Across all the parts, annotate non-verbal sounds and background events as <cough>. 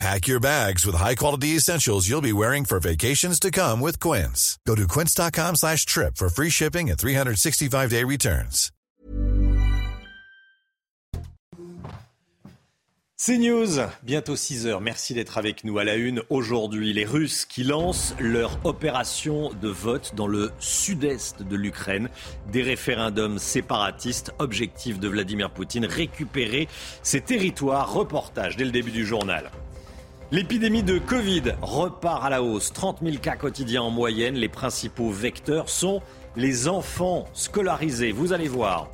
Pack your bags with high-quality essentials you'll be wearing for vacations to come with Quince. Go to quince.com slash trip for free shipping and 365-day returns. C'est News, bientôt 6 heures. Merci d'être avec nous à la une. Aujourd'hui, les Russes qui lancent leur opération de vote dans le sud-est de l'Ukraine. Des référendums séparatistes. Objectif de Vladimir Poutine, récupérer ces territoires. Reportage dès le début du journal. L'épidémie de Covid repart à la hausse. 30 000 cas quotidiens en moyenne. Les principaux vecteurs sont les enfants scolarisés. Vous allez voir.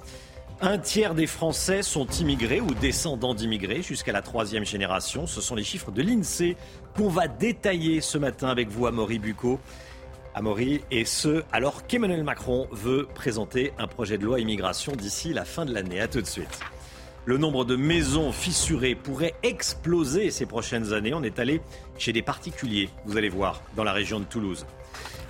Un tiers des Français sont immigrés ou descendants d'immigrés jusqu'à la troisième génération. Ce sont les chiffres de l'INSEE qu'on va détailler ce matin avec vous, Amaury Bucco. Amaury, et ce, alors qu'Emmanuel Macron veut présenter un projet de loi immigration d'ici la fin de l'année. A tout de suite. Le nombre de maisons fissurées pourrait exploser ces prochaines années. On est allé chez des particuliers, vous allez voir, dans la région de Toulouse.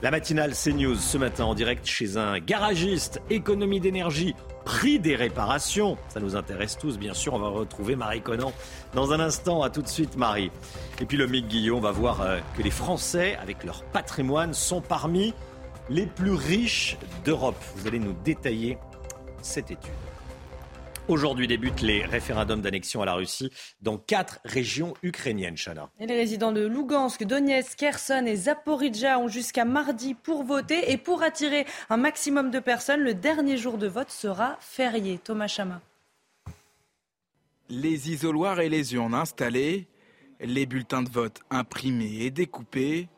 La matinale CNews ce matin en direct chez un garagiste, économie d'énergie, prix des réparations. Ça nous intéresse tous, bien sûr. On va retrouver Marie Conan dans un instant. À tout de suite, Marie. Et puis le Mick Guillaume va voir euh, que les Français, avec leur patrimoine, sont parmi les plus riches d'Europe. Vous allez nous détailler cette étude. Aujourd'hui débutent les référendums d'annexion à la Russie dans quatre régions ukrainiennes, Chana. Et les résidents de Lugansk, Donetsk, Kherson et Zaporizhia ont jusqu'à mardi pour voter. Et pour attirer un maximum de personnes, le dernier jour de vote sera férié. Thomas Chama. Les isoloirs et les urnes installés, les bulletins de vote imprimés et découpés,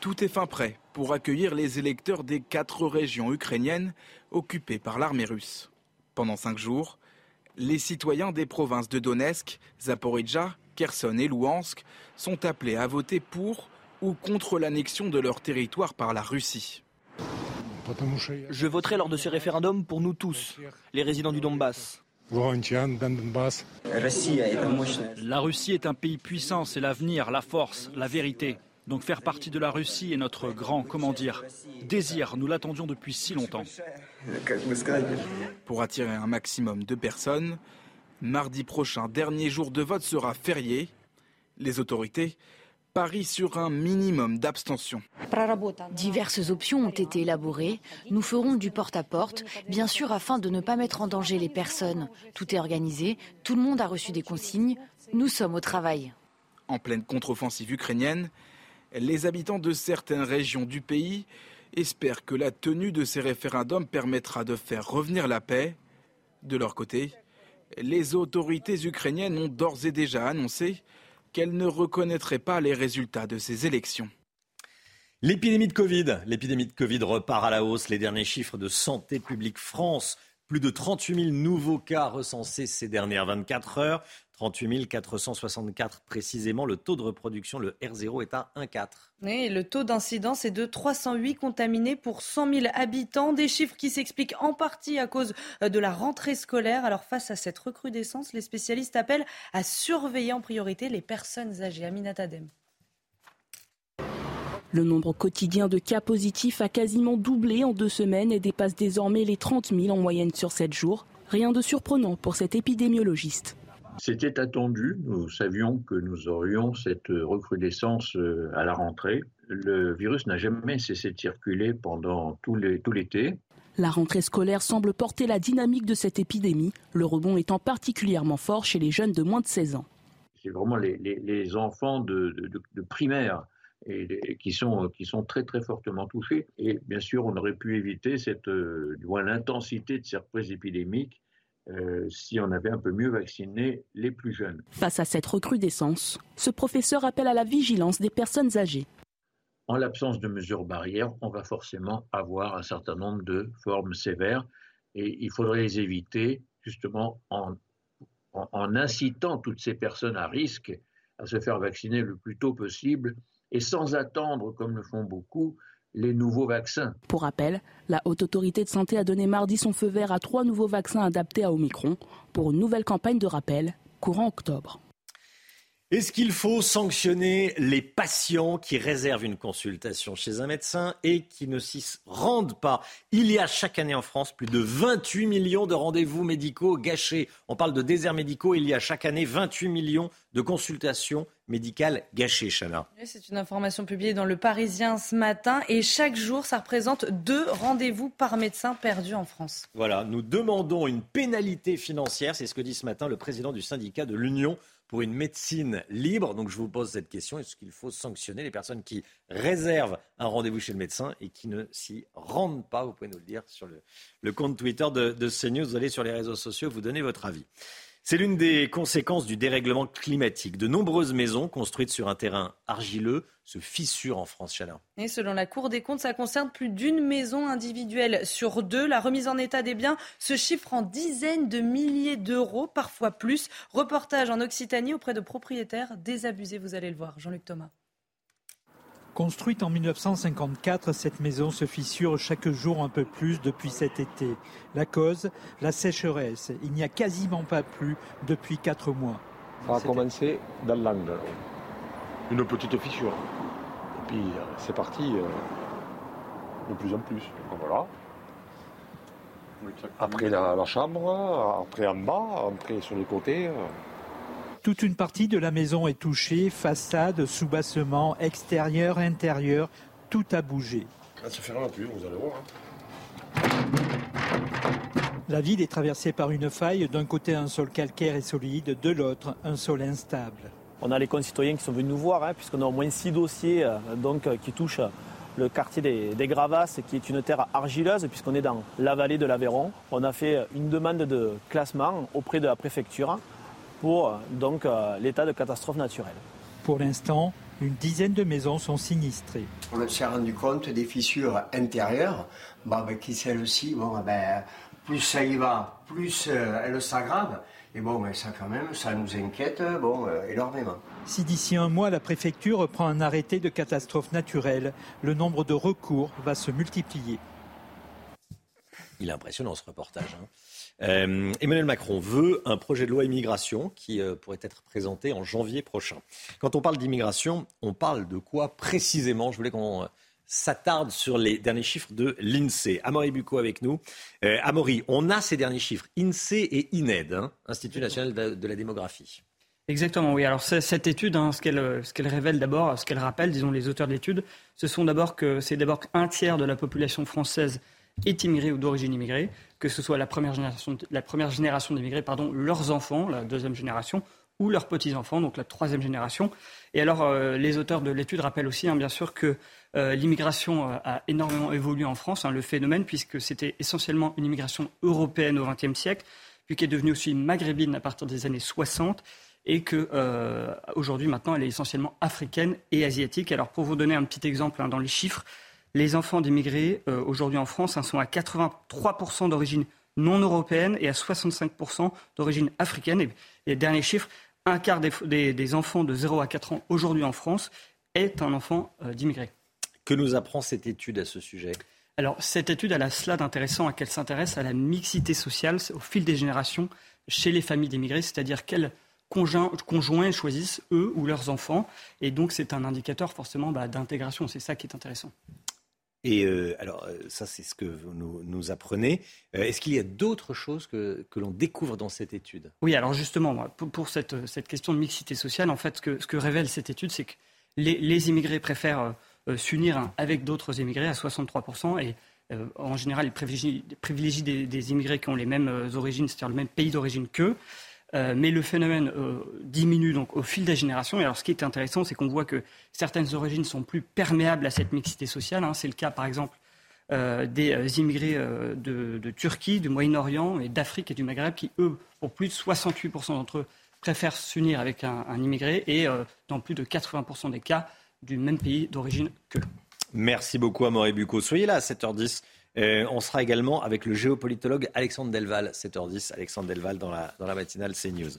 tout est fin prêt pour accueillir les électeurs des quatre régions ukrainiennes occupées par l'armée russe. Pendant cinq jours, les citoyens des provinces de Donetsk, Zaporizhia, Kherson et Louhansk sont appelés à voter pour ou contre l'annexion de leur territoire par la Russie. Je voterai lors de ce référendum pour nous tous, les résidents du Donbass. La Russie est un pays puissant, c'est l'avenir, la force, la vérité. Donc faire partie de la Russie est notre grand, comment dire, désir. Nous l'attendions depuis si longtemps. Pour attirer un maximum de personnes, mardi prochain, dernier jour de vote sera férié. Les autorités parient sur un minimum d'abstention. Diverses options ont été élaborées. Nous ferons du porte-à-porte, bien sûr afin de ne pas mettre en danger les personnes. Tout est organisé, tout le monde a reçu des consignes. Nous sommes au travail. En pleine contre-offensive ukrainienne, les habitants de certaines régions du pays espèrent que la tenue de ces référendums permettra de faire revenir la paix. De leur côté, les autorités ukrainiennes ont d'ores et déjà annoncé qu'elles ne reconnaîtraient pas les résultats de ces élections. L'épidémie de Covid. L'épidémie de Covid repart à la hausse. Les derniers chiffres de Santé publique France. Plus de 38 000 nouveaux cas recensés ces dernières 24 heures. 38 464 précisément. Le taux de reproduction, le R0, est à 1,4. Et le taux d'incidence est de 308 contaminés pour 100 000 habitants. Des chiffres qui s'expliquent en partie à cause de la rentrée scolaire. Alors face à cette recrudescence, les spécialistes appellent à surveiller en priorité les personnes âgées. Aminata Dem. Le nombre quotidien de cas positifs a quasiment doublé en deux semaines et dépasse désormais les 30 000 en moyenne sur 7 jours. Rien de surprenant pour cet épidémiologiste. C'était attendu. Nous savions que nous aurions cette recrudescence euh, à la rentrée. Le virus n'a jamais cessé de circuler pendant tout l'été. La rentrée scolaire semble porter la dynamique de cette épidémie, le rebond étant particulièrement fort chez les jeunes de moins de 16 ans. C'est vraiment les, enfants de, primaire et, qui, sont, qui sont très très fortement touchés. Et bien sûr, on aurait pu éviter cette, euh, l'intensité de cette reprise épidémique euh, si on avait un peu mieux vacciné les plus jeunes. Face à cette recrudescence, ce professeur appelle à la vigilance des personnes âgées. En l'absence de mesures barrières, on va forcément avoir un certain nombre de formes sévères et il faudrait les éviter justement en, en incitant toutes ces personnes à risque à se faire vacciner le plus tôt possible et sans attendre, comme le font beaucoup, les nouveaux vaccins. Pour rappel, la Haute Autorité de Santé a donné mardi son feu vert à trois nouveaux vaccins adaptés à Omicron pour une nouvelle campagne de rappel courant octobre. Est-ce qu'il faut sanctionner les patients qui réservent une consultation chez un médecin et qui ne s'y rendent pas? Il y a chaque année en France plus de 28 millions de rendez-vous médicaux gâchés. On parle de déserts médicaux. Il y a chaque année 28 millions de consultations médicales gâchées, Chana. C'est une information publiée dans Le Parisien ce matin et chaque jour, ça représente deux rendez-vous par médecin perdus en France. Voilà, nous demandons une pénalité financière. C'est ce que dit ce matin le président du syndicat de l'Union pour une médecine libre. Donc je vous pose cette question, est-ce qu'il faut sanctionner les personnes qui réservent un rendez-vous chez le médecin et qui ne s'y rendent pas? Vous pouvez nous le dire sur le, compte Twitter de, de CNews, vous allez sur les réseaux sociaux, vous donnez votre avis. C'est l'une des conséquences du dérèglement climatique. De nombreuses maisons construites sur un terrain argileux se fissurent en France, Chalin. Et selon la Cour des comptes, ça concerne plus d'une maison individuelle sur deux. La remise en état des biens se chiffre en dizaines de milliers d'euros, parfois plus. Reportage en Occitanie auprès de propriétaires désabusés, vous allez le voir. Jean-Luc Thomas. Construite en 1954, cette maison se fissure chaque jour un peu plus depuis cet été. La cause, la sécheresse. Il n'y a quasiment pas plu depuis quatre mois. Ça a commencé dans l'angle. Une petite fissure. Et puis euh, c'est parti euh, de plus en plus. Voilà. Après la, la, chambre, après en bas, après sur les côtés. Euh. Toute une partie de la maison est touchée, façade, sous-bassement, extérieur, intérieur, tout a bougé. Ça se ferme plus, vous allez voir. Hein. La ville est traversée par une faille, d'un côté un sol calcaire et solide, de l'autre un sol instable. On a les concitoyens qui sont venus nous voir, hein, puisqu'on a au moins six dossiers euh, donc, euh, qui touchent le quartier des, des, Gravasses, qui est une terre argileuse, puisqu'on est dans la vallée de l'Aveyron. On a fait une demande de classement auprès de la préfecture pour donc euh, l'état de catastrophe naturelle. Pour l'instant, une dizaine de maisons sont sinistrées. On s'est rendu compte des fissures intérieures, bah, qui celles-ci, bon, ben, plus ça y va, plus euh, elles s'aggravent. Et bon, mais ça quand même, ça nous inquiète bon, euh, énormément. Si d'ici un mois, la préfecture reprend un arrêté de catastrophe naturelle, le nombre de recours va se multiplier. Il est impressionnant ce reportage. Hein. Euh, Emmanuel Macron veut un projet de loi immigration qui euh, pourrait être présenté en janvier prochain. Quand on parle d'immigration, on parle de quoi précisément? Je voulais qu'on euh, s'attarde sur les derniers chiffres de l'INSEE. Amaury Bucco avec nous. Amaury, on a ces derniers chiffres, INSEE et INED, hein, Institut national de, la démographie. Exactement, oui. Alors cette étude, hein, ce qu'elle révèle d'abord, ce qu'elle rappelle, disons les auteurs de l'étude, ce sont d'abord que c'est d'abord un tiers de la population française est immigré ou d'origine immigrée, que ce soit la première génération, la première génération d'immigrés, pardon, leurs enfants, la deuxième génération, ou leurs petits-enfants, donc la troisième génération. Et alors, euh, les auteurs de l'étude rappellent aussi, hein, bien sûr, que euh, l'immigration euh, a énormément évolué en France, hein, le phénomène, puisque c'était essentiellement une immigration européenne au XXe siècle, puis qui est devenue aussi maghrébine à partir des années 60, et que aujourd'hui, maintenant, elle est essentiellement africaine et asiatique. Alors, pour vous donner un petit exemple hein, dans les chiffres, les enfants d'immigrés, euh, aujourd'hui en France, hein, sont à 83% d'origine non européenne et à 65% d'origine africaine. Et, les derniers chiffres, un quart des, enfants de 0 à 4 ans aujourd'hui en France est un enfant euh, d'immigrés. Que nous apprend cette étude à ce sujet? Alors, cette étude, elle a cela d'intéressant à qu'elle s'intéresse à la mixité sociale au fil des générations chez les familles d'immigrés, c'est-à-dire quels conjoints choisissent eux ou leurs enfants. Et donc, c'est un indicateur forcément bah, d'intégration. C'est ça qui est intéressant. Et euh, alors, euh, ça, c'est ce que vous nous, apprenez. Euh, est-ce qu'il y a d'autres choses que, que l'on découvre dans cette étude? Oui, alors justement, pour, cette, cette, question de mixité sociale, en fait, ce que, révèle cette étude, c'est que les, les, immigrés préfèrent s'unir avec d'autres immigrés à 63%, et en général, ils privilégient, privilégient des, des, immigrés qui ont les mêmes origines, c'est-à-dire le même pays d'origine qu'eux. Euh, mais le phénomène euh, diminue donc au fil des générations. Et alors, ce qui est intéressant, c'est qu'on voit que certaines origines sont plus perméables à cette mixité sociale. Hein. C'est le cas, par exemple, euh, des immigrés de, Turquie, du Moyen-Orient et d'Afrique et du Maghreb, qui, eux, pour plus de 68% d'entre eux, préfèrent s'unir avec un, immigré et, dans plus de 80% des cas, du même pays d'origine qu'eux. Merci beaucoup, Amaury Bucco. Soyez là à 7h10 Euh, on sera également avec le géopolitologue Alexandre Delval, 7h10. Alexandre Delval dans la, matinale CNews.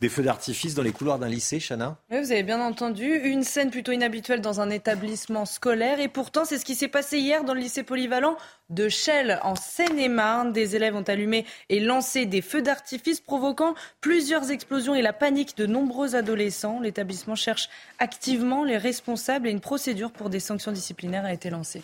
Des feux d'artifice dans les couloirs d'un lycée, Chana? Oui, Vous avez bien entendu. Une scène plutôt inhabituelle dans un établissement scolaire. Et pourtant, c'est ce qui s'est passé hier dans le lycée polyvalent de Chelles, en Seine-et-Marne. Des élèves ont allumé et lancé des feux d'artifice, provoquant plusieurs explosions et la panique de nombreux adolescents. L'établissement cherche activement les responsables et une procédure pour des sanctions disciplinaires a été lancée.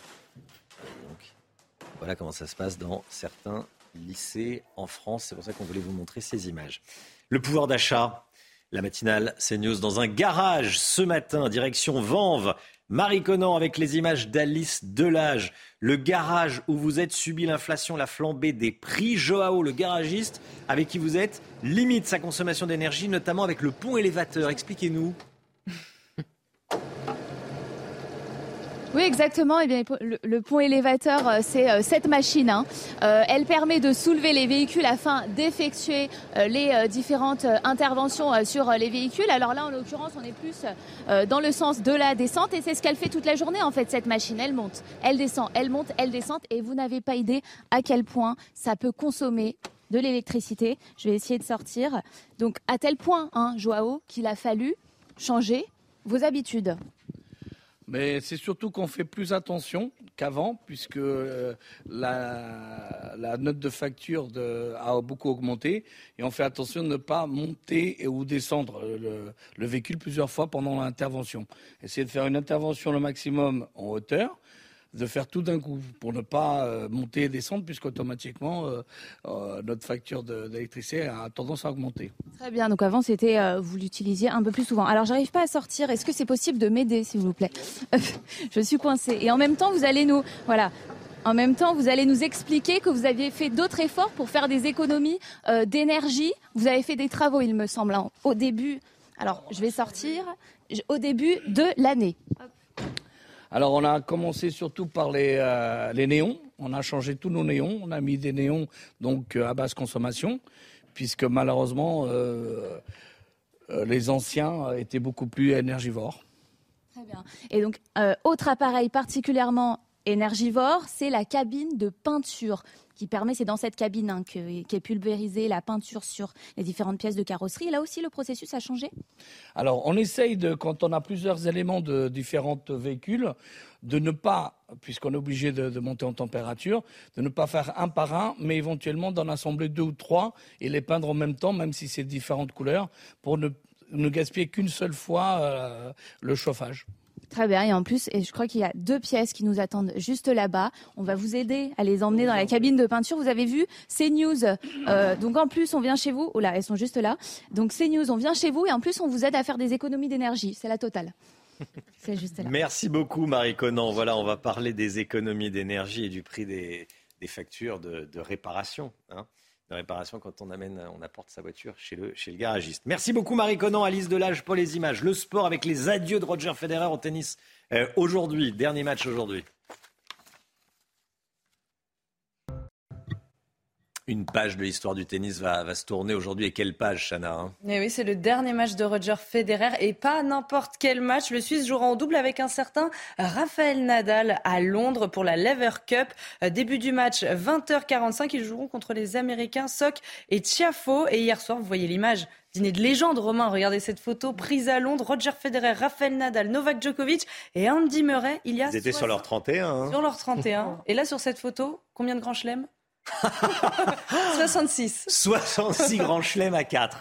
Voilà comment ça se passe dans certains lycées en France. C'est pour ça qu'on voulait vous montrer ces images. Le pouvoir d'achat, la matinale CNews dans un garage ce matin, direction Vanves. Marie Conan avec les images d'Alice Delage. Le garage où vous êtes subi l'inflation, la flambée des prix. Joao, le garagiste, avec qui vous êtes, limite sa consommation d'énergie, notamment avec le pont élévateur. Expliquez-nous. Oui, exactement. Eh bien, le, pont élévateur, euh, c'est euh, cette machine. Hein. Euh, elle permet de soulever les véhicules afin d'effectuer les différentes interventions sur les véhicules. Alors là, en l'occurrence, on est plus dans le sens de la descente et c'est ce qu'elle fait toute la journée, en fait, cette machine. Elle monte, elle descend, elle monte, elle descend et vous n'avez pas idée à quel point ça peut consommer de l'électricité. Je vais essayer de sortir. Donc, à tel point, hein, Joao, qu'il a fallu changer vos habitudes. Mais c'est surtout qu'on fait plus attention qu'avant, puisque euh, la, note de facture a beaucoup augmenté, et on fait attention de ne pas monter ou descendre le, le véhicule plusieurs fois pendant l'intervention. Essayer de faire une intervention le maximum en hauteur, de faire tout d'un coup pour ne pas euh, monter et descendre, puisqu'automatiquement, euh, euh, notre facture d'électricité a tendance à augmenter. Très bien. Donc avant, c'était vous l'utilisiez un peu plus souvent. Alors, j'arrive pas à sortir. Est-ce que c'est possible de m'aider, s'il vous plaît? <laughs> Je suis coincée. Et en même temps, vous allez nous, voilà. En même temps, vous allez nous expliquer que vous aviez fait d'autres efforts pour faire des économies d'énergie. Vous avez fait des travaux, il me semble, hein, au début. Alors, je vais sortir. Au début de l'année. Alors on a commencé surtout par les, euh, les, néons. On a changé tous nos néons. On a mis des néons donc euh, à basse consommation, puisque malheureusement euh, les anciens étaient beaucoup plus énergivores. Très bien. Et donc autre appareil particulièrement énergivore, c'est la cabine de peinture qui permet, c'est dans cette cabine hein, qu'est pulvérisée la peinture sur les différentes pièces de carrosserie. là aussi, le processus a changé Alors, on essaye, de, quand on a plusieurs éléments de différents véhicules, de ne pas, puisqu'on est obligé de, monter en température, de ne pas faire un par un, mais éventuellement d'en assembler deux ou trois et les peindre en même temps, même si c'est différentes couleurs, pour ne, gaspiller qu'une seule fois euh, le chauffage. Très bien. Et en plus, et je crois qu'il y a deux pièces qui nous attendent juste là-bas. On va vous aider à les emmener dans la cabine de peinture. Vous avez vu, c'est news. Euh, donc en plus, on vient chez vous. Oh là, elles sont juste là. Donc c'est news. On vient chez vous et en plus, on vous aide à faire des économies d'énergie. C'est la totale. <laughs> C'est juste là. Merci beaucoup, Marie Conan. Voilà, on va parler des économies d'énergie et du prix des, factures de, réparation. Hein de réparation quand on amène, on apporte sa voiture chez le, chez le garagiste. Merci beaucoup Marie Conan, Alice Delage pour les images. Le sport avec les adieux de Roger Federer au tennis euh, aujourd'hui, dernier match aujourd'hui. Une page de l'histoire du tennis va, se tourner aujourd'hui. Et quelle page, Chana hein eh Oui, c'est le dernier match de Roger Federer. Et pas n'importe quel match. Le Suisse jouera en double avec un certain Raphaël Nadal à Londres pour la Lever Cup. Euh, début du match, 20h45. Ils joueront contre les Américains Sock et Tiafo. Et hier soir, vous voyez l'image dîner de légende, Romain. Regardez cette photo prise à Londres. Roger Federer, Rafael Nadal, Novak Djokovic et Andy Murray. Il y a Ils étaient sur leur 31. Hein. Sur leur 31. et là, sur cette photo, combien de grands chelems? <laughs> 66. 66 grands chelems à 4.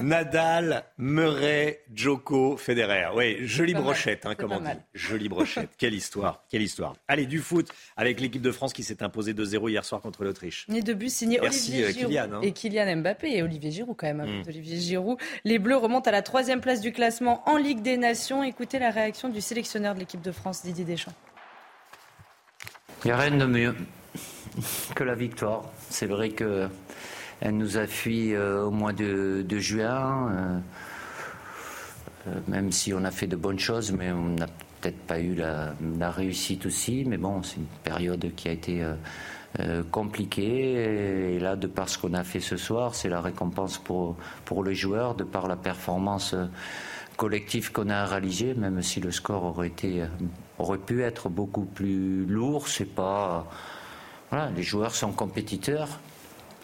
Nadal, Murray, Joko, Federer. Oui, jolie brochette, hein, comme on dit. Jolie brochette. quelle histoire, quelle histoire. Allez, du foot avec l'équipe de France qui s'est imposée 2-0 hier soir contre l'Autriche. Et deux buts signés Olivier euh, Giroud hein. et Kylian Mbappé et Olivier Giroud quand même. Mm. Olivier Giroud. Les Bleus remontent à la troisième place du classement en Ligue des Nations. Écoutez la réaction du sélectionneur de l'équipe de France, Didier Deschamps. Il n'y a rien de mieux que la victoire. C'est vrai que elle nous a fui euh, au mois de, juin, euh, euh, même si on a fait de bonnes choses, mais on n'a peut-être pas eu la, réussite aussi. Mais bon, c'est une période qui a été compliquée. Et, là, de par ce qu'on a fait ce soir, c'est la récompense pour, pour les joueurs, de par la performance collective qu'on a réalisée, même si le score aurait, été, aurait pu être beaucoup plus lourd. C'est pas les joueurs sont compétiteurs,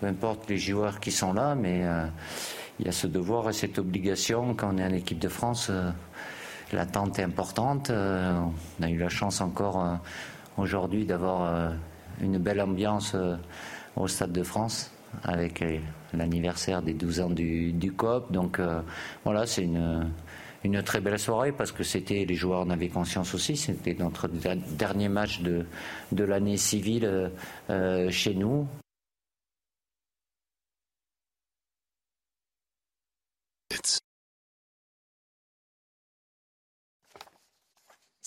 peu importe les joueurs qui sont là, mais il y a ce devoir et cette obligation quand on est en équipe de France. L'attente est importante. on a eu la chance encore aujourd'hui d'avoir une belle ambiance au Stade de France avec l'anniversaire des 12 ans du, du COP. Donc euh, voilà, c'est une, une très belle soirée parce que c'était, les joueurs en avaient conscience aussi, c'était notre dernier match de, l'année civile euh, euh, chez nous.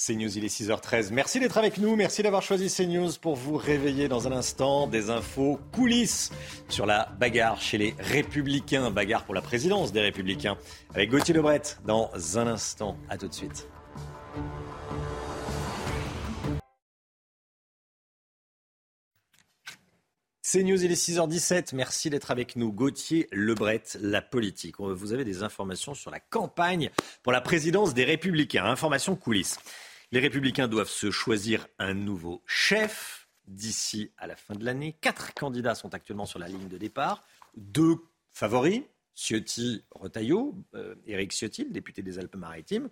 CNews, il est 6h13. Merci d'être avec nous. Merci d'avoir choisi CNews pour vous réveiller dans un instant. Des infos coulisses sur la bagarre chez les Républicains. Bagarre pour la présidence des Républicains. Avec Gauthier Lebret dans un instant. À tout de suite. CNews, il est 6h17. Merci d'être avec nous. Gauthier Lebret, la politique. Vous avez des informations sur la campagne pour la présidence des Républicains. Informations coulisses. Les républicains doivent se choisir un nouveau chef d'ici à la fin de l'année. Quatre candidats sont actuellement sur la ligne de départ. Deux favoris, Ciotti Retailleau, euh, Éric Ciotti, le député des Alpes-Maritimes,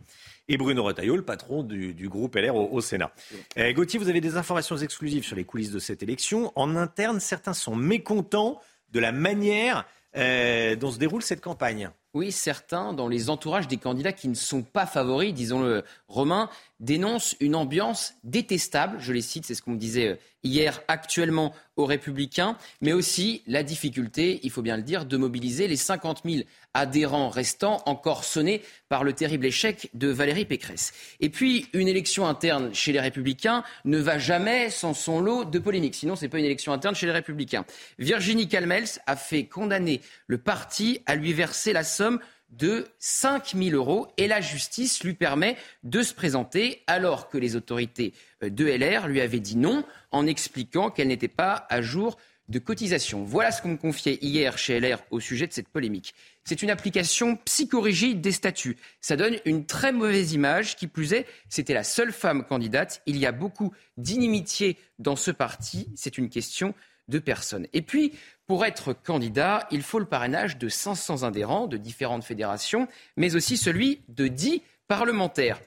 et Bruno Retailleau, le patron du, groupe LR au, Sénat. Euh, Gauthier, vous avez des informations exclusives sur les coulisses de cette élection. En interne, certains sont mécontents de la manière euh, dont se déroule cette campagne. Oui, certains, dans les entourages des candidats qui ne sont pas favoris, disons-le, Romain, dénoncent une ambiance détestable, je les cite, c'est ce qu'on me disait euh, hier actuellement aux Républicains, mais aussi la difficulté, il faut bien le dire, de mobiliser les 50 000 adhérents restants encore sonnés par le terrible échec de Valérie Pécresse. Et puis, une élection interne chez les Républicains ne va jamais sans son lot de polémiques. Sinon, ce n'est pas une élection interne chez les Républicains. Virginie Calmels a fait condamner le parti à lui verser la somme de 5 000 euros et la justice lui permet de se présenter alors que les autorités euh, de LR lui avaient dit non en expliquant qu'elle n'était pas à jour de cotisation. Voilà ce qu'on me confiait hier chez LR au sujet de cette polémique. C'est une application psychorigide des statuts. Ça donne une très mauvaise image. Qui plus est, c'était la seule femme candidate. Il y a beaucoup d'inimitié dans ce parti. C'est une question de personnes. Et puis, pour être candidat, il faut le parrainage de 500 adhérents de différentes fédérations, mais aussi celui de 10 parlementaires.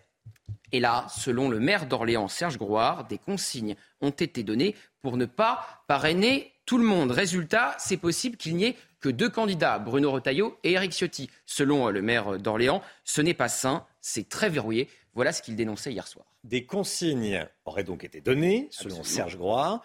Et là, selon le maire d'Orléans, Serge Grouard, des consignes ont été données pour ne pas parrainer tout le monde. Résultat, c'est possible qu'il n'y ait que deux candidats, Bruno Retailleau et Éric Ciotti. Selon le maire d'Orléans, ce n'est pas sain, c'est très verrouillé. Voilà ce qu'il dénonçait hier soir. Des consignes auraient donc été données, selon Serge Grouard,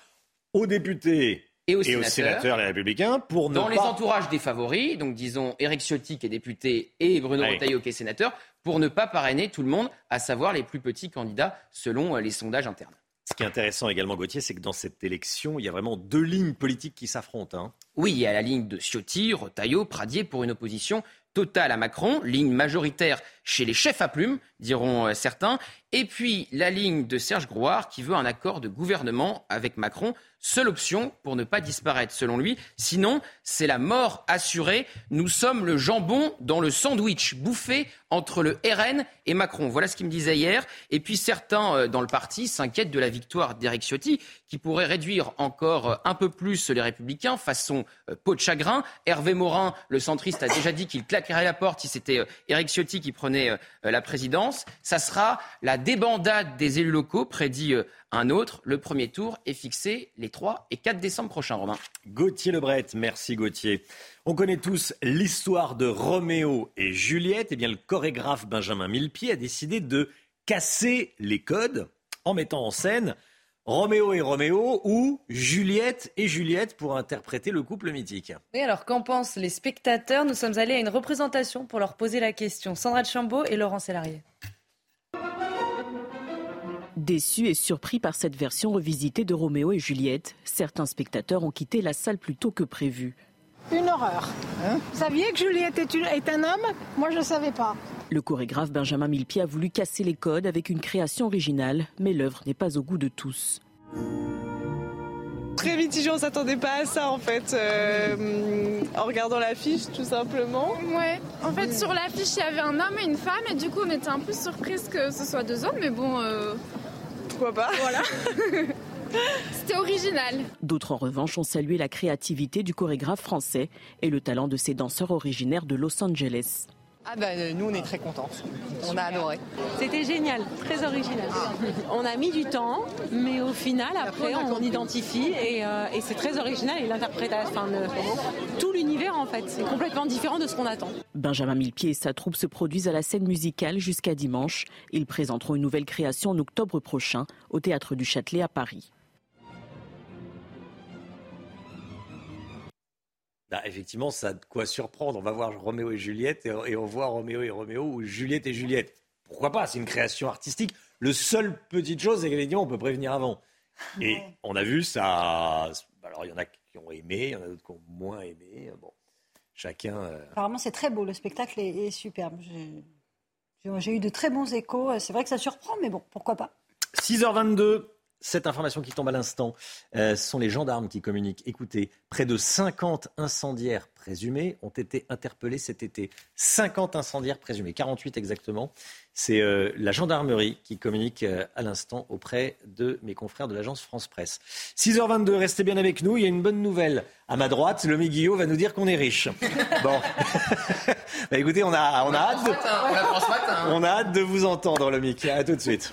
aux députés et aux, sénateurs, les républicains, pour ne Dans les entourages des favoris, donc disons Éric Ciotti qui est député et Bruno Retailleau qui est sénateur, pour ne pas parrainer tout le monde, à savoir les plus petits candidats selon euh, les sondages internes. Ce qui est intéressant également, Gauthier, c'est que dans cette élection, il y a vraiment deux lignes politiques qui s'affrontent. Hein. Oui, il y a la ligne de Ciotti, Retailleau, Pradier pour une opposition totale à Macron, ligne majoritaire chez les chefs à plumes, diront euh, certains, et puis la ligne de Serge Grouard qui veut un accord de gouvernement avec Macron Seule option pour ne pas disparaître, selon lui. Sinon, c'est la mort assurée. Nous sommes le jambon dans le sandwich bouffé entre le RN et Macron. Voilà ce qu'il me disait hier. Et puis certains euh, dans le parti s'inquiètent de la victoire d'Éric Ciotti, qui pourrait réduire encore euh, un peu plus les républicains façon euh, peau de chagrin. Hervé Morin, le centriste, a déjà dit qu'il claquerait la porte si c'était Éric Ciotti qui prenait la présidence. Ça sera la débandade des élus locaux, prédit un autre. Le premier tour est fixé les 3 et 4 décembre prochains, Romain. Gauthier Lebret, merci Gauthier. On connaît tous l'histoire de Roméo et Juliette. Eh bien, le chorégraphe Benjamin Millepied a décidé de casser les codes en mettant en scène Roméo et Roméo ou Juliette et Juliette pour interpréter le couple mythique. Oui, alors qu'en pensent les spectateurs? Nous sommes allés à une représentation pour leur poser la question. Sandra de Chambaud et Laurent Sélarié. Déçus et surpris par cette version revisitée de Roméo et Juliette, certains spectateurs ont quitté la salle plus tôt que prévu. Une horreur. Hein Vous saviez que Juliette est, un homme? Moi, je ne savais pas. Le chorégraphe Benjamin Millepied a voulu casser les codes avec une création originale, mais l'œuvre n'est pas au goût de tous. Très mitigé, on s'attendait pas à ça en fait, euh, en regardant l'affiche tout simplement. Ouais, en fait sur l'affiche il y avait un homme et une femme et du coup on était un peu surprise que ce soit deux hommes, mais bon, euh, pourquoi pas Voilà. <laughs> C'était original. D'autres, en revanche, ont salué la créativité du chorégraphe français et le talent de ses danseurs originaires de Los Angeles. Ah ben, nous on est très contents. On a adoré. C'était génial, très original. On a mis du temps, mais au final après on identifie et, euh, et c'est très original et l'interprétation, enfin, le- tout l'univers en fait, c'est complètement différent de ce qu'on attend. Benjamin Millepied et sa troupe se produisent à la scène musicale jusqu'à dimanche. Ils présenteront une nouvelle création en octobre prochain au Théâtre du Châtelet à Paris. Bah, effectivement, ça a de quoi surprendre. On va voir Roméo et Juliette et, et on voit Roméo et Roméo ou Juliette et Juliette. Pourquoi pas? C'est une création artistique. Le seul petite chose, c'est qu'effectivement, on peut prévenir avant. Et on a vu ça. Alors, il y en a qui ont aimé, il y en a d'autres qui ont moins aimé. Bon, chacun. euh, Apparemment, c'est très beau. Le spectacle est, est superbe. J'ai eu de très bons échos. C'est vrai que ça surprend, mais bon, pourquoi pas? 6h22, cette information qui tombe à l'instant, euh, ce sont les gendarmes qui communiquent. Écoutez, près de 50 incendiaires présumés ont été interpellés cet été. 50 incendiaires présumés, 48 exactement. C'est euh, la gendarmerie qui communique euh, à l'instant auprès de mes confrères de l'agence France Presse. 6h22, restez bien avec nous. Il y a une bonne nouvelle. À ma droite, Lomi Guillot va nous dire qu'on est riche. <laughs> Bon. <laughs> Bah, écoutez, on a, on a hâte de... On matin. hein. On a hâte de vous entendre, Lomic. À tout de suite.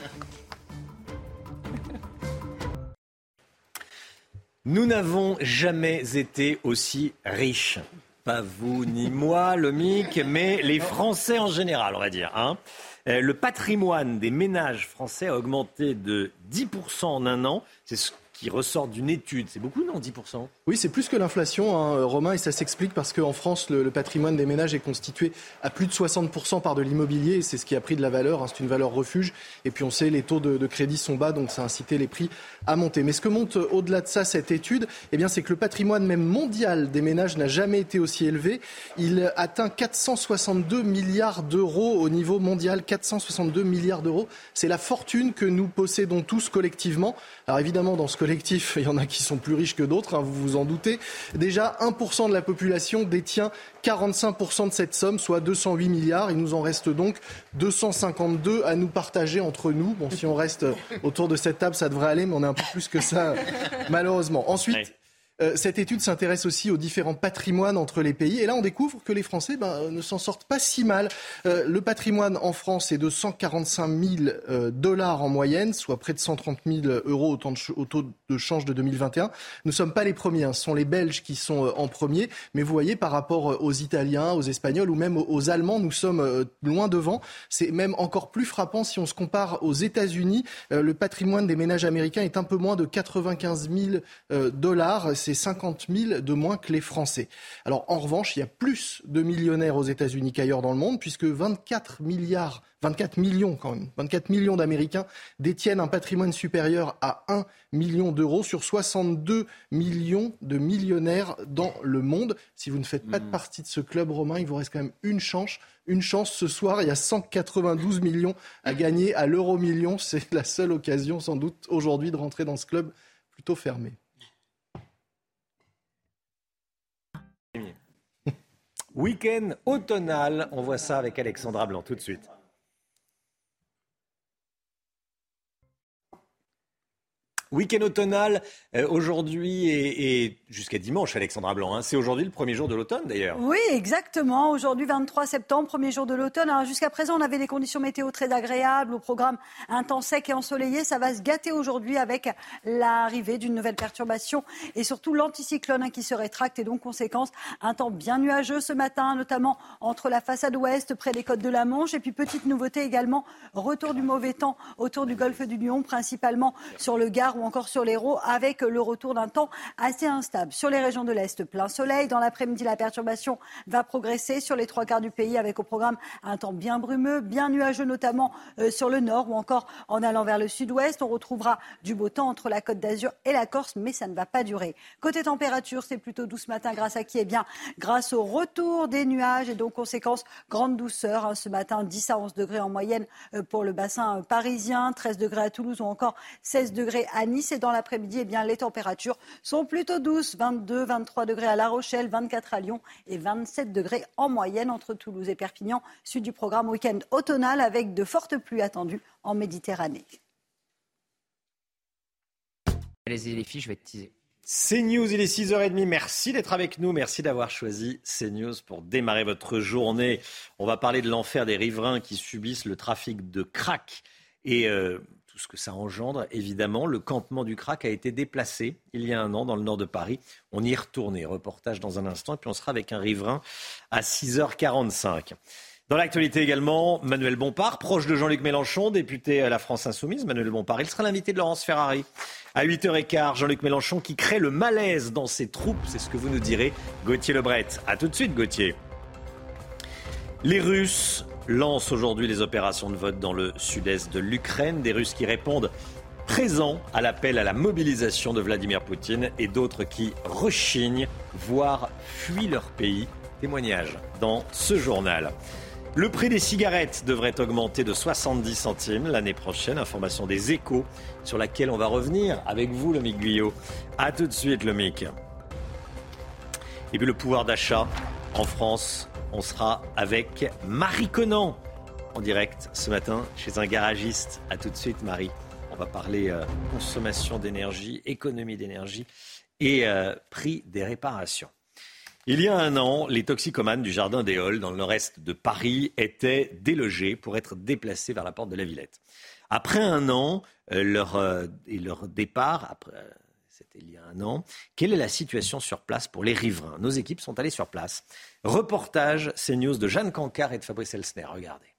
Nous n'avons jamais été aussi riches. Pas vous ni moi, Lomic, mais les Français en général, on va dire. hein. Euh, Le patrimoine des ménages français a augmenté de 10% en un an. C'est ce qui ressort d'une étude. C'est beaucoup, non, 10% Oui, c'est plus que l'inflation, hein, Romain, et ça s'explique parce qu'en France, le, patrimoine des ménages est constitué à plus de 60% par de l'immobilier, c'est ce qui a pris de la valeur, hein, c'est une valeur refuge. Et puis on sait, les taux de, crédit sont bas, donc ça a incité les prix à monter. Mais ce que montre euh, au-delà de ça cette étude, eh bien, c'est que le patrimoine même mondial des ménages n'a jamais été aussi élevé. Il atteint 462 milliards d'euros au niveau mondial, 462 milliards d'euros. C'est la fortune que nous possédons tous collectivement. Alors évidemment, dans ce collectif, <laughs> il y en a qui sont plus riches que d'autres, hein, vous vous en doutez. Déjà, 1% de la population détient 45% de cette somme, soit 208 milliards. Il nous en reste donc 252 à nous partager entre nous. Bon, si on reste autour de cette table, ça devrait aller, mais on est un peu plus que ça, <laughs> malheureusement. Ensuite, euh, cette étude s'intéresse aussi aux différents patrimoines entre les pays. Et là, on découvre que les Français ben, ne s'en sortent pas si mal. Euh, le patrimoine en France est de 145 000 euh, dollars en moyenne, soit près de 130 000 euros au, taux de change de 2021. Nous ne sommes pas les premiers, hein. ce sont les Belges qui sont en premier. Mais vous voyez, par rapport aux Italiens, aux Espagnols ou même aux- Allemands, nous sommes loin devant. C'est même encore plus frappant si on se compare aux États-Unis. Le patrimoine des ménages américains est un peu moins de 95 000 euh, dollars. C'est 50 000 de moins que les Français. Alors, en revanche, il y a plus de millionnaires aux États-Unis qu'ailleurs dans le monde, puisque 24 milliards, 24 millions quand même, 24 millions d'Américains détiennent un patrimoine supérieur à 1 million d'euros sur 62 millions de millionnaires dans le monde. Si vous ne faites pas de partie de ce club romain, il vous reste quand même une chance. Une chance ce soir, il y a 192 millions à gagner à l'euro million. C'est la seule occasion sans doute aujourd'hui de rentrer dans ce club plutôt fermé. Week-end automnal. On voit ça avec Alexandra Blanc tout de suite. Week-end automnal euh, aujourd'hui et, jusqu'à dimanche, Alexandra Blanc. hein. C'est aujourd'hui le premier jour de l'automne d'ailleurs. Oui, exactement. Aujourd'hui, 23 septembre, premier jour de l'automne. Jusqu'à présent, on avait des conditions météo très agréables, au programme un temps sec et ensoleillé. Ça va se gâter aujourd'hui avec l'arrivée d'une nouvelle perturbation et surtout l'anticyclone hein, qui se rétracte et donc conséquence un temps bien nuageux ce matin, notamment entre la façade ouest, près des côtes de la Manche. Et puis petite nouveauté également, retour du mauvais temps autour du golfe du Lion, principalement sur le Gard encore sur l'Hérault, avec le retour d'un temps assez instable. Sur les régions de l'Est, plein soleil. Dans l'après-midi, la perturbation va progresser sur les trois quarts du pays avec au programme un temps bien brumeux, bien nuageux, notamment euh, sur le nord ou encore en allant vers le sud-ouest. On retrouvera du beau temps entre la Côte d'Azur et la Corse, mais ça ne va pas durer. Côté température, c'est plutôt doux ce matin grâce à qui? Eh bien, grâce au retour des nuages et donc conséquence, grande douceur hein, ce matin, 10 à 11 degrés en moyenne euh, pour le bassin euh, parisien, 13 degrés à Toulouse ou encore 16 degrés à Nice. Et dans l'après-midi, eh bien, les températures sont plutôt douces, 22, 23 degrés à La Rochelle, 24 à Lyon et 27 degrés en moyenne entre Toulouse et Perpignan. Suite du programme week-end automnal avec de fortes pluies attendues en Méditerranée. Les, les filles, je vais être teaser. CNews, il est 6h30. Merci d'être avec nous. Merci d'avoir choisi CNews pour démarrer votre journée. On va parler de l'enfer des riverains qui subissent le trafic de crack et euh, tout ce que ça engendre. Évidemment, le campement du crack a été déplacé il y a un an dans le nord de Paris. On y est retourné. Reportage dans un instant. Et puis on sera avec un riverain à 6h45. Dans l'actualité également, Manuel Bompard, proche de Jean-Luc Mélenchon, député à la France Insoumise. Manuel Bompard, il sera l'invité de Laurence Ferrari. À 8h15, Jean-Luc Mélenchon qui crée le malaise dans ses troupes, c'est ce que vous nous direz, Gauthier Lebret. A tout de suite, Gauthier. Les Russes lancent aujourd'hui les opérations de vote dans le sud-est de l'Ukraine. Des Russes qui répondent présents à l'appel à la mobilisation de Vladimir Poutine et d'autres qui rechignent, voire fuient leur pays. Témoignage dans ce journal. Le prix des cigarettes devrait augmenter de 70 centimes l'année prochaine. Information des échos sur laquelle on va revenir avec vous, le Guyot. A tout de suite, le. Et puis le pouvoir d'achat en France, on sera avec Marie Conan en direct ce matin chez un garagiste. A tout de suite, Marie. On va parler euh, consommation d'énergie, économie d'énergie et euh, prix des réparations. Il y a un an, les toxicomanes du Jardin des Halles, dans le nord-est de Paris, étaient délogés pour être déplacés vers la porte de la Villette. Après un an, euh, leur, et leur départ, c'était il y a un an, quelle est la situation sur place pour les riverains? Nos équipes sont allées sur place. Reportage CNews de Jeanne Cancard et de Fabrice Elsner. Regardez.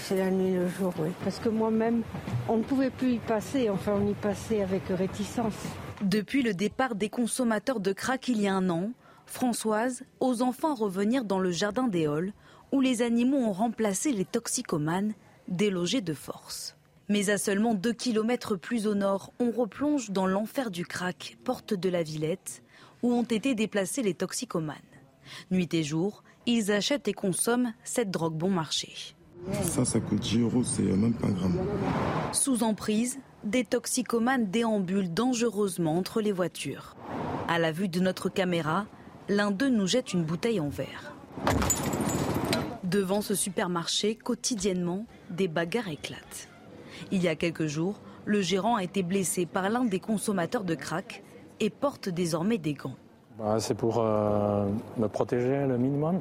C'est la nuit le jour, oui. Parce que moi-même, on ne pouvait plus y passer. Enfin, on y passait avec réticence. Depuis le départ des consommateurs de crack il y a un an, Françoise ose enfin revenir dans le jardin des Halles, où les animaux ont remplacé les toxicomanes, délogés de force. Mais à seulement 2 km plus au nord, on replonge dans l'enfer du crack, porte de la Villette, où ont été déplacés les toxicomanes. Nuit et jour, ils achètent et consomment cette drogue bon marché. Ça, ça coûte 10 euros, c'est même pas un gramme. Sous emprise, des toxicomanes déambulent dangereusement entre les voitures. À la vue de notre caméra, l'un d'eux nous jette une bouteille en verre. Devant ce supermarché, quotidiennement, des bagarres éclatent. Il y a quelques jours, le gérant a été blessé par l'un des consommateurs de crack et porte désormais des gants. Bah, c'est pour euh, me protéger le minimum.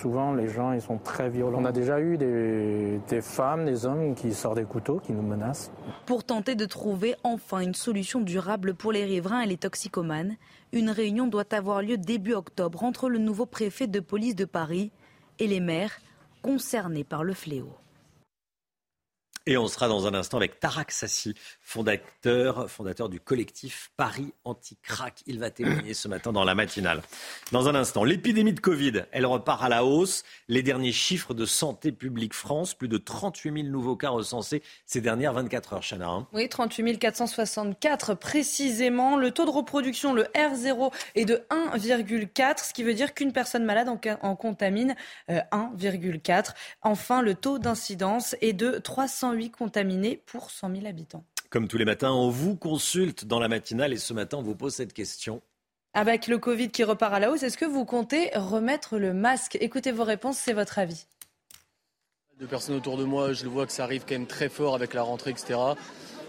Souvent, les gens ils sont très violents. On a déjà eu des, des femmes, des hommes qui sortent des couteaux, qui nous menacent. Pour tenter de trouver enfin une solution durable pour les riverains et les toxicomanes, une réunion doit avoir lieu début octobre entre le nouveau préfet de police de Paris et les maires concernés par le fléau. Et on sera dans un instant avec Tarak Sassi, fondateur, fondateur du collectif Paris Anti-Crack. Il va témoigner ce matin dans la matinale. Dans un instant, l'épidémie de Covid, elle repart à la hausse. Les derniers chiffres de Santé publique France, plus de 38 000 nouveaux cas recensés ces dernières 24 heures, Chana. hein. Oui, 38 464 précisément. Le taux de reproduction, le R0, est de 1,4, ce qui veut dire qu'une personne malade en, contamine euh, 1,4. Enfin, le taux d'incidence est de 308 contaminés pour 100 000 habitants. Comme tous les matins, on vous consulte dans la matinale et ce matin, on vous pose cette question. Avec le Covid qui repart à la hausse, est-ce que vous comptez remettre le masque? Écoutez vos réponses, c'est votre avis. De personnes autour de moi, je le vois que ça arrive quand même très fort avec la rentrée, etc.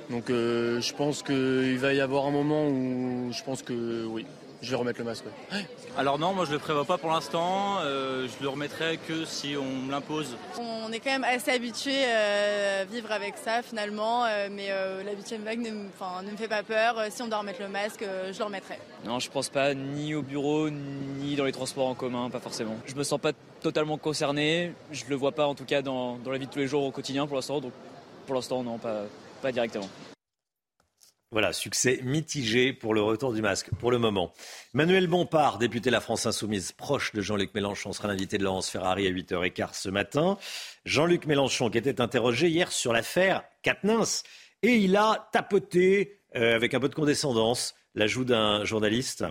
Donc euh, je pense qu'il va y avoir un moment où je pense que oui, je vais remettre le masque. ouais. Alors non, moi je le prévois pas pour l'instant. Euh, je le remettrai que si on me l'impose. On est quand même assez habitué euh, à vivre avec ça finalement, euh, mais euh, la huitième vague ne, ne me fait pas peur. Euh, Si on doit remettre le masque, euh, je le remettrai. Non, je pense pas ni au bureau ni dans les transports en commun, pas forcément. Je me sens pas totalement concerné. Je le vois pas en tout cas dans, dans la vie de tous les jours au quotidien pour l'instant. Donc pour l'instant non, pas, pas directement. Voilà, succès mitigé pour le retour du masque pour le moment. Manuel Bompard, député de la France Insoumise, proche de Jean-Luc Mélenchon, sera l'invité de Laurence Ferrari à 8h15 ce matin. Jean-Luc Mélenchon qui était interrogé hier sur l'affaire Katnins et il a tapoté euh, avec un peu de condescendance l'ajout d'un journaliste.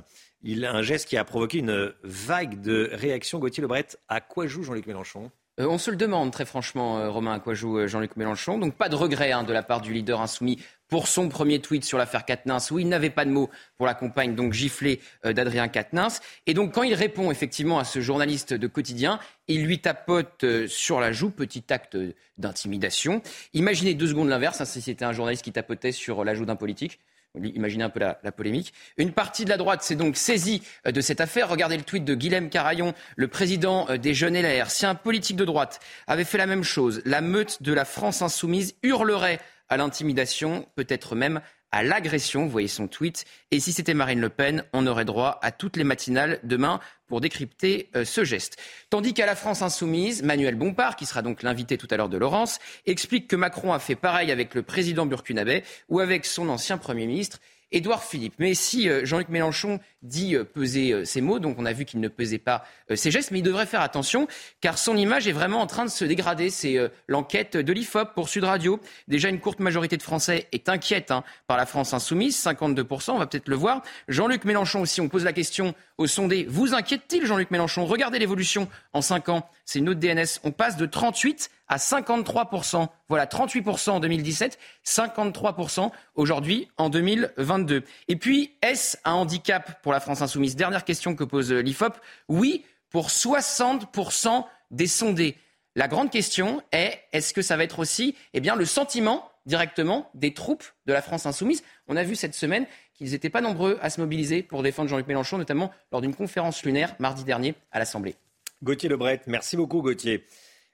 Il a un geste qui a provoqué une vague de réactions. Gauthier Lebret, à quoi joue Jean-Luc Mélenchon? On se le demande très franchement, Romain, à quoi joue Jean-Luc Mélenchon. Donc pas de regret hein, de la part du leader insoumis pour son premier tweet sur l'affaire Katnins, où il n'avait pas de mots pour la compagne donc giflée d'Adrien Katnins. Et donc quand il répond effectivement à ce journaliste de quotidien, il lui tapote sur la joue, petit acte d'intimidation. Imaginez deux secondes l'inverse, hein, si c'était un journaliste qui tapotait sur la joue d'un politique. Imaginez un peu la, polémique. Une partie de la droite s'est donc saisie euh, de cette affaire. Regardez le tweet de Guilhem Carayon, le président euh, des Jeunes LR. Si un politique de droite avait fait la même chose, la meute de la France insoumise hurlerait à l'intimidation, peut-être même à l'agression. Vous voyez son tweet. Et si c'était Marine Le Pen, on aurait droit à toutes les matinales demain pour décrypter euh, ce geste. Tandis qu'à la France insoumise, Manuel Bompard, qui sera donc l'invité tout à l'heure de Laurence, explique que Macron a fait pareil avec le président burkinabé ou avec son ancien Premier ministre. Édouard Philippe. Mais si euh, Jean-Luc Mélenchon dit euh, peser ses mots, donc on a vu qu'il ne pesait pas ses gestes, mais il devrait faire attention, car son image est vraiment en train de se dégrader. C'est l'enquête de l'IFOP pour Sud Radio. Déjà, une courte majorité de Français est inquiète hein, par la France insoumise, 52%, on va peut-être le voir. Jean-Luc Mélenchon aussi, on pose la question au sondé, vous inquiète-t-il Jean-Luc Mélenchon? Regardez l'évolution en 5 ans, c'est une note DNS, on passe de 38 à 53%. Voilà, 38% en 2017, 53% aujourd'hui en 2022. Et puis, est-ce un handicap pour la France insoumise? Dernière question que pose l'IFOP. Oui, pour 60% des sondés. La grande question est, est-ce que ça va être aussi eh bien, le sentiment directement des troupes de la France insoumise? On a vu cette semaine qu'ils n'étaient pas nombreux à se mobiliser pour défendre Jean-Luc Mélenchon, notamment lors d'une conférence lunaire mardi dernier à l'Assemblée. Gauthier Lebret, merci beaucoup Gauthier.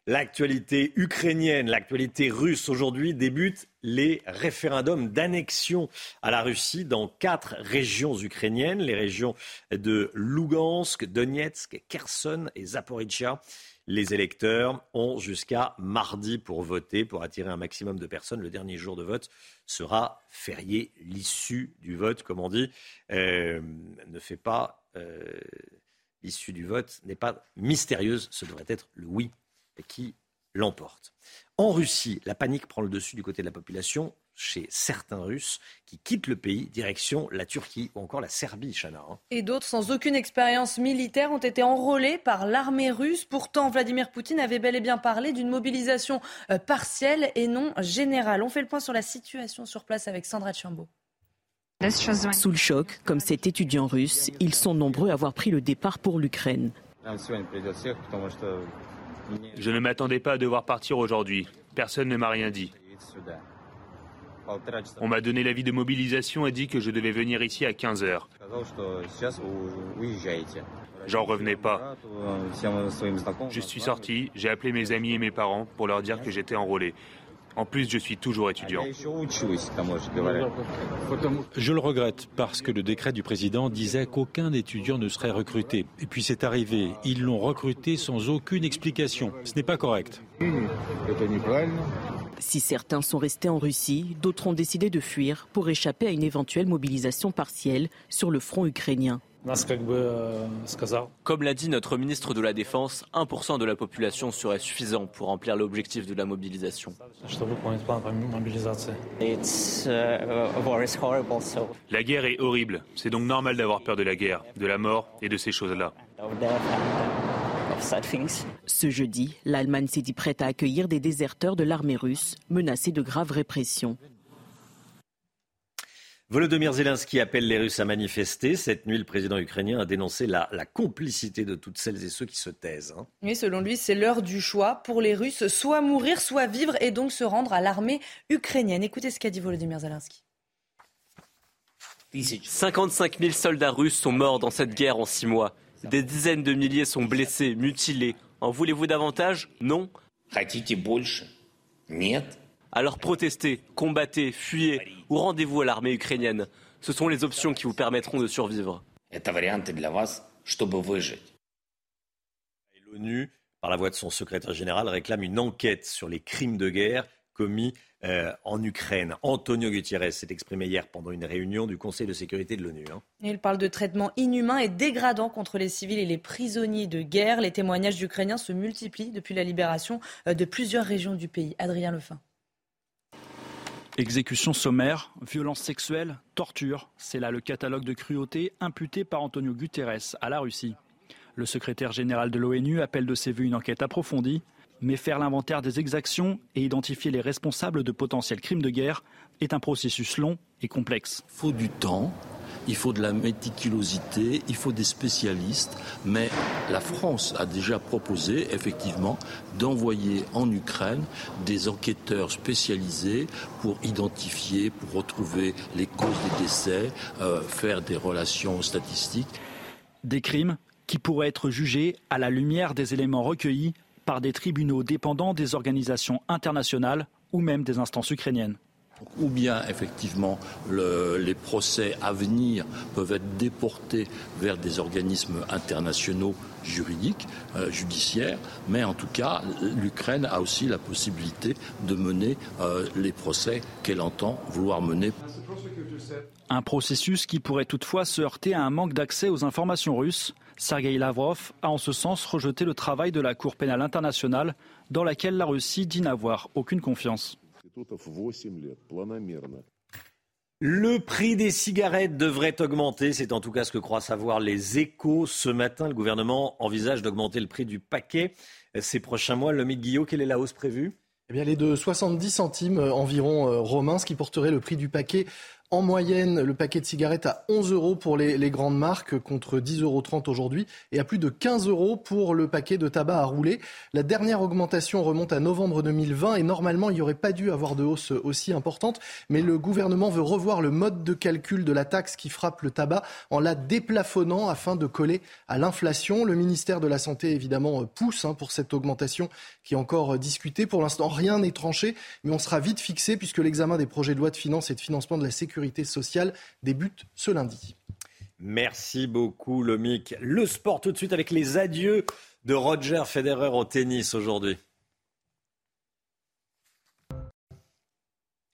L'actualité ukrainienne, l'actualité russe aujourd'hui débute les référendums d'annexion à la Russie dans quatre régions ukrainiennes, les régions de Lugansk, Donetsk, Kherson et Zaporizhia. Les électeurs ont jusqu'à mardi pour voter, pour attirer un maximum de personnes. Le dernier jour de vote sera férié. L'issue du vote, comme on dit, euh, ne fait pas. Euh, l'issue du vote n'est pas mystérieuse. Ce devrait être le oui qui l'emporte. En Russie, la panique prend le dessus du côté de la population chez certains Russes qui quittent le pays, direction la Turquie ou encore la Serbie, Chana. Hein. Et d'autres sans aucune expérience militaire ont été enrôlés par l'armée russe. Pourtant, Vladimir Poutine avait bel et bien parlé d'une mobilisation euh, partielle et non générale. On fait le point sur la situation sur place avec Sandra Chambaud. Sous le choc, comme cet étudiant russe, ils sont nombreux à avoir pris le départ pour l'Ukraine. Je ne m'attendais pas à devoir partir aujourd'hui. Personne ne m'a rien dit. On m'a donné l'avis de mobilisation et dit que je devais venir ici à 15 heures. J'en revenais pas. Je suis sorti, j'ai appelé mes amis et mes parents pour leur dire que j'étais enrôlé. En plus, je suis toujours étudiant. Je le regrette parce que le décret du président disait qu'aucun étudiant ne serait recruté. Et puis c'est arrivé. Ils l'ont recruté sans aucune explication. Ce n'est pas correct. Si certains sont restés en Russie, d'autres ont décidé de fuir pour échapper à une éventuelle mobilisation partielle sur le front ukrainien. Comme l'a dit notre ministre de la Défense, 1% de la population serait suffisant pour remplir l'objectif de la mobilisation. La guerre est horrible. C'est donc normal d'avoir peur de la guerre, de la mort et de ces choses-là. Ce jeudi, l'Allemagne s'est dit prête à accueillir des déserteurs de l'armée russe menacés de graves répressions. Volodymyr Zelensky appelle les Russes à manifester. Cette nuit, le président ukrainien a dénoncé la, complicité de toutes celles et ceux qui se taisent. Hein. Oui, selon lui, c'est l'heure du choix pour les Russes, soit mourir, soit vivre et donc se rendre à l'armée ukrainienne. Écoutez ce qu'a dit Volodymyr Zelensky. 55 000 soldats russes sont morts dans cette guerre en six mois. Des dizaines de milliers sont blessés, mutilés. En voulez-vous davantage? Non alors protestez, combattez, fuyez ou rendez-vous à l'armée ukrainienne. Ce sont les options qui vous permettront de survivre. L'ONU, par la voix de son secrétaire général, réclame une enquête sur les crimes de guerre commis euh, en Ukraine. Antonio Gutiérrez s'est exprimé hier pendant une réunion du Conseil de sécurité de l'ONU. Hein. Il parle de traitements inhumains et dégradants contre les civils et les prisonniers de guerre. Les témoignages d'Ukrainiens se multiplient depuis la libération euh, de plusieurs régions du pays. Adrien Lefin. Exécution sommaire, violence sexuelle, torture, c'est là le catalogue de cruauté imputé par Antonio Guterres à la Russie. Le secrétaire général de l'ONU appelle de ses voeux une enquête approfondie, mais faire l'inventaire des exactions et identifier les responsables de potentiels crimes de guerre est un processus long et complexe. Faut du temps, il faut de la méticulosité, il faut des spécialistes, mais la France a déjà proposé effectivement d'envoyer en Ukraine des enquêteurs spécialisés pour identifier, pour retrouver les causes des décès, euh, faire des relations statistiques. Des crimes qui pourraient être jugés à la lumière des éléments recueillis par des tribunaux dépendants des organisations internationales ou même des instances ukrainiennes. Ou bien, effectivement, les procès à venir peuvent être déportés vers des organismes internationaux juridiques, euh, judiciaires, mais en tout cas, l'Ukraine a aussi la possibilité de mener euh, les procès qu'elle entend vouloir mener. Un processus qui pourrait toutefois se heurter à un manque d'accès aux informations russes. Sergei Lavrov a en ce sens rejeté le travail de la Cour pénale internationale, dans laquelle la Russie dit n'avoir aucune confiance. Le prix des cigarettes devrait augmenter, c'est en tout cas ce que croient savoir les échos. Ce matin, le gouvernement envisage d'augmenter le prix du paquet ces prochains mois. Le Guillot, quelle est la hausse prévue? Eh bien, les de 70 centimes environ euh, romains, ce qui porterait le prix du paquet en moyenne, le paquet de cigarettes à 11 euros pour les, grandes marques contre 10,30 euros aujourd'hui et à plus de 15 euros pour le paquet de tabac à rouler. La dernière augmentation remonte à novembre 2020 et normalement il n'y aurait pas dû avoir de hausse aussi importante. Mais le gouvernement veut revoir le mode de calcul de la taxe qui frappe le tabac en la déplafonnant afin de coller à l'inflation. Le ministère de la Santé évidemment pousse hein, pour cette augmentation qui est encore discutée. Pour l'instant rien n'est tranché mais on sera vite fixé puisque l'examen des projets de loi de finances et de financement de la sécurité sécurité sociale débute ce lundi. Merci beaucoup, Lomic. Le sport tout de suite avec les adieux de Roger Federer au tennis aujourd'hui.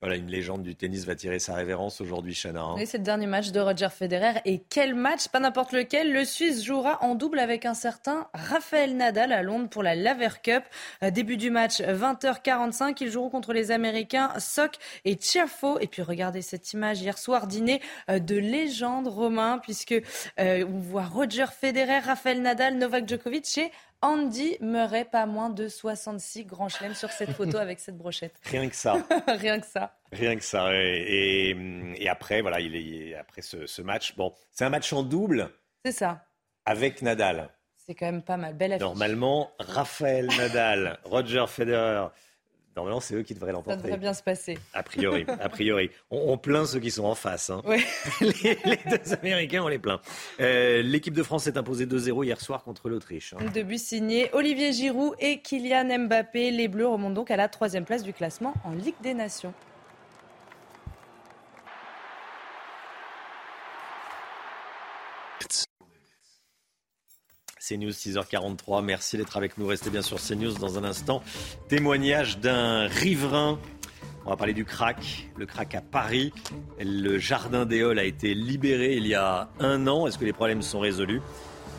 Voilà, une légende du tennis va tirer sa révérence aujourd'hui, Chana. Hein. Oui, c'est le dernier match de Roger Federer. Et quel match Pas n'importe lequel. Le Suisse jouera en double avec un certain Raphaël Nadal à Londres pour la Laver Cup. Euh, début du match, 20h45. Ils joueront contre les Américains Sock et Tiafo. Et puis regardez cette image hier soir, dîner euh, de légende romain, puisque euh, on voit Roger Federer, Raphaël Nadal, Novak Djokovic et Andy Murray, pas moins de 66 grands chelems sur cette photo <laughs> avec cette brochette. Rien que ça. <laughs> Rien que ça. Rien que ça. Et, et après, voilà, il est après ce, ce match. Bon, c'est un match en double. C'est ça. Avec Nadal. C'est quand même pas mal. Belle affiche. Normalement, Raphaël Nadal, <laughs> Roger Federer. Normalement, c'est eux qui devraient l'emporter. Ça devrait bien se passer. A priori, a priori. On, plaint ceux qui sont en face. Hein. <laughs> les, deux Américains, on les plaint. Euh, l'équipe de France s'est imposée 2-0 hier soir contre l'Autriche. Hein. De but signé Olivier Giroud et Kylian Mbappé. Les Bleus remontent donc à la troisième place du classement en Ligue des Nations. CNews 6h43. Merci d'être avec nous. Restez bien sur CNews dans un instant. Témoignage d'un riverain. On va parler du crack, le crack à Paris. Le jardin Halles a été libéré il y a un an. Est-ce que les problèmes sont résolus?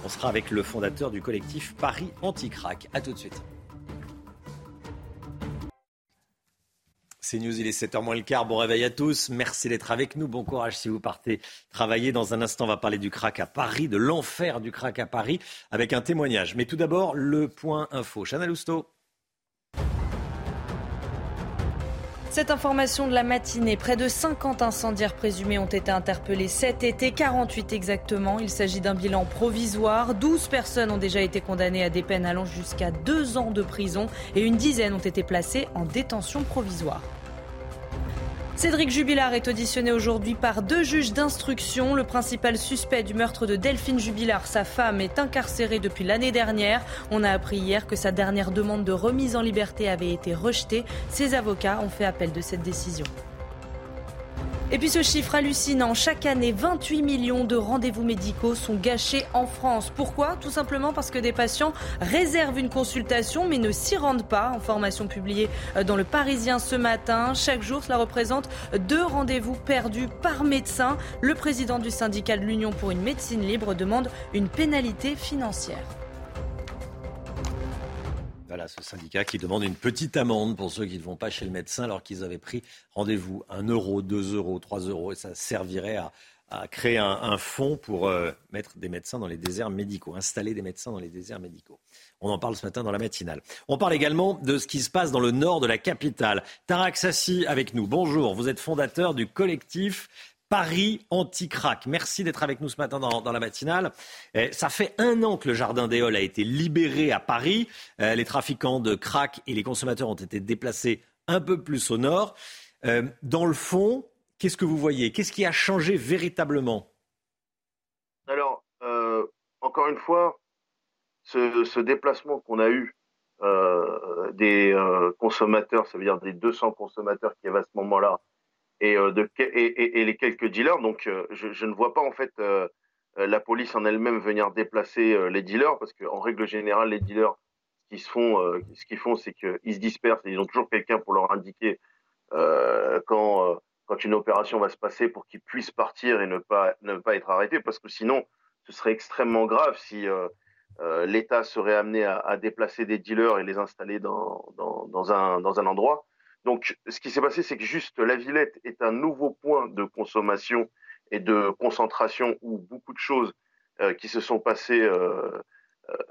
On sera avec le fondateur du collectif Paris Anti-Crack. A tout de suite. C'est News, il est 7h moins le quart. Bon réveil à tous. Merci d'être avec nous. Bon courage si vous partez travailler. Dans un instant, on va parler du crack à Paris, de l'enfer du crack à Paris, avec un témoignage. Mais tout d'abord, le point info. Chana Lousteau. Cette information de la matinée, près de 50 incendiaires présumés ont été interpellés cet été, 48 exactement. Il s'agit d'un bilan provisoire. 12 personnes ont déjà été condamnées à des peines allant jusqu'à deux ans de prison et une dizaine ont été placées en détention provisoire. Cédric Jubilard est auditionné aujourd'hui par deux juges d'instruction. Le principal suspect du meurtre de Delphine Jubilard, sa femme, est incarcéré depuis l'année dernière. On a appris hier que sa dernière demande de remise en liberté avait été rejetée. Ses avocats ont fait appel de cette décision. Et puis ce chiffre hallucinant, chaque année 28 millions de rendez-vous médicaux sont gâchés en France. Pourquoi? Tout simplement parce que des patients réservent une consultation mais ne s'y rendent pas. Information publiée euh, dans le Parisien ce matin. Chaque jour, cela représente deux rendez-vous perdus par médecin. Le président du syndicat de l'Union pour une médecine libre demande une pénalité financière. Voilà, ce syndicat qui demande une petite amende pour ceux qui ne vont pas chez le médecin alors qu'ils avaient pris rendez-vous 1 euro, 2 euros, 3 euros et ça servirait à, créé un, fonds pour euh, mettre des médecins dans les déserts médicaux, installer des médecins dans les déserts médicaux. On en parle ce matin dans la matinale. On parle également de ce qui se passe dans le nord de la capitale. Tarak Sassi avec nous. Bonjour, vous êtes fondateur du collectif Paris anti-crack. Merci d'être avec nous ce matin dans, la matinale. Eh, ça fait un an que le jardin des a été libéré à Paris. Eh, les trafiquants de crack et les consommateurs ont été déplacés un peu plus au nord. Eh, dans le fond, qu'est-ce que vous voyez? Qu'est-ce qui a changé véritablement? Alors, euh, encore une fois, ce, déplacement qu'on a eu euh, des euh, consommateurs, ça veut dire des 200 consommateurs qui avaient à ce moment-là, et, euh, de, et, et, les quelques dealers. Donc, euh, je, je, ne vois pas en fait euh, la police en elle-même venir déplacer les dealers, parce qu'en règle générale, les dealers, ce qu'ils font, ce qu'ils font, c'est qu'ils se dispersent et ils ont toujours quelqu'un pour leur indiquer quand quand une opération va se passer pour qu'ils puissent partir et ne pas ne pas être arrêtés, parce que sinon, ce serait extrêmement grave si l'État serait amené à, à, déplacer des dealers et les installer dans, dans, dans, un, dans un endroit. Donc, ce qui s'est passé, c'est que juste la Villette est un nouveau point de consommation et de concentration où beaucoup de choses euh, qui se sont passées, euh,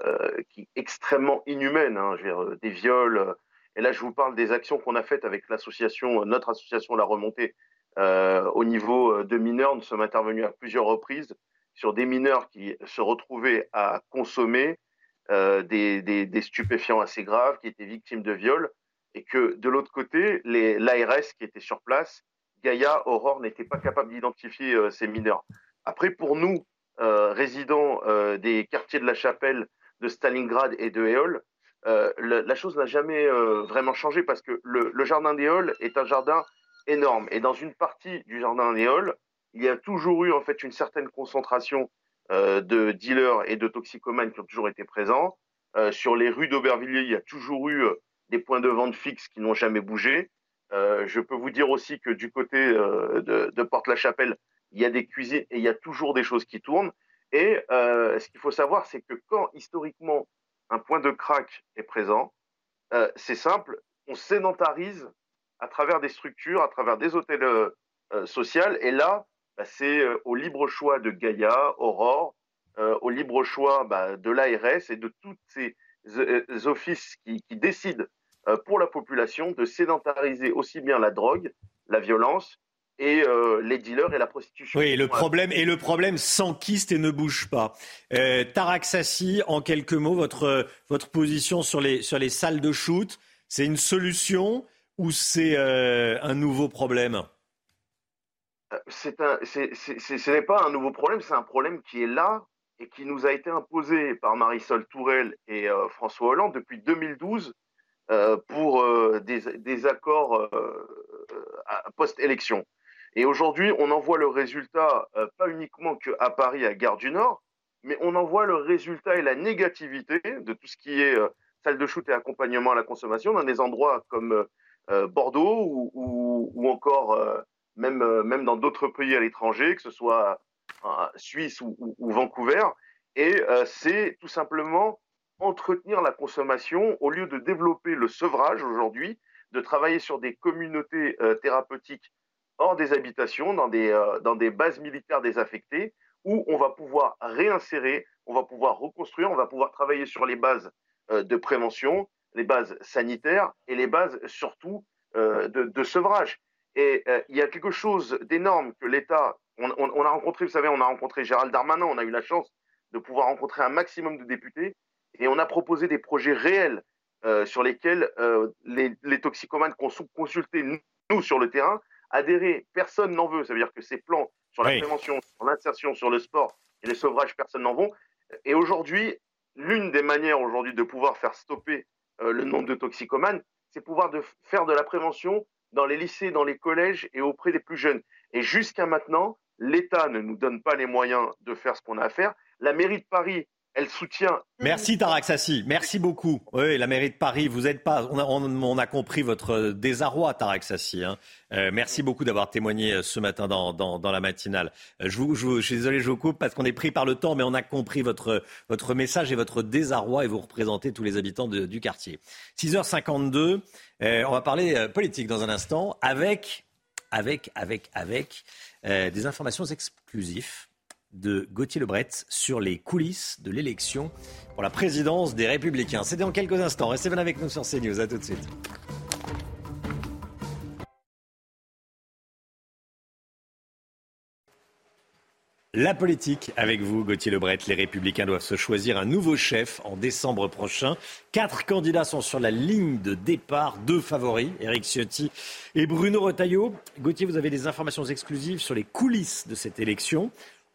euh, qui extrêmement inhumaines, hein, je veux des viols. et là, je vous parle des actions qu'on a faites avec l'association, notre association La Remontée, au niveau de mineurs. Nous sommes intervenus à plusieurs reprises sur des mineurs qui se retrouvaient à consommer des stupéfiants assez graves, qui étaient victimes de viols et que de l'autre côté, l'ARS qui était sur place, Gaïa, Aurore n'était pas capable d'identifier euh, ces mineurs. Après, pour nous, euh, résidents euh, des quartiers de la Chapelle, de Stalingrad et de Éole, la, chose n'a jamais vraiment changé parce que le, jardin d'Éole est un jardin énorme. Et dans une partie du jardin d'Éole, il y a toujours eu en fait une certaine concentration de dealers et de toxicomanes qui ont toujours été présents. sur les rues d'Aubervilliers, il y a toujours eu des points de vente fixes qui n'ont jamais bougé. Euh, je peux vous dire aussi que du côté euh, de, Porte-la-Chapelle, il y a des cuisines et il y a toujours des choses qui tournent. Et euh, ce qu'il faut savoir, c'est que quand historiquement un point de crack est présent, c'est simple, on sédentarise à travers des structures, à travers des hôtels sociaux. Et là, bah, c'est au libre choix de Gaïa, Aurore, au libre choix bah, de l'ARS et de tous ces offices qui décident pour la population de sédentariser aussi bien la drogue, la violence et euh, les dealers et la prostitution. Oui, le problème et le problème s'enquiste et ne bouge pas. Euh, Tarak Sassi, en quelques mots, votre votre position sur les sur les salles de shoot, c'est une solution ou c'est euh, un nouveau problème? C'est un, ce n'est pas un nouveau problème, c'est un problème qui est là et qui nous a été imposé par Marisol Tourelle et François Hollande depuis 2012 euh, pour euh, des, accords euh, post-élection. Et aujourd'hui, on en voit le résultat, pas uniquement qu'à Paris, à Gare du Nord, mais on en voit le résultat et la négativité de tout ce qui est salle de shoot et accompagnement à la consommation dans des endroits comme Bordeaux ou, encore même, même dans d'autres pays à l'étranger, que ce soit Suisse ou Vancouver. Et c'est tout simplement entretenir la consommation au lieu de développer le sevrage aujourd'hui, de travailler sur des communautés euh, thérapeutiques hors des habitations, dans des, euh, dans des bases militaires désaffectées, où on va pouvoir réinsérer, on va pouvoir reconstruire, on va pouvoir travailler sur les bases euh, de prévention, les bases sanitaires et les bases surtout de, sevrage. Et il y a quelque chose d'énorme que l'État, on, a rencontré, vous savez, on a rencontré Gérald Darmanin, on a eu la chance de pouvoir rencontrer un maximum de députés et on a proposé des projets réels euh, sur lesquels euh, les, toxicomanes qu'on consulté nous sur le terrain adhérer. Personne n'en veut. Ça veut dire que ces plans sur la prévention, sur l'insertion, sur le sport et les sauverages, personne n'en veut. Et aujourd'hui, l'une des manières aujourd'hui de pouvoir faire stopper euh, le nombre de toxicomanes, c'est pouvoir de faire de la prévention dans les lycées, dans les collèges et auprès des plus jeunes. Et jusqu'à maintenant, l'État ne nous donne pas les moyens de faire ce qu'on a à faire. La mairie de Paris elle soutient. Merci Tarak Sassi, merci beaucoup. Oui, la mairie de Paris, vous êtes pas. On a, compris votre désarroi, Tarak Sassi. Hein. Euh, merci beaucoup d'avoir témoigné euh, ce matin dans, la matinale. Euh, je, je, suis désolé, je vous coupe parce qu'on est pris par le temps, mais on a compris votre, votre message et votre désarroi et vous représentez tous les habitants du quartier. 6h52, on va parler politique dans un instant avec avec, avec, avec des informations exclusives de Gauthier Lebret sur les coulisses de l'élection pour la présidence des Républicains. C'est dans quelques instants. Restez bien avec nous sur CNews. À tout de suite. La politique avec vous, Gauthier Lebret. Les Républicains doivent se choisir un nouveau chef en décembre prochain. Quatre candidats sont sur la ligne de départ. Deux favoris, Éric Ciotti et Bruno Retailleau. Gauthier, vous avez des informations exclusives sur les coulisses de cette élection.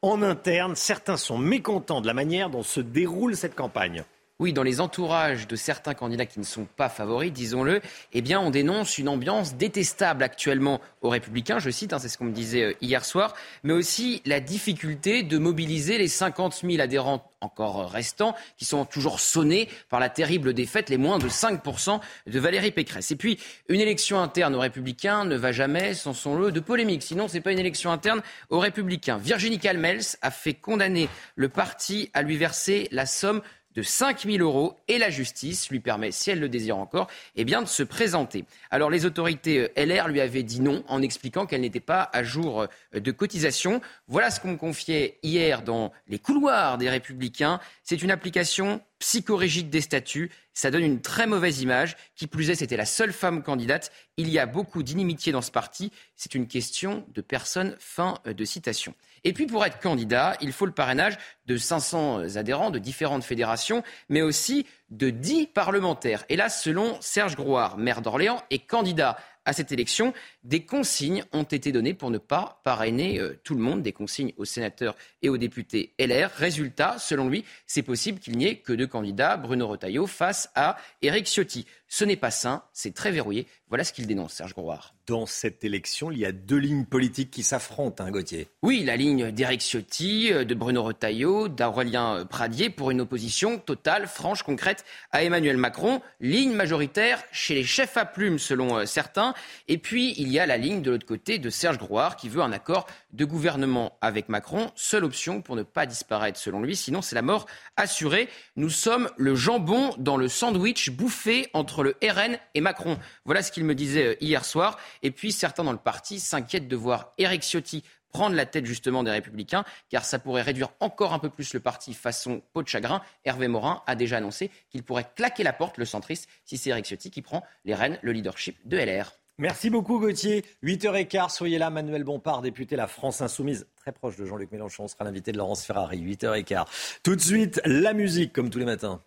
En interne, certains sont mécontents de la manière dont se déroule cette campagne. Oui, dans les entourages de certains candidats qui ne sont pas favoris, disons-le, eh bien, on dénonce une ambiance détestable actuellement aux Républicains, je cite, hein, c'est ce qu'on me disait euh, hier soir, mais aussi la difficulté de mobiliser les 50 000 adhérents encore restants, qui sont toujours sonnés par la terrible défaite, les moins de 5% de Valérie Pécresse. Et puis, une élection interne aux Républicains ne va jamais sans son lot de polémique. Sinon, ce n'est pas une élection interne aux Républicains. Virginie Calmels a fait condamner le parti à lui verser la somme de 5 000 euros et la justice lui permet, si elle le désire encore, eh bien, de se présenter. Alors les autorités euh, LR lui avaient dit non en expliquant qu'elle n'était pas à jour euh, de cotisation. Voilà ce qu'on me confiait hier dans les couloirs des Républicains. C'est une application psychorigide des statuts. Ça donne une très mauvaise image. Qui plus est, c'était la seule femme candidate. Il y a beaucoup d'inimitié dans ce parti. C'est une question de personne. Fin euh, de citation. Et puis pour être candidat, il faut le parrainage de 500 adhérents de différentes fédérations, mais aussi de 10 parlementaires. Et là, selon Serge Grouard, maire d'Orléans et candidat à cette élection, des consignes ont été données pour ne pas parrainer euh, tout le monde, des consignes aux sénateurs et aux députés LR. Résultat, selon lui, c'est possible qu'il n'y ait que deux candidats, Bruno Retailleau face à Éric Ciotti. Ce n'est pas sain, c'est très verrouillé. Voilà ce qu'il dénonce, Serge Grouard. Dans cette élection, il y a deux lignes politiques qui s'affrontent, hein, Gauthier. Oui, la ligne d'Éric Ciotti, euh, de Bruno Retailleau, d'Aurélien euh, Pradier pour une opposition totale, franche, concrète à Emmanuel Macron. Ligne majoritaire chez les chefs à plumes, selon euh, certains. Et puis, il y a la ligne de l'autre côté de Serge Grouard qui veut un accord de gouvernement avec Macron. Seule option pour ne pas disparaître, selon lui. Sinon, c'est la mort assurée. Nous sommes le jambon dans le sandwich bouffé entre le RN et Macron. Voilà ce qu'il me disait euh, hier soir. Et puis certains dans le parti s'inquiètent de voir Éric Ciotti prendre la tête justement des Républicains, car ça pourrait réduire encore un peu plus le parti façon peau de chagrin. Hervé Morin a déjà annoncé qu'il pourrait claquer la porte, le centriste, si c'est Éric Ciotti qui prend les rênes, le leadership de LR. Merci beaucoup Gauthier. 8h15, soyez là. Manuel Bompard, député La France Insoumise, très proche de Jean-Luc Mélenchon, sera l'invité de Laurence Ferrari. 8h15. Tout de suite, la musique, comme tous les matins.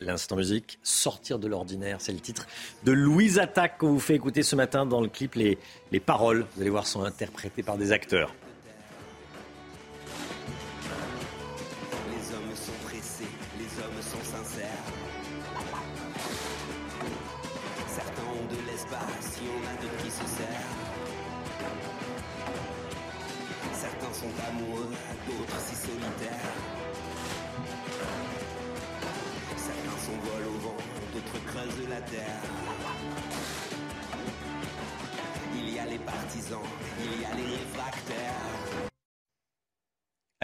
L'instant musique, sortir de l'ordinaire, c'est le titre de Louise Attaque qu'on vous fait écouter ce matin dans le clip. Les, les paroles, vous allez voir, sont interprétées par des acteurs.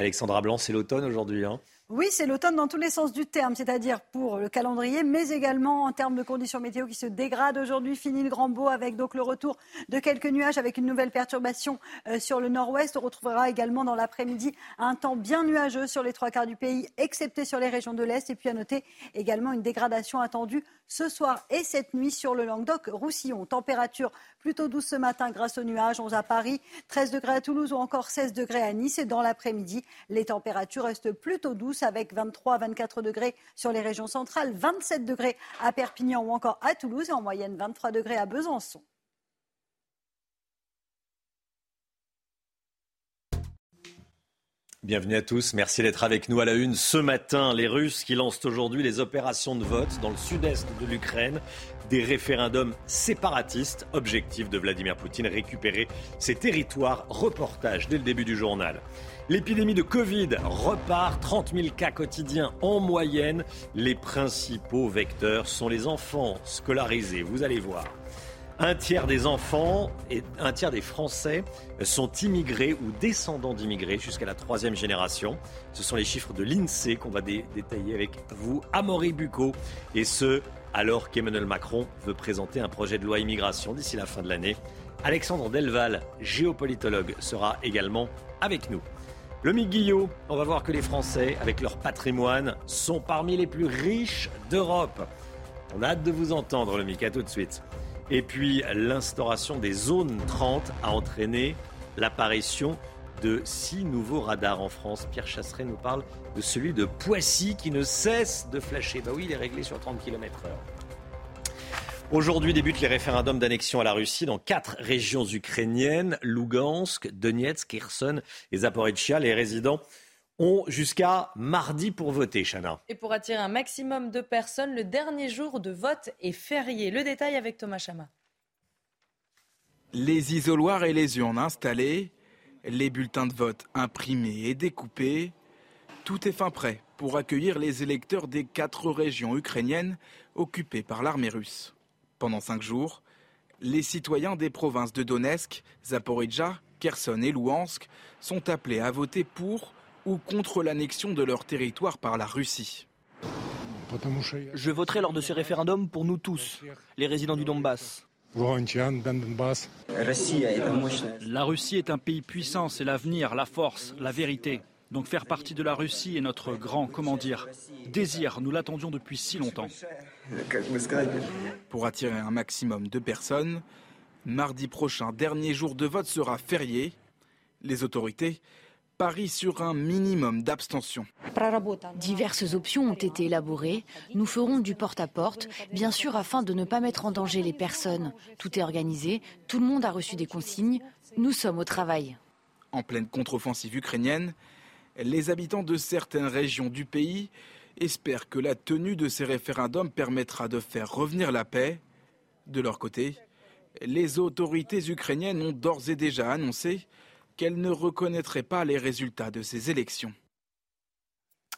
Alexandra Blanc, c'est l'automne aujourd'hui. Hein Oui, c'est l'automne dans tous les sens du terme, c'est-à-dire pour le calendrier, mais également en termes de conditions météo qui se dégradent aujourd'hui. Fini le grand beau avec donc le retour de quelques nuages avec une nouvelle perturbation euh, sur le nord-ouest. On retrouvera également dans l'après-midi un temps bien nuageux sur les trois quarts du pays, excepté sur les régions de l'Est. Et puis à noter également une dégradation attendue ce soir et cette nuit sur le Languedoc-Roussillon. Température plutôt douce ce matin grâce aux nuages. 11 à Paris, 13 degrés à Toulouse ou encore 16 degrés à Nice. Et dans l'après-midi, les températures restent plutôt douces avec 23 à 24 degrés sur les régions centrales, 27 degrés à Perpignan ou encore à Toulouse et en moyenne 23 degrés à Besançon. Bienvenue à tous, merci d'être avec nous à la une ce matin. Les Russes qui lancent aujourd'hui les opérations de vote dans le sud-est de l'Ukraine, des référendums séparatistes. Objectif de Vladimir Poutine, récupérer ces territoires. Reportage dès le début du journal. L'épidémie de Covid repart, 30 000 cas quotidiens en moyenne. Les principaux vecteurs sont les enfants scolarisés, vous allez voir. Un tiers des enfants et un tiers des Français sont immigrés ou descendants d'immigrés jusqu'à la troisième génération. Ce sont les chiffres de l'INSEE qu'on va dé- détailler avec vous, Amaury Bucco, et ce, alors qu'Emmanuel Macron veut présenter un projet de loi immigration d'ici la fin de l'année. Alexandre Delval, géopolitologue, sera également avec nous. Le Guillot, on va voir que les Français, avec leur patrimoine, sont parmi les plus riches d'Europe. On a hâte de vous entendre, le Mick, à tout de suite. Et puis, l'instauration des zones 30 a entraîné l'apparition de six nouveaux radars en France. Pierre Chasseret nous parle de celui de Poissy qui ne cesse de flasher. Bah oui, il est réglé sur 30 km/h. Aujourd'hui débutent les référendums d'annexion à la Russie dans quatre régions ukrainiennes, Lugansk, Donetsk, Kherson et Zaporizhia. Les résidents ont jusqu'à mardi pour voter, Chana. Et pour attirer un maximum de personnes, le dernier jour de vote est férié. Le détail avec Thomas Chama. Les isoloirs et les urnes installés, les bulletins de vote imprimés et découpés, tout est fin prêt pour accueillir les électeurs des quatre régions ukrainiennes occupées par l'armée russe. Pendant cinq jours, les citoyens des provinces de Donetsk, Zaporizhia, Kherson et Louhansk sont appelés à voter pour ou contre l'annexion de leur territoire par la Russie. Je voterai lors de ce référendum pour nous tous, les résidents du Donbass. La Russie est un pays puissant, c'est l'avenir, la force, la vérité. Donc faire partie de la Russie est notre grand, comment dire, désir. Nous l'attendions depuis si longtemps. Pour attirer un maximum de personnes, mardi prochain, dernier jour de vote sera férié. Les autorités parient sur un minimum d'abstention. Diverses options ont été élaborées. Nous ferons du porte-à-porte, bien sûr afin de ne pas mettre en danger les personnes. Tout est organisé, tout le monde a reçu des consignes. Nous sommes au travail. En pleine contre-offensive ukrainienne, les habitants de certaines régions du pays espèrent que la tenue de ces référendums permettra de faire revenir la paix. De leur côté, les autorités ukrainiennes ont d'ores et déjà annoncé qu'elles ne reconnaîtraient pas les résultats de ces élections.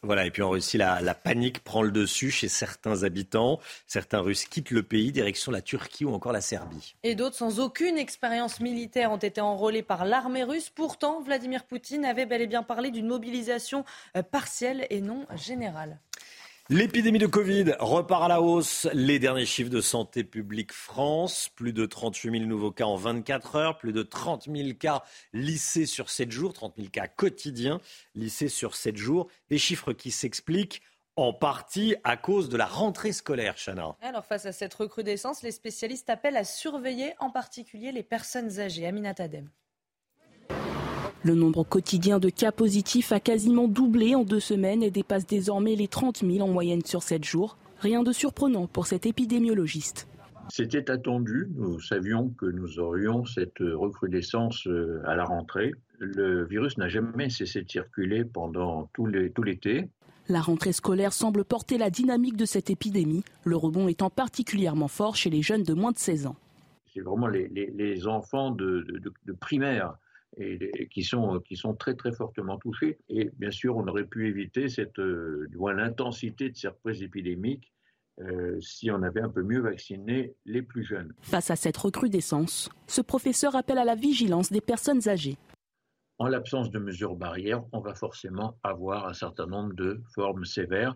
Voilà, et puis en Russie, la, la, panique prend le dessus chez certains habitants. Certains Russes quittent le pays, direction la Turquie ou encore la Serbie. Et d'autres, sans aucune expérience militaire, ont été enrôlés par l'armée russe. Pourtant, Vladimir Poutine avait bel et bien parlé d'une mobilisation euh, partielle et non générale. L'épidémie de Covid repart à la hausse. Les derniers chiffres de Santé publique France, plus de 38 000 nouveaux cas en 24 heures, plus de 30 000 cas lissés sur 7 jours, 30 000 cas quotidiens lissés sur 7 jours. Des chiffres qui s'expliquent en partie à cause de la rentrée scolaire, Chana. Alors face à cette recrudescence, les spécialistes appellent à surveiller en particulier les personnes âgées. Aminat Adem. Le nombre quotidien de cas positifs a quasiment doublé en deux semaines et dépasse désormais les 30 000 en moyenne sur 7 jours. Rien de surprenant pour cet épidémiologiste. C'était attendu. Nous savions que nous aurions cette recrudescence euh, à la rentrée. Le virus n'a jamais cessé de circuler pendant tout l'été. La rentrée scolaire semble porter la dynamique de cette épidémie, le rebond étant particulièrement fort chez les jeunes de moins de 16 ans. C'est vraiment les, enfants de primaire et, qui, sont, qui sont très très fortement touchés. Et bien sûr, on aurait pu éviter cette, euh, l'intensité de cette reprise épidémique euh, si on avait un peu mieux vacciné les plus jeunes. Face à cette recrudescence, ce professeur appelle à la vigilance des personnes âgées. En l'absence de mesures barrières, on va forcément avoir un certain nombre de formes sévères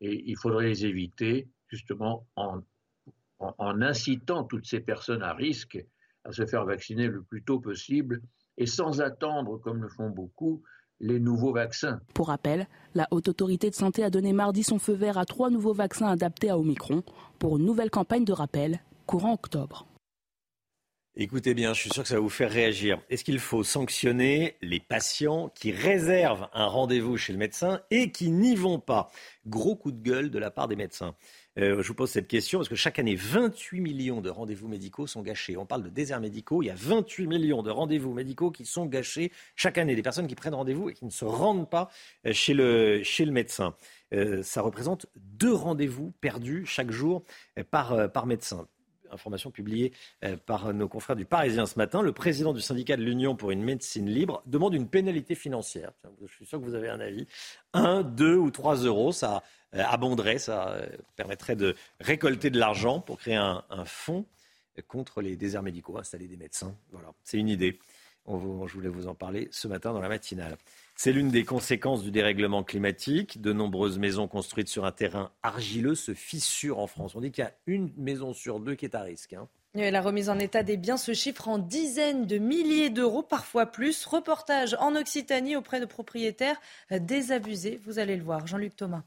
et il faudrait les éviter justement en, en incitant toutes ces personnes à risque à se faire vacciner le plus tôt possible et sans attendre, comme le font beaucoup, les nouveaux vaccins. Pour rappel, la Haute Autorité de Santé a donné mardi son feu vert à trois nouveaux vaccins adaptés à Omicron pour une nouvelle campagne de rappel courant octobre. Écoutez bien, je suis sûr que ça va vous faire réagir. Est-ce qu'il faut sanctionner les patients qui réservent un rendez-vous chez le médecin et qui n'y vont pas? Gros coup de gueule de la part des médecins. Euh, je vous pose cette question parce que chaque année, 28 millions de rendez-vous médicaux sont gâchés. On parle de déserts médicaux. Il y a 28 millions de rendez-vous médicaux qui sont gâchés chaque année. Des personnes qui prennent rendez-vous et qui ne se rendent pas euh, chez le, médecin. Euh, ça représente deux rendez-vous perdus chaque jour par, médecin information publiée par nos confrères du Parisien ce matin, le président du syndicat de l'Union pour une médecine libre demande une pénalité financière. Je suis sûr que vous avez un avis. 1, 2 ou 3 euros, ça abonderait, ça euh, permettrait de récolter de l'argent pour créer un, fonds contre les déserts médicaux, installer des médecins. Voilà, c'est une idée. je voulais vous en parler ce matin dans la matinale. C'est l'une des conséquences du dérèglement climatique. De nombreuses maisons construites sur un terrain argileux se fissurent en France. On dit qu'il y a une maison sur deux qui est à risque. Hein. la remise en état des biens se chiffre en dizaines de milliers d'euros, parfois plus. Reportage en Occitanie auprès de propriétaires désabusés. Vous allez le voir. Jean-Luc Thomas.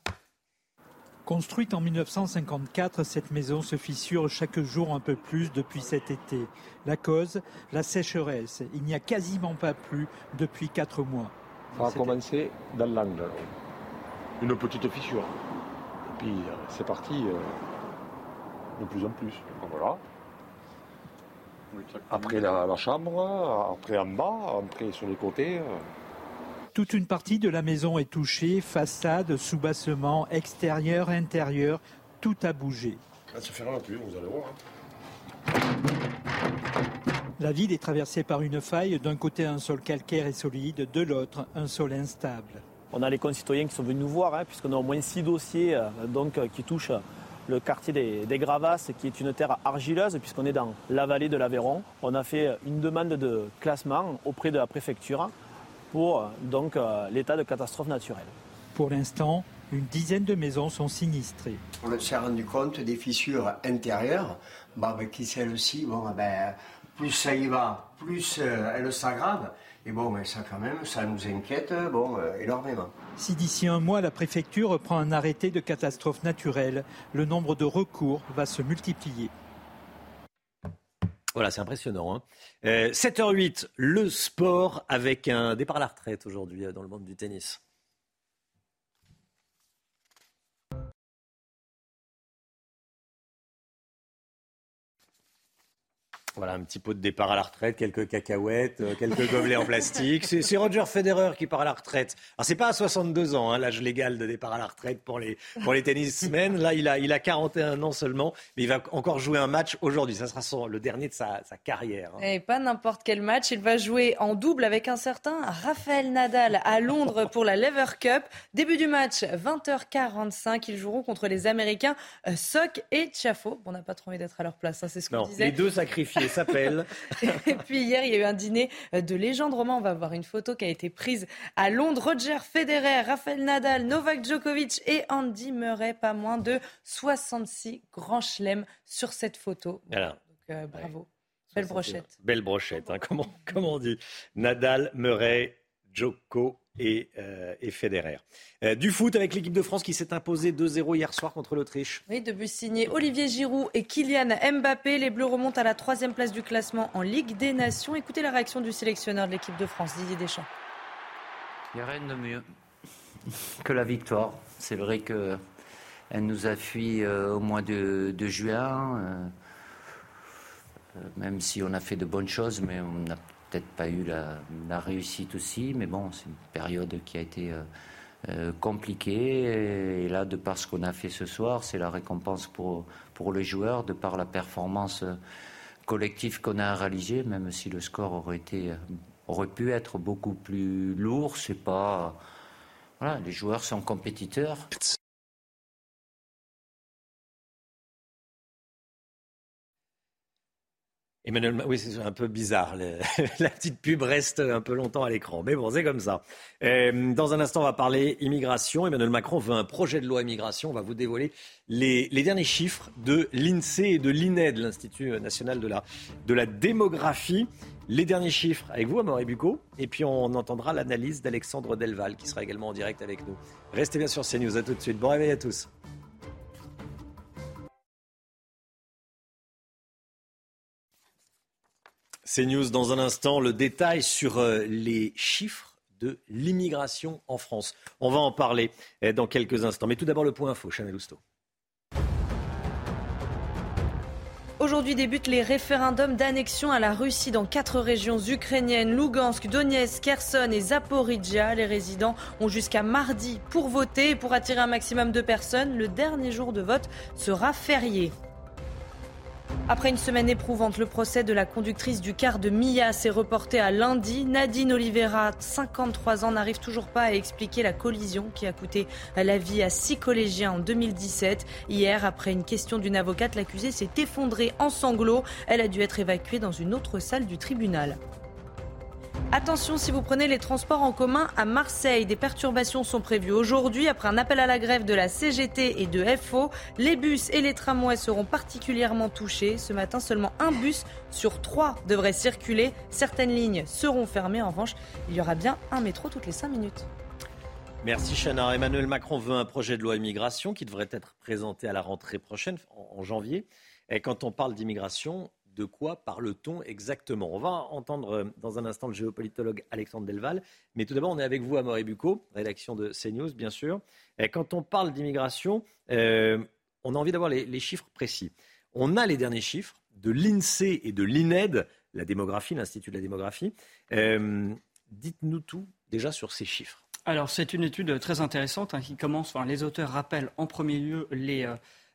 Construite en 1954, cette maison se fissure chaque jour un peu plus depuis cet été. La cause, la sécheresse. Il n'y a quasiment pas plu depuis quatre mois. Ça a commencé dans l'angle, une petite fissure. Et puis euh, c'est parti euh, de plus en plus. Voilà. Après la, chambre, après en bas, après sur les côtés. Euh. Toute une partie de la maison est touchée, façade, sous-bassement, extérieur, intérieur, tout a bougé. Ça se fera plus, vous allez voir. Hein. La ville est traversée par une faille, d'un côté un sol calcaire et solide, de l'autre un sol instable. On a les concitoyens qui sont venus nous voir, hein, puisqu'on a au moins six dossiers euh, donc, euh, qui touchent le quartier des, Gravasses, qui est une terre argileuse, puisqu'on est dans la vallée de l'Aveyron. On a fait une demande de classement auprès de la préfecture pour euh, donc, l'état de catastrophe naturelle. Pour l'instant, une dizaine de maisons sont sinistrées. On s'est rendu compte des fissures intérieures, bah, qui celles-ci, bon, ben, plus ça y va, plus euh, elle s'aggrave. Et bon, mais ça quand même, ça nous inquiète bon, euh, énormément. Si d'ici un mois, la préfecture reprend un arrêté de catastrophe naturelle, le nombre de recours va se multiplier. Voilà, c'est impressionnant. Hein. 7h08, euh, le sport avec un départ à la retraite aujourd'hui dans le monde du tennis. Voilà, un petit pot de départ à la retraite, quelques cacahuètes, euh, quelques <laughs> gobelets en plastique. C'est Roger Federer qui part à la retraite. Alors, c'est pas à 62 ans, hein, l'âge légal de départ à la retraite pour les, pour les tennismen. <laughs> Là, il a, il a 41 ans seulement, mais il va encore jouer un match aujourd'hui. Ça sera son, le dernier de sa, sa carrière. Hein. Et pas n'importe quel match. Il va jouer en double avec un certain Raphaël Nadal à Londres pour la Lever Cup. Début du match, 20h45. Ils joueront contre les Américains euh, Sock et Chafo. on n'a pas trop envie d'être à leur place, hein, c'est ce qu'on disait. Les deux sacrifiés s'appelle. <laughs> et puis hier, il y a eu un dîner de légende romain. On va voir une photo qui a été prise à Londres. Roger Federer, Rafael Nadal, Novak Djokovic et Andy Murray. Pas moins de 66 grands chelems sur cette photo. Donc, euh, bravo. Belle brochette. Belle brochette, hein. <laughs> comment, comment on dit Nadal, Murray, Djoko et, euh, Federer. Euh, du foot avec l'équipe de France qui s'est imposée 2-0 hier soir contre l'Autriche. Oui, de but signé Olivier Giroud et Kylian Mbappé. Les Bleus remontent à la troisième place du classement en Ligue des Nations. Écoutez la réaction du sélectionneur de l'équipe de France, Didier Deschamps. Il n'y a rien de mieux que la victoire. C'est vrai qu'elle nous a fui euh, au mois de, juin. Euh, même si on a fait de bonnes choses, mais on n'a peut-être pas eu la, réussite aussi, mais bon, c'est une période qui a été euh, euh, compliquée. Et, là, de par ce qu'on a fait ce soir, c'est la récompense pour, pour les joueurs, de par la performance euh, collective qu'on a réalisée, même si le score aurait, été, aurait pu être beaucoup plus lourd. C'est pas. Voilà, les joueurs sont compétiteurs. Emmanuel, oui, c'est un peu bizarre. <laughs> la petite pub reste un peu longtemps à l'écran. Mais bon, c'est comme ça. Euh, dans un instant, on va parler immigration. Emmanuel Macron veut un projet de loi immigration. On va vous dévoiler les, derniers chiffres de l'INSEE et de l'INED, l'Institut national de la, de la démographie. Les derniers chiffres avec vous, Amaury Bucco. Et puis, on entendra l'analyse d'Alexandre Delval, qui sera également en direct avec nous. Restez bien sur CNews. À tout de suite. Bon réveil à tous. C'est News dans un instant, le détail sur euh, les chiffres de l'immigration en France. On va en parler euh, dans quelques instants. Mais tout d'abord le point info, Chanel Housteau. Aujourd'hui débutent les référendums d'annexion à la Russie dans quatre régions ukrainiennes, Lugansk, Donetsk, Kherson et Zaporizhia. Les résidents ont jusqu'à mardi pour voter et pour attirer un maximum de personnes. Le dernier jour de vote sera férié. Après une semaine éprouvante, le procès de la conductrice du car de Mia s'est reporté à lundi. Nadine Oliveira, 53 ans, n'arrive toujours pas à expliquer la collision qui a coûté la vie à six collégiens en 2017. Hier, après une question d'une avocate, l'accusée s'est effondrée en sanglots. Elle a dû être évacuée dans une autre salle du tribunal. Attention si vous prenez les transports en commun à Marseille. Des perturbations sont prévues aujourd'hui après un appel à la grève de la CGT et de FO. Les bus et les tramways seront particulièrement touchés. Ce matin, seulement un bus sur trois devrait circuler. Certaines lignes seront fermées. En revanche, il y aura bien un métro toutes les cinq minutes. Merci Chana. Emmanuel Macron veut un projet de loi immigration qui devrait être présenté à la rentrée prochaine, en janvier. Et quand on parle d'immigration, de quoi parle-t-on exactement? On va entendre euh, dans un instant le géopolitologue Alexandre Delval. Mais tout d'abord, on est avec vous, Amaury Bucco, rédaction de CNews, bien sûr. Et quand on parle d'immigration, euh, on a envie d'avoir les, chiffres précis. On a les derniers chiffres de l'INSEE et de l'INED, la démographie, l'Institut de la démographie. Euh, dites-nous tout déjà sur ces chiffres. Alors, c'est une étude très intéressante hein, qui commence, les auteurs rappellent en premier lieu les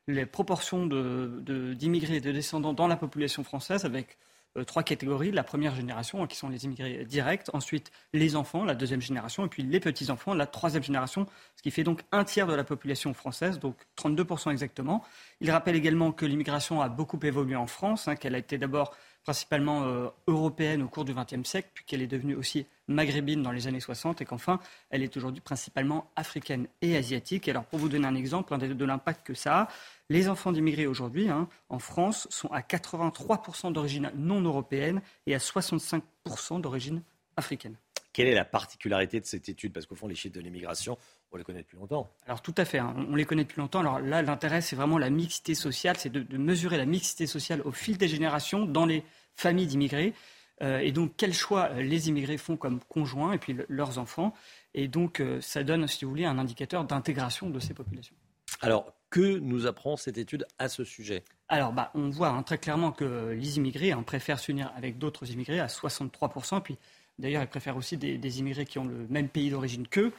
les proportions d'immigrés et de descendants dans la population française avec euh, trois catégories. La première génération, hein, qui sont les immigrés directs, ensuite les enfants, la deuxième génération, et puis les petits-enfants, la troisième génération, ce qui fait donc un tiers de la population française, donc 32% exactement. Il rappelle également que l'immigration a beaucoup évolué en France, hein, qu'elle a été d'abord principalement euh, européenne au cours du XXe siècle, puis qu'elle est devenue aussi maghrébine dans les années 60 et qu'enfin, elle est aujourd'hui principalement africaine et asiatique. alors, pour vous donner un exemple de l'impact que ça a, les enfants d'immigrés aujourd'hui, hein, en France, sont à 83% d'origine non européenne et à 65% d'origine africaine. Quelle est la particularité de cette étude? Parce qu'au fond, les chiffres de l'immigration, on les connaît depuis longtemps. Alors tout à fait, hein. on les connaît depuis longtemps. Alors là, l'intérêt, c'est vraiment la mixité sociale, c'est de, mesurer la mixité sociale au fil des générations dans les familles d'immigrés. Euh, et donc, quels choix euh, les immigrés font comme conjoints et puis leurs enfants. Et donc, euh, ça donne, si vous voulez, un indicateur d'intégration de ces populations. Alors, que nous apprend cette étude à ce sujet? Alors, bah, on voit hein, très clairement que les immigrés hein, préfèrent s'unir avec d'autres immigrés à 63%. Puis, d'ailleurs, ils préfèrent aussi des, immigrés qui ont le même pays d'origine qu'eux.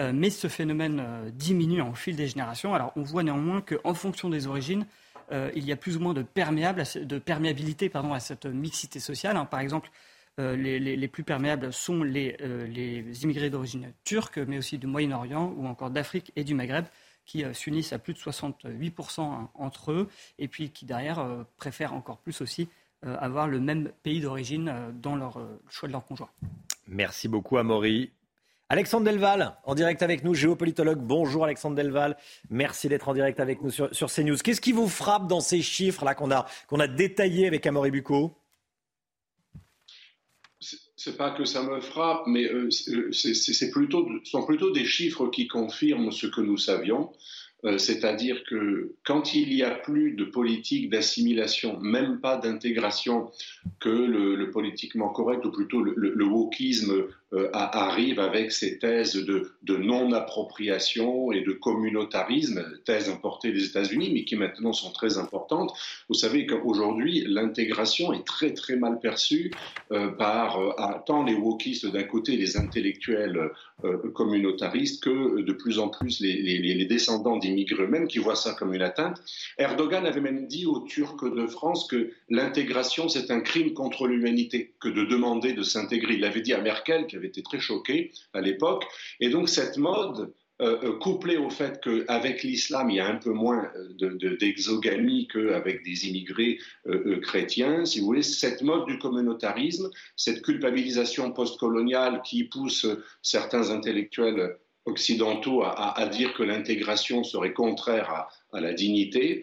Euh, mais ce phénomène euh, diminue au fil des générations. Alors, on voit néanmoins qu'en fonction des origines, euh, il y a plus ou moins de, de perméabilité pardon, à cette mixité sociale. Hein. Par exemple, les, plus perméables sont les, les immigrés d'origine turque, mais aussi du Moyen-Orient ou encore d'Afrique et du Maghreb qui s'unissent à plus de 68% hein, entre eux, et puis qui derrière préfèrent encore plus aussi avoir le même pays d'origine dans leur choix de leur conjoint. Merci beaucoup, Amaury. Alexandre Delval, en direct avec nous, géopolitologue. Bonjour Alexandre Delval. Merci d'être en direct avec nous sur, sur CNews. Qu'est-ce qui vous frappe dans ces chiffres-là qu'on a, qu'on a détaillés avec Amaury Bucco? C'est pas que ça me frappe, mais euh, euh, c'est plutôt, sont plutôt des chiffres qui confirment ce que nous savions. Euh, c'est-à-dire que quand il y a plus de politique d'assimilation, même pas d'intégration, que le, politiquement correct, ou plutôt le, le wokisme arrive avec ces thèses de, non-appropriation et de communautarisme, thèses importées des États-Unis, mais qui maintenant sont très importantes. Vous savez qu'aujourd'hui, l'intégration est très très mal perçue euh, par euh, tant les wokistes d'un côté, les intellectuels communautaristes, que de plus en plus les, les descendants d'immigrés eux-mêmes qui voient ça comme une atteinte. Erdogan avait même dit aux Turcs de France que l'intégration, c'est un crime contre l'humanité, que de demander de s'intégrer. Il avait dit à Merkel, qui été très choqué à l'époque. Et donc cette mode, euh, euh, couplée au fait qu'avec l'islam, il y a un peu moins d'exogamie de, qu'avec des immigrés euh, chrétiens, si vous voulez, cette mode du communautarisme, cette culpabilisation postcoloniale qui pousse certains intellectuels occidentaux à, dire que l'intégration serait contraire à, la dignité,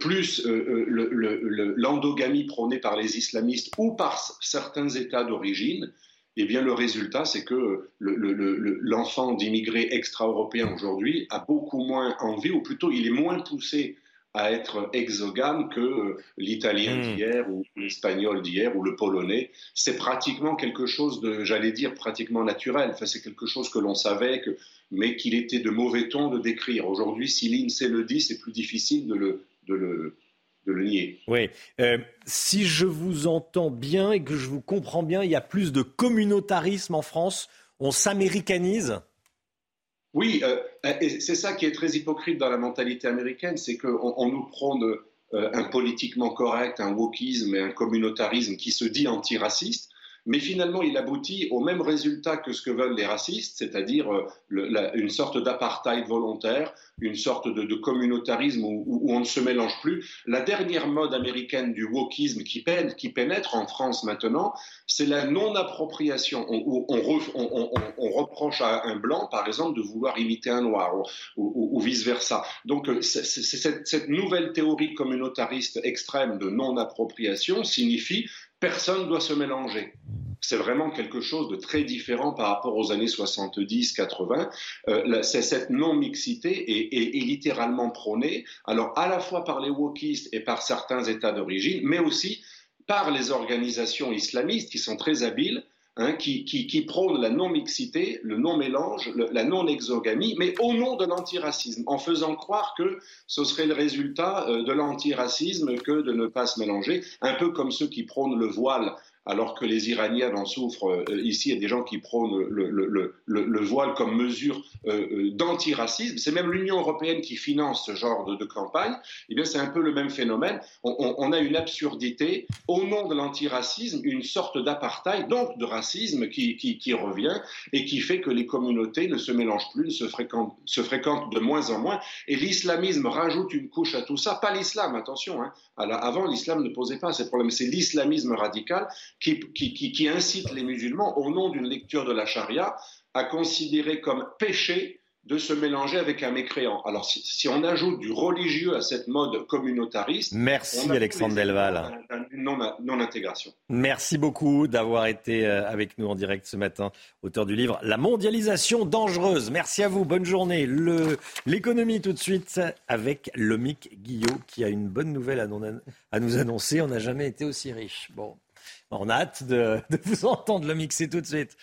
plus l'endogamie prônée par les islamistes ou par certains États d'origine, eh bien, le résultat, c'est que l'enfant d'immigrés extra-européens aujourd'hui a beaucoup moins envie, ou plutôt il est moins poussé à être exogame que euh, l'italien hmm. d'hier ou l'espagnol d'hier ou le polonais. C'est pratiquement quelque chose de, j'allais dire, pratiquement naturel. Enfin, c'est quelque chose que l'on savait, que, mais qu'il était de mauvais ton de décrire. Aujourd'hui, si l'INSEE le dit, c'est plus difficile de le, de le, de le nier. Oui. Euh, si je vous entends bien et que je vous comprends bien, il y a plus de communautarisme en France. On s'américanise Oui, euh, c'est ça qui est très hypocrite dans la mentalité américaine, c'est qu'on on nous prône euh, un politiquement correct, un wokisme et un communautarisme qui se dit antiraciste. Mais finalement il aboutit au même résultat que ce que veulent les racistes, c'est-à-dire euh, une sorte d'apartheid volontaire, une sorte de, communautarisme où, on ne se mélange plus. La dernière mode américaine du wokisme qui, pénètre en France maintenant, c'est la non-appropriation, où on, reproche à un blanc, par exemple, de vouloir imiter un noir, ou, vice-versa. Donc euh, cette nouvelle théorie communautariste extrême de non-appropriation signifie personne ne doit se mélanger. C'est vraiment quelque chose de très différent par rapport aux années 70-80. Euh, cette non-mixité est, littéralement prônée, alors à la fois par les wokistes et par certains États d'origine, mais aussi par les organisations islamistes qui sont très habiles Hein, qui, qui, prône la non-mixité, le non-mélange, la non-exogamie, mais au nom de l'antiracisme, en faisant croire que ce serait le résultat euh, de l'antiracisme que de ne pas se mélanger, un peu comme ceux qui prônent le voile alors que les Iraniens en souffrent. Euh, ici, il y a des gens qui prônent le, voile comme mesure euh, euh, d'antiracisme. C'est même l'Union européenne qui finance ce genre de, campagne. Eh bien, c'est un peu le même phénomène. On, a une absurdité au nom de l'antiracisme, une sorte d'apartheid, donc de racisme qui, revient et qui fait que les communautés ne se mélangent plus, se fréquentent, se fréquentent de moins en moins. Et l'islamisme rajoute une couche à tout ça. Pas l'islam, attention. Hein. Avant, l'islam ne posait pas ces problèmes. C'est l'islamisme radical qui, incite les musulmans, au nom d'une lecture de la charia, à considérer comme péché de se mélanger avec un mécréant. Alors si, on ajoute du religieux à cette mode communautariste... Merci Alexandre Delval. Non-intégration. Merci beaucoup d'avoir été euh, avec nous en direct ce matin, auteur du livre La mondialisation dangereuse. Merci à vous, bonne journée. L'économie tout de suite avec Lomic Guillot qui a une bonne nouvelle à, à nous annoncer. On n'a jamais été aussi riche. Bon, on a hâte <laughs> de, vous entendre le mixer tout de suite.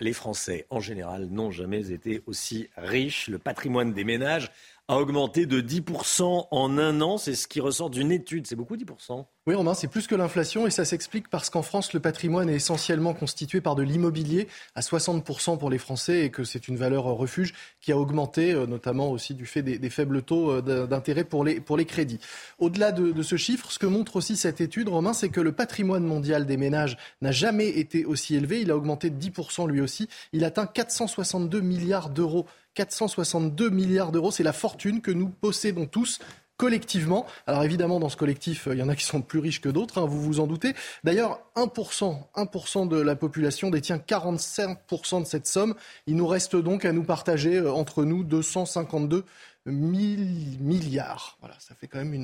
Les Français, en général, n'ont jamais été aussi riches. Le patrimoine des ménages a augmenté de 10% en un an. C'est ce qui ressort d'une étude. C'est beaucoup 10% oui, Romain, c'est plus que l'inflation et ça s'explique parce qu'en France, le patrimoine est essentiellement constitué par de l'immobilier à 60% pour les Français et que c'est une valeur refuge qui a augmenté, euh, notamment aussi du fait des, faibles taux euh, d'intérêt pour les, crédits. Au-delà de, de, ce chiffre, ce que montre aussi cette étude, Romain, c'est que le patrimoine mondial des ménages n'a jamais été aussi élevé. Il a augmenté de 10% lui aussi. Il atteint 462 milliards d'euros 462 milliards d'euros. C'est la fortune que nous possédons tous collectivement. Alors évidemment, dans ce collectif, il y en a qui sont plus riches que d'autres, hein, vous vous en doutez. D'ailleurs, 1%, 1% de la population détient 45% de cette somme. Il nous reste donc à nous partager euh, entre nous 252 1000 milliards. Voilà, ça fait quand même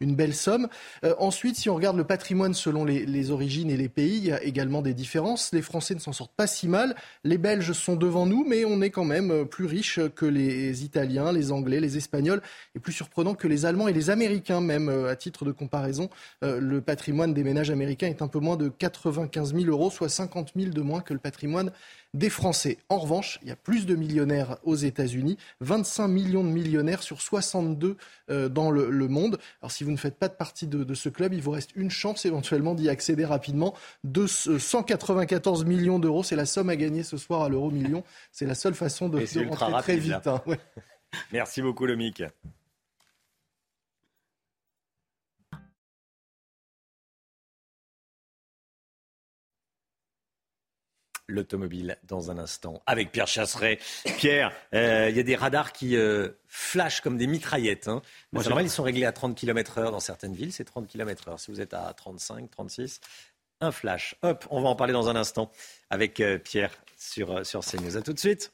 une, belle somme. Euh, ensuite, si on regarde le patrimoine selon les, origines et les pays, il y a également des différences. Les Français ne s'en sortent pas si mal. Les Belges sont devant nous, mais on est quand même euh, plus riche que les Italiens, les Anglais, les Espagnols, et plus surprenant que les Allemands et les Américains, même euh, à titre de comparaison. le patrimoine des ménages américains est un peu moins de 95 000 euros, soit 50 000 de moins que le patrimoine des Français. En revanche, il y a plus de millionnaires aux États-Unis, 25 millions de millionnaires sur 62 euh, dans le, monde. Alors si vous ne faites pas de partie de, ce club, il vous reste une chance éventuellement d'y accéder rapidement. De 194 millions d'euros, c'est la somme à gagner ce soir à l'euro million. C'est la seule façon de, de rentrer très vite. Hein, Merci beaucoup, Lomic. L'automobile dans un instant avec Pierre Chasseret. Pierre, euh, il y a des radars qui euh, flashent comme des mitraillettes. Hein. ils sont réglés à 30 km/h dans certaines villes, c'est 30 km/h. Si vous êtes à 35, 36, un flash. Hop, on va en parler dans un instant avec euh, Pierre sur, sur CNews. A tout de suite.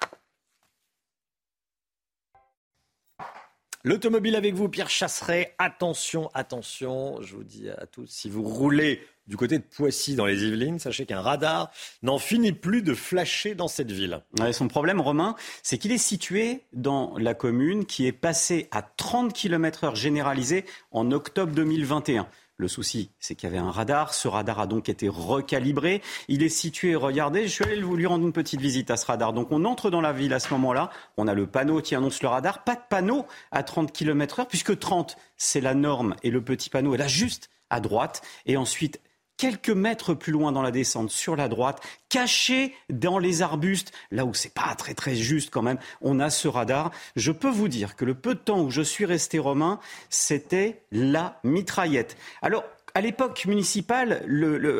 L'automobile avec vous, Pierre Chasseret. Attention, attention, je vous dis à tous, si vous roulez du côté de Poissy, dans les Yvelines, sachez qu'un radar n'en finit plus de flasher dans cette ville. son problème, Romain, c'est qu'il est situé dans la commune qui est passée à 30 km/h généralisé en octobre 2021. Le souci, c'est qu'il y avait un radar. Ce radar a donc été recalibré. Il est situé, regardez, je suis allé lui rendre une petite visite à ce radar. Donc on entre dans la ville à ce moment-là. On a le panneau qui annonce le radar. Pas de panneau à 30 km heure, puisque 30, c'est la norme. Et le petit panneau est là juste à droite. Et ensuite, quelques mètres plus loin dans la descente, sur la droite, caché dans les arbustes, là où c'est pas très très juste quand même, on a ce radar. Je peux vous dire que le peu de temps où je suis resté romain, c'était la mitraillette. Alors, à l'époque municipale,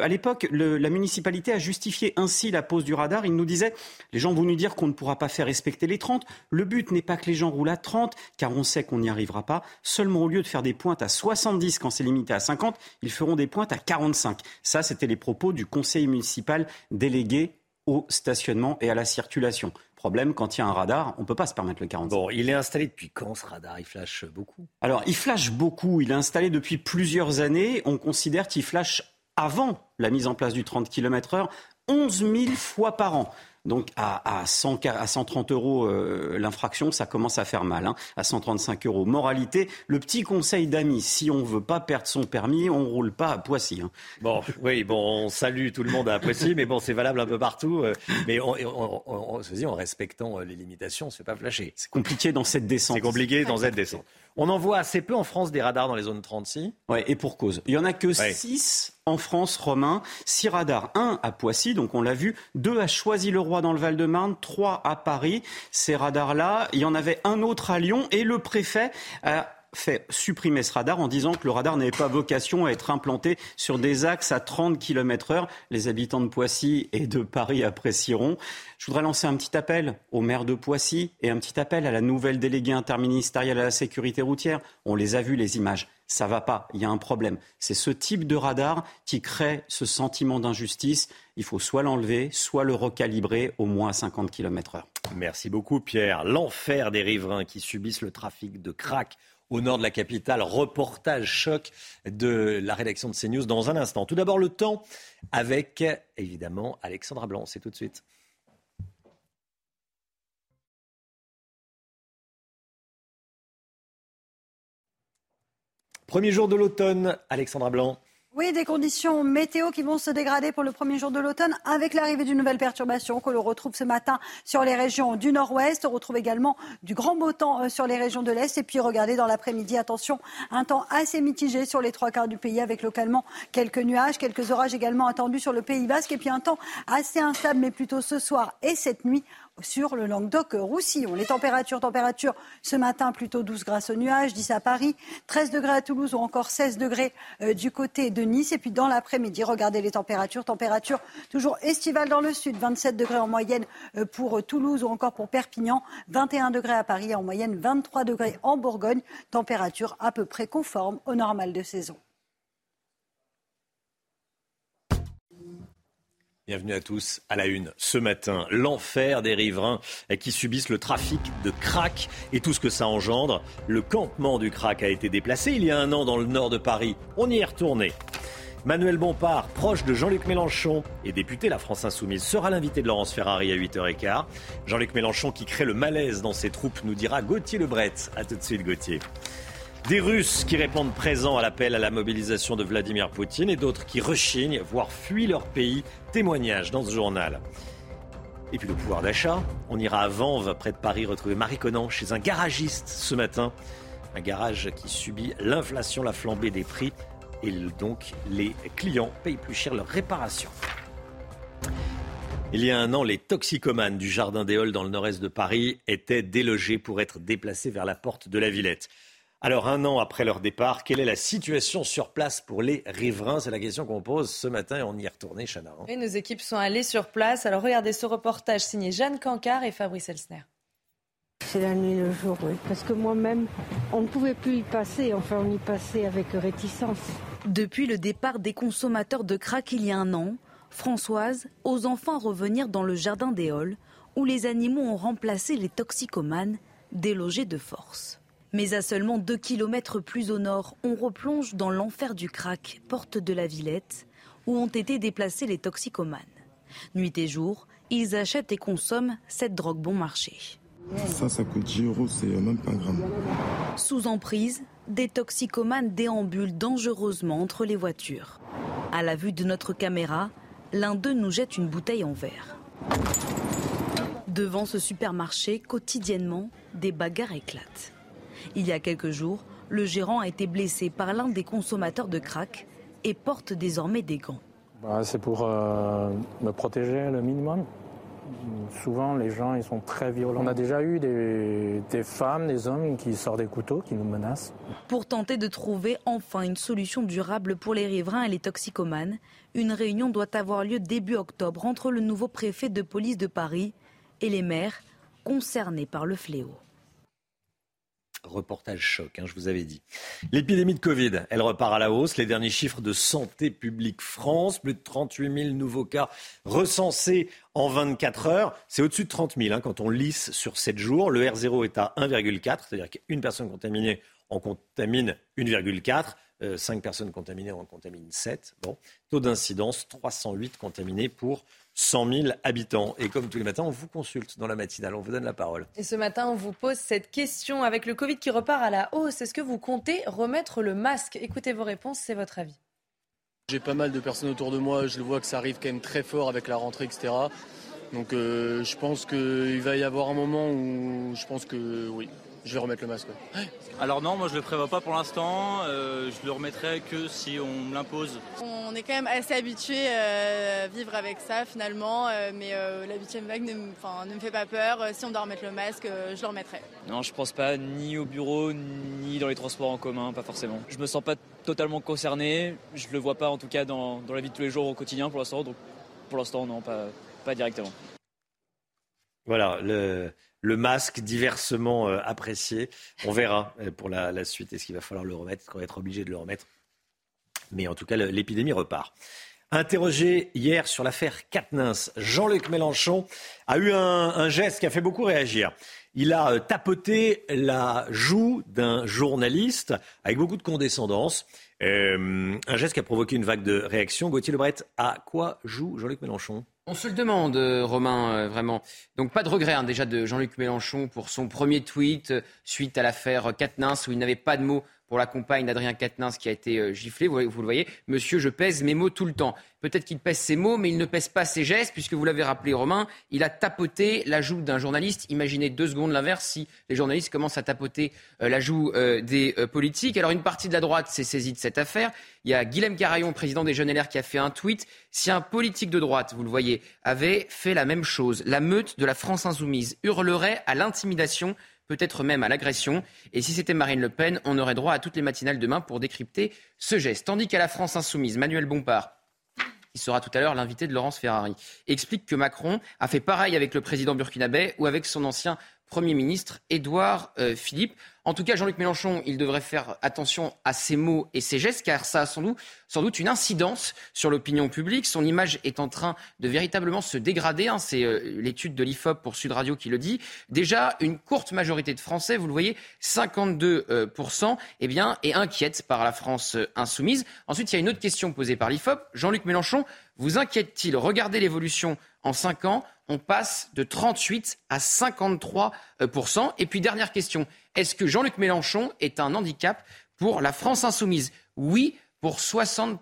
à l'époque, la municipalité a justifié ainsi la pose du radar. Il nous disait, les gens vont nous dire qu'on ne pourra pas faire respecter les 30. Le but n'est pas que les gens roulent à 30, car on sait qu'on n'y arrivera pas. Seulement, au lieu de faire des pointes à 70 quand c'est limité à 50, ils feront des pointes à 45. Ça, c'était les propos du conseil municipal délégué au stationnement et à la circulation. Problème, quand il y a un radar, on ne peut pas se permettre le 45. Bon, il est installé depuis quand ce radar? Il flash beaucoup? Alors, il flash beaucoup. Il est installé depuis plusieurs années. On considère qu'il flash avant la mise en place du 30 km/h 11 000 fois par an. Donc à, à, 100, à 130 euros euh, l'infraction, ça commence à faire mal. Hein. À 135 euros. Moralité, le petit conseil d'amis, si on veut pas perdre son permis, on roule pas à Poissy. Hein. Bon, oui, bon, on salue tout le monde à Poissy, mais bon, c'est valable un peu partout. Euh, mais on, on, on, on, en respectant euh, les limitations, on se fait pas flasher. C'est compliqué dans cette descente. C'est compliqué dans cette descente. On en voit assez peu en France des radars dans les zones 36. Oui, et pour cause. Il y en a que 6 en France, Romain. 6 radars. 1 à Poissy, donc on l'a vu. 2 à Choisy-le-Roi dans le Val-de-Marne. 3 à Paris. Ces radars-là, il y en avait un autre à Lyon et le préfet a fait supprimer ce radar en disant que le radar n'avait pas vocation à être implanté sur des axes à 30 km heure. Les habitants de Poissy et de Paris apprécieront. Je voudrais lancer un petit appel au maire de Poissy et un petit appel à la nouvelle déléguée interministérielle à la sécurité routière. On les a vus, les images. Ça va pas. Il y a un problème. C'est ce type de radar qui crée ce sentiment d'injustice. Il faut soit l'enlever, soit le recalibrer au moins à 50 km heure. Merci beaucoup, Pierre. L'enfer des riverains qui subissent le trafic de crack au nord de la capitale. Reportage choc de la rédaction de CNews dans un instant. Tout d'abord le temps avec évidemment Alexandra Blanc. C'est tout de suite. Premier jour de l'automne, Alexandra Blanc. Oui, des conditions météo qui vont se dégrader pour le premier jour de l'automne avec l'arrivée d'une nouvelle perturbation que l'on retrouve ce matin sur les régions du nord-ouest. On retrouve également du grand beau temps euh, sur les régions de l'est. Et puis regardez dans l'après-midi, attention, un temps assez mitigé sur les trois quarts du pays avec localement quelques nuages, quelques orages également attendus sur le pays basque. Et puis un temps assez instable, mais plutôt ce soir et cette nuit sur le Languedoc-Roussillon. Les températures, températures ce matin plutôt 12 grâce aux nuages, 10 à Paris, 13 degrés à Toulouse ou encore 16 degrés euh, du côté de Nice. Et puis dans l'après-midi, regardez les températures, températures toujours estivales dans le sud, 27 degrés en moyenne euh, pour Toulouse ou encore pour Perpignan, 21 degrés à Paris, en moyenne 23 degrés en Bourgogne, température à peu près conforme au normal de saison. Bienvenue à tous à la une. Ce matin, l'enfer des riverains qui subissent le trafic de crack et tout ce que ça engendre. Le campement du crack a été déplacé il y a un an dans le nord de Paris. On y est retourné. Manuel Bompard, proche de Jean-Luc Mélenchon et député La France Insoumise, sera l'invité de Laurence Ferrari à 8h15. Jean-Luc Mélenchon qui crée le malaise dans ses troupes nous dira Gauthier Lebret. A tout de suite Gauthier. Des Russes qui répondent présents à l'appel à la mobilisation de Vladimir Poutine et d'autres qui rechignent, voire fuient leur pays. Témoignage dans ce journal. Et puis le pouvoir d'achat. On ira à Vanves, près de Paris, retrouver Marie Conan chez un garagiste ce matin. Un garage qui subit l'inflation, la flambée des prix. Et donc, les clients payent plus cher leur réparation. Il y a un an, les toxicomanes du Jardin des Halles dans le nord-est de Paris étaient délogés pour être déplacés vers la porte de la Villette. Alors, un an après leur départ, quelle est la situation sur place pour les riverains? C'est la question qu'on pose ce matin et on y est retourné, Chana. Et nos équipes sont allées sur place. Alors, regardez ce reportage signé Jeanne Cancard et Fabrice Elsner. C'est la nuit et le jour, oui. Parce que moi-même, on ne pouvait plus y passer. Enfin, on y passait avec réticence. Depuis le départ des consommateurs de crack il y a un an, Françoise ose enfin revenir dans le jardin des Halles, où les animaux ont remplacé les toxicomanes, délogés de force. Mais à seulement 2 km plus au nord, on replonge dans l'enfer du crack, porte de la Villette, où ont été déplacés les toxicomanes. Nuit et jour, ils achètent et consomment cette drogue bon marché. Ça, ça coûte 10 euros, c'est même pas un gramme. Sous emprise, des toxicomanes déambulent dangereusement entre les voitures. À la vue de notre caméra, l'un d'eux nous jette une bouteille en verre. Devant ce supermarché, quotidiennement, des bagarres éclatent. Il y a quelques jours, le gérant a été blessé par l'un des consommateurs de crack et porte désormais des gants. Bah, c'est pour euh, me protéger le minimum. Souvent, les gens, ils sont très violents. On a déjà eu des, des femmes, des hommes qui sortent des couteaux, qui nous menacent. Pour tenter de trouver enfin une solution durable pour les riverains et les toxicomanes, une réunion doit avoir lieu début octobre entre le nouveau préfet de police de Paris et les maires concernés par le fléau. Reportage choc, hein, je vous avais dit. L'épidémie de Covid, elle repart à la hausse. Les derniers chiffres de Santé publique France, plus de 38 000 nouveaux cas recensés en 24 heures. C'est au-dessus de 30 000 hein, quand on lisse sur 7 jours. Le R0 est à 1,4, c'est-à-dire qu'une personne contaminée en contamine 1,4. 5 euh, personnes contaminées en contaminent 7. Bon. Taux d'incidence 308 contaminés pour 100 000 habitants. Et comme tous les matins, on vous consulte dans la matinale, on vous donne la parole. Et ce matin, on vous pose cette question. Avec le Covid qui repart à la hausse, est-ce que vous comptez remettre le masque? Écoutez vos réponses, c'est votre avis. J'ai pas mal de personnes autour de moi, je le vois que ça arrive quand même très fort avec la rentrée, etc. Donc euh, je pense qu'il va y avoir un moment où je pense que oui, je vais remettre le masque. Alors non, moi je le prévois pas pour l'instant. Euh, je le remettrai que si on me l'impose. On est quand même assez habitué euh, à vivre avec ça finalement, euh, mais la huitième vague ne, ne, me fait pas peur. Si on doit remettre le masque, je le remettrai. Non, je pense pas ni au bureau ni dans les transports en commun, pas forcément. Je me sens pas totalement concerné. Je le vois pas en tout cas dans, dans la vie de tous les jours au quotidien pour l'instant. Donc pour l'instant non, pas, pas directement. Voilà le le masque diversement euh, apprécié. On verra euh, pour la, suite. Est-ce qu'il va falloir le remettre? Est-ce qu'on va être obligé de le remettre Mais en tout cas, l'épidémie repart. Interrogé hier sur l'affaire Katnins, Jean-Luc Mélenchon a eu un, geste qui a fait beaucoup réagir. Il a euh, tapoté la joue d'un journaliste avec beaucoup de condescendance. un geste qui a provoqué une vague de réactions. Gauthier Lebret, à quoi joue Jean-Luc Mélenchon? On se le demande, euh, Romain, euh, vraiment. Donc pas de regret hein, déjà de Jean-Luc Mélenchon pour son premier tweet euh, suite à l'affaire Katnins où il n'avait pas de mots pour la compagne d'Adrien Quatennens qui a été euh, giflé. Vous, le voyez, monsieur, je pèse mes mots tout le temps. Peut-être qu'il pèse ses mots, mais il ne pèse pas ses gestes, puisque vous l'avez rappelé, Romain, il a tapoté la joue d'un journaliste. Imaginez deux secondes l'inverse si les journalistes commencent à tapoter euh, la joue euh, des politiques. Alors une partie de la droite s'est saisie de cette affaire. Il y a Guilhem Carayon, président des Jeunes LR, qui a fait un tweet. Si un politique de droite, vous le voyez, avait fait la même chose, la meute de la France insoumise hurlerait à l'intimidation peut-être même à l'agression. Et si c'était Marine Le Pen, on aurait droit à toutes les matinales demain pour décrypter ce geste. Tandis qu'à la France insoumise, Manuel Bompard, qui sera tout à l'heure l'invité de Laurence Ferrari, explique que Macron a fait pareil avec le président burkinabé ou avec son ancien Premier ministre Édouard euh, Philippe. En tout cas, Jean-Luc Mélenchon, il devrait faire attention à ses mots et ses gestes, car ça a sans doute, une incidence sur l'opinion publique. Son image est en train de véritablement se dégrader. Hein. C'est euh, l'étude de l'IFOP pour Sud Radio qui le dit. Déjà, une courte majorité de Français, vous le voyez, 52%, eh bien, est inquiète par la France euh, insoumise. Ensuite, il y a une autre question posée par l'IFOP. Jean-Luc Mélenchon vous inquiète-t-il? Regardez l'évolution en 5 ans on passe de 38 à 53 Et puis dernière question, est-ce que Jean-Luc Mélenchon est un handicap pour la France insoumise? Oui, pour 60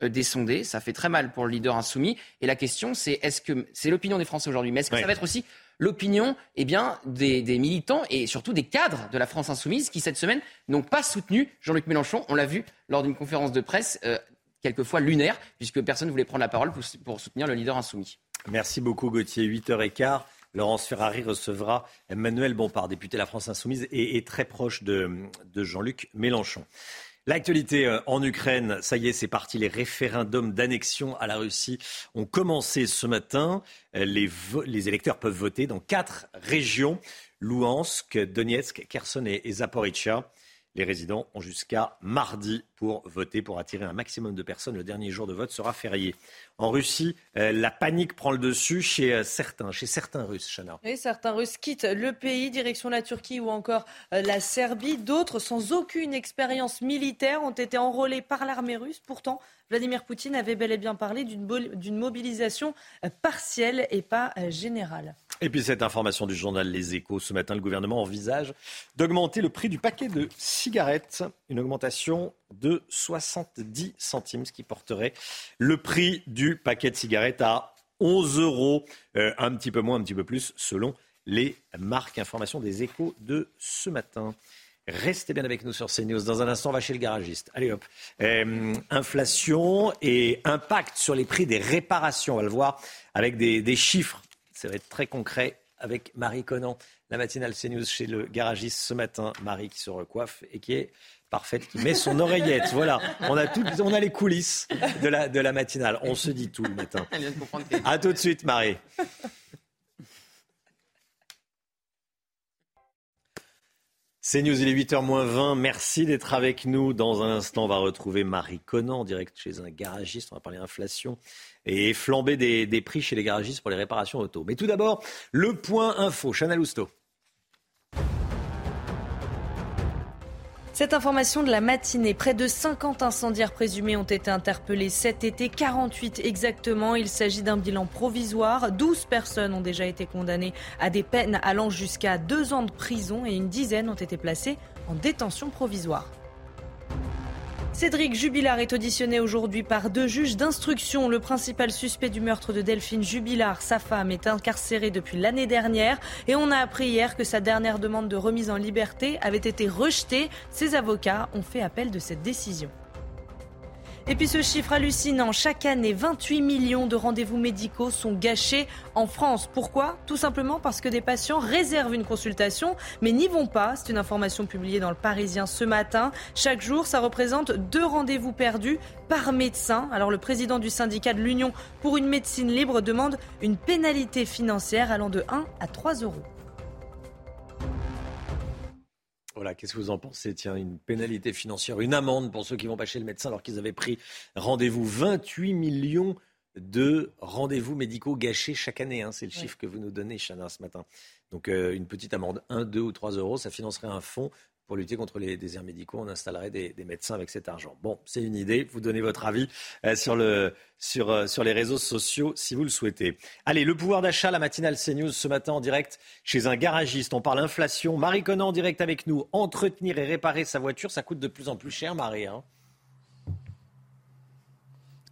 des sondés. Ça fait très mal pour le leader insoumis. Et la question, c'est est-ce que c'est l'opinion des Français aujourd'hui, mais est-ce que ça va être aussi l'opinion eh bien, des, militants et surtout des cadres de la France insoumise qui, cette semaine, n'ont pas soutenu Jean-Luc Mélenchon? On l'a vu lors d'une conférence de presse, euh, quelquefois lunaire, puisque personne ne voulait prendre la parole pour soutenir le leader insoumis. Merci beaucoup Gauthier. 8h15. Laurence Ferrari recevra Emmanuel Bompard, député de la France Insoumise et, très proche de, Jean-Luc Mélenchon. L'actualité euh, en Ukraine, ça y est, c'est parti. Les référendums d'annexion à la Russie ont commencé ce matin. Euh, les, les électeurs peuvent voter dans quatre régions Louhansk, Donetsk, Kherson et, et Zaporizhia. Les résidents ont jusqu'à mardi pour voter, pour attirer un maximum de personnes. Le dernier jour de vote sera férié. En Russie, euh, la panique prend le dessus chez euh, certains, chez certains Russes, Chana. Certains Russes quittent le pays, direction la Turquie ou encore euh, la Serbie. D'autres, sans aucune expérience militaire, ont été enrôlés par l'armée russe. Pourtant, Vladimir Poutine avait bel et bien parlé d'une mobilisation partielle et pas générale. Et puis cette information du journal Les Échos, ce matin, le gouvernement envisage d'augmenter le prix du paquet de cigarettes, une augmentation de 70 centimes, ce qui porterait le prix du paquet de cigarettes à 11 euros, euh, un petit peu moins, un petit peu plus, selon les marques. Information des Échos de ce matin. Restez bien avec nous sur CNews. Dans un instant, on va chez le garagiste. Allez hop. Euh, inflation et impact sur les prix des réparations. On va le voir avec des chiffres Ça va être très concret avec Marie Conan, la matinale CNews chez le garagiste ce matin. Marie qui se recoiffe et qui est parfaite, qui met son oreillette. Voilà, on a, tout, on a les coulisses de la, de la matinale. On se dit tout le matin. À tout de suite, Marie. C'est News, il est 8h20. Merci d'être avec nous. Dans un instant, on va retrouver Marie Conan, en direct chez un garagiste. On va parler inflation et flamber des, des prix chez les garagistes pour les réparations auto. Mais tout d'abord, le point info. Chanel Lousteau. Cette information de la matinée, près de 50 incendiaires présumés ont été interpellés cet été, 48 exactement. Il s'agit d'un bilan provisoire. 12 personnes ont déjà été condamnées à des peines allant jusqu'à deux ans de prison et une dizaine ont été placées en détention provisoire. Cédric Jubilard est auditionné aujourd'hui par deux juges d'instruction. Le principal suspect du meurtre de Delphine Jubilard, sa femme, est incarcéré depuis l'année dernière et on a appris hier que sa dernière demande de remise en liberté avait été rejetée. Ses avocats ont fait appel de cette décision. Et puis ce chiffre hallucinant, chaque année, 28 millions de rendez-vous médicaux sont gâchés en France. Pourquoi? Tout simplement parce que des patients réservent une consultation mais n'y vont pas. C'est une information publiée dans le Parisien ce matin. Chaque jour, ça représente deux rendez-vous perdus par médecin. Alors le président du syndicat de l'Union pour une médecine libre demande une pénalité financière allant de 1 à 3 euros. Voilà, qu'est-ce que vous en pensez? Tiens, une pénalité financière, une amende pour ceux qui vont pas chez le médecin alors qu'ils avaient pris rendez-vous. 28 millions de rendez-vous médicaux gâchés chaque année. Hein, c'est le chiffre que vous nous donnez, Chana, ce matin. Donc euh, une petite amende, 1, 2 ou 3 euros, ça financerait un fonds pour lutter contre les déserts médicaux, on installerait des, médecins avec cet argent. Bon, c'est une idée. Vous donnez votre avis euh, euh, sur les réseaux sociaux si vous le souhaitez. Allez, le pouvoir d'achat, la matinale CNews ce matin en direct chez un garagiste. On parle inflation. Marie Conan en direct avec nous. Entretenir et réparer sa voiture, ça coûte de plus en plus cher, Marie. Hein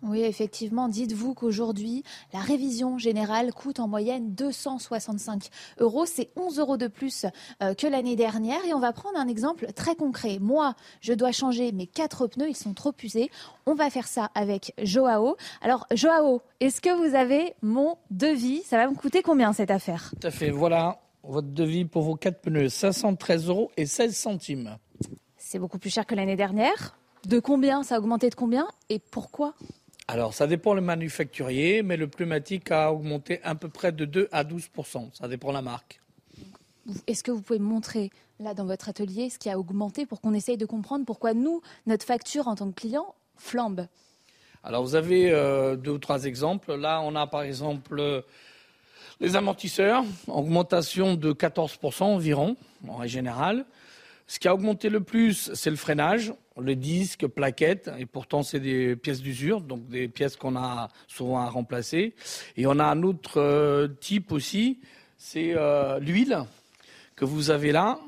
oui, effectivement. Dites-vous qu'aujourd'hui, la révision générale coûte en moyenne 265 euros. C'est 11 euros de plus euh, que l'année dernière. Et on va prendre un exemple très concret. Moi, je dois changer mes quatre pneus. Ils sont trop usés. On va faire ça avec Joao. Alors, Joao, est-ce que vous avez mon devis? Ça va me coûter combien cette affaire? Tout à fait. Voilà votre devis pour vos quatre pneus. 513 euros et 16 centimes. C'est beaucoup plus cher que l'année dernière. De combien? Ça a augmenté de combien? Et pourquoi? Alors, ça dépend le manufacturier, mais le pneumatique a augmenté à peu près de 2 à 12 Ça dépend la marque. Est-ce que vous pouvez montrer, là, dans votre atelier, ce qui a augmenté pour qu'on essaye de comprendre pourquoi nous, notre facture en tant que client, flambe? Alors, vous avez euh, deux ou trois exemples. Là, on a par exemple euh, les amortisseurs, augmentation de 14% environ, en général. Ce qui a augmenté le plus, c'est le freinage, le disque, plaquettes, et pourtant c'est des pièces d'usure, donc des pièces qu'on a souvent à remplacer. Et on a un autre euh, type aussi, c'est euh, l'huile que vous avez là.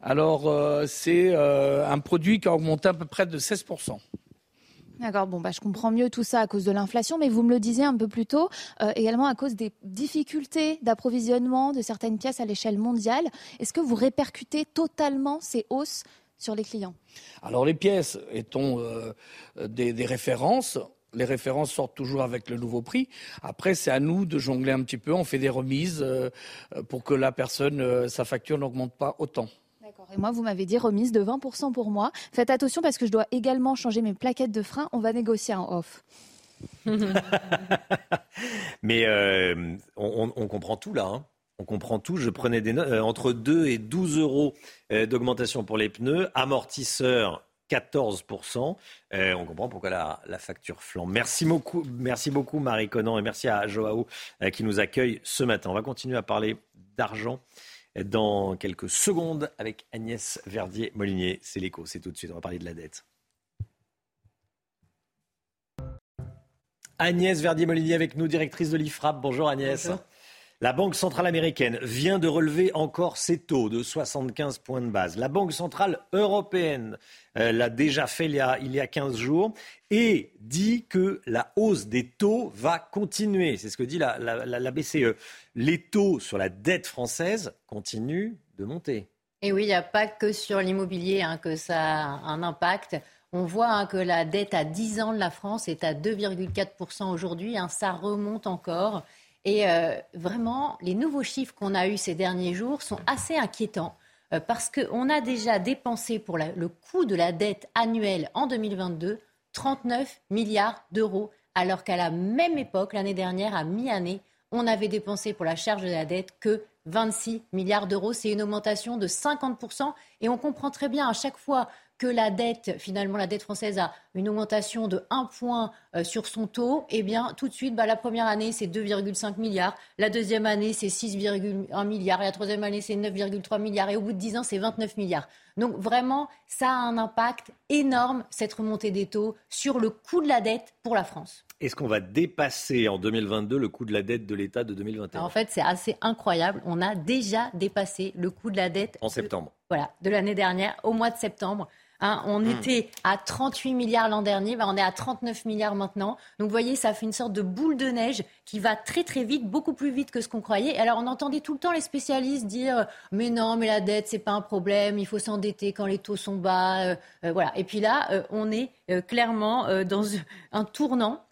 Alors euh, c'est un produit qui a augmenté à peu près de 16%. D'accord, bon, bah, je comprends mieux tout ça à cause de l'inflation, mais vous me le disiez un peu plus tôt, également à cause des difficultés d'approvisionnement de certaines pièces à l'échelle mondiale. Est-ce que vous répercutez totalement ces hausses sur les clients Alors les pièces étant euh, des, références, les références sortent toujours avec le nouveau prix. Après, c'est à nous de jongler un petit peu. On fait des remises euh, pour que la personne, sa facture n'augmente pas autant. Et moi, vous m'avez dit remise de 20% pour moi. Faites attention parce que je dois également changer mes plaquettes de frein. On va négocier un off. <laughs> Mais euh, on, comprend tout là. Hein. On comprend tout. Je prenais des. Euh, entre 2 et 12 euros euh, d'augmentation pour les pneus. Amortisseur 14%. on comprend pourquoi la, facture flambe. Merci beaucoup, merci beaucoup Marie Conan et merci à Joao qui nous accueille ce matin. On va continuer à parler d'argent dans quelques secondes avec Agnès Verdier-Molinier. C'est l'écho, c'est tout de suite, on va parler de la dette. Agnès Verdier-Molinier avec nous, directrice de l'IFRAP. Bonjour Agnès. La Banque centrale américaine vient de relever encore ses taux de 75 points de base. La Banque centrale européenne euh, l'a déjà fait il y, a, il y a 15 jours et dit que la hausse des taux va continuer. C'est ce que dit la, la, BCE. Les taux sur la dette française continuent de monter. Et oui, il n'y a pas que sur l'immobilier hein, que ça a un impact. On voit hein, que la dette à 10 ans de la France est à 2,4% aujourd'hui. Hein, ça remonte encore. Et euh, vraiment, les nouveaux chiffres qu'on a eus ces derniers jours sont assez inquiétants euh, parce qu'on a déjà dépensé pour le coût de la dette annuelle en 2022 39 milliards d'euros, alors qu'à la même époque, l'année dernière, à mi-année, on avait dépensé pour la charge de la dette que 26 milliards d'euros. C'est une augmentation de 50%. Et on comprend très bien à chaque fois que la dette, finalement, la dette française a une augmentation de 1 point euh, sur son taux, eh bien, tout de suite, bah, la première année, c'est 2,5 milliards. La deuxième année, c'est 6,1 milliards. Et la troisième année, c'est 9,3 milliards. Et au bout de 10 ans, c'est 29 milliards. Donc, vraiment, ça a un impact énorme, cette remontée des taux, sur le coût de la dette pour la France. Est-ce qu'on va dépasser en 2022 le coût de la dette de l'État de 2021 En fait, c'est assez incroyable. On a déjà dépassé le coût de la dette. En septembre. voilà, de l'année dernière, au mois de septembre. Hein, on hmm. était à 38 milliards l'an dernier, ben, on est à 39 milliards maintenant. Donc vous voyez, ça fait une sorte de boule de neige qui va très très vite, beaucoup plus vite que ce qu'on croyait. Alors on entendait tout le temps les spécialistes dire mais non, mais la dette c'est pas un problème, il faut s'endetter quand les taux sont bas, euh, euh, voilà. Et puis là, euh, on est clairement dans <laughs> un tournant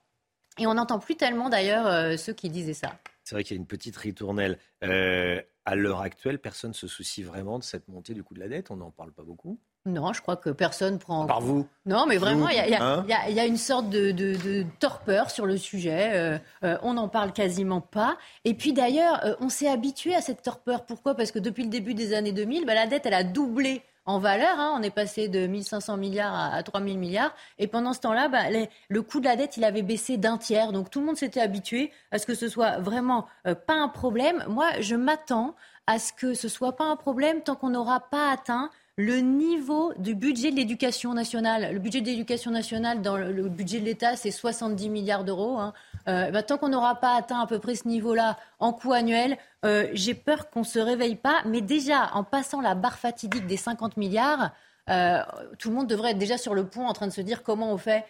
et on n'entend plus tellement d'ailleurs ceux qui disaient ça. C'est vrai qu'il y a une petite ritournelle. à l'heure actuelle, personne ne se soucie vraiment de cette montée du coût de la dette. On n'en parle pas beaucoup. Non, je crois que personne prend. Par vous Non, mais vraiment, il y, hein y, a une sorte de, torpeur sur le sujet. Euh, euh, on n'en parle quasiment pas. Et puis d'ailleurs, euh, on s'est habitué à cette torpeur. Pourquoi? Parce que depuis le début des années 2000, bah, la dette, elle a doublé en valeur. Hein. On est passé de 1500 milliards à, à 3000 milliards. Et pendant ce temps-là, bah, le coût de la dette, il avait baissé d'un tiers. Donc tout le monde s'était habitué à ce que ce soit vraiment pas un problème. Moi, je m'attends à ce que ce soit pas un problème tant qu'on n'aura pas atteint le niveau du budget de l'éducation nationale. Le budget de l'éducation nationale dans le, budget de l'État, c'est 70 milliards d'euros. Hein. Euh, bah, tant qu'on n'aura pas atteint à peu près ce niveau-là en coût annuel, euh, j'ai peur qu'on ne se réveille pas. Mais déjà, en passant la barre fatidique des 50 milliards, euh, tout le monde devrait être déjà sur le pont en train de se dire comment on fait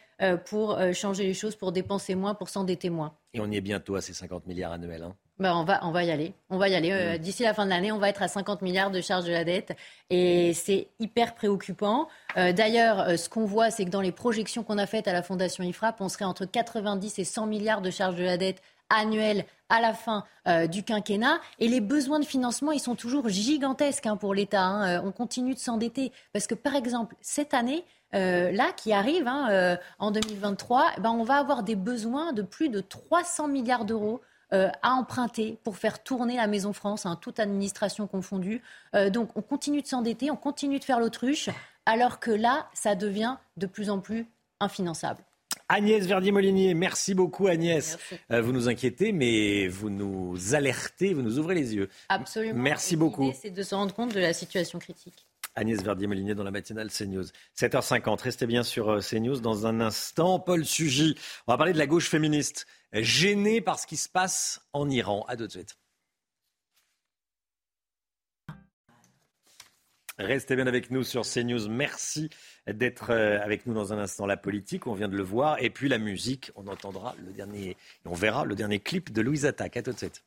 pour changer les choses, pour dépenser moins, pour s'endetter moins. Et on y est bientôt à ces 50 milliards annuels. Hein. Bah, on, va, on va y aller. On va y aller. Euh, mm. D'ici la fin de l'année, on va être à 50 milliards de charges de la dette. Et c'est hyper préoccupant. Euh, d'ailleurs, euh, ce qu'on voit, c'est que dans les projections qu'on a faites à la Fondation IFRAP, on serait entre 90 et 100 milliards de charges de la dette annuelles à la fin du quinquennat. Et les besoins de financement, ils sont toujours gigantesques hein, pour l'État. Hein. on continue de s'endetter. Parce que, par exemple, cette année, là, qui arrive hein, en 2023, eh ben, on va avoir des besoins de plus de 300 milliards d'euros à emprunter pour faire tourner la Maison France, hein, toute administration confondue. Euh, donc on continue de s'endetter, on continue de faire l'autruche, alors que là, ça devient de plus en plus infinançable. Agnès Verdier-Molinier, merci beaucoup Agnès. Euh, vous nous inquiétez, mais vous nous alertez, vous nous ouvrez les yeux. Absolument. Merci beaucoup. C'est de se rendre compte de la situation critique. Agnès Verdier-Molinier dans la matinale CNews. 7h50, restez bien sur CNews dans un instant. Paul Sugy, on va parler de la gauche féministe gêné par ce qui se passe en Iran. À tout de suite. Restez bien avec nous sur CNews. Merci d'être euh, avec nous dans un instant. La politique, on vient de le voir. Et puis la musique, on entendra le dernier, on verra le dernier clip de Louise Attaque. À tout de suite.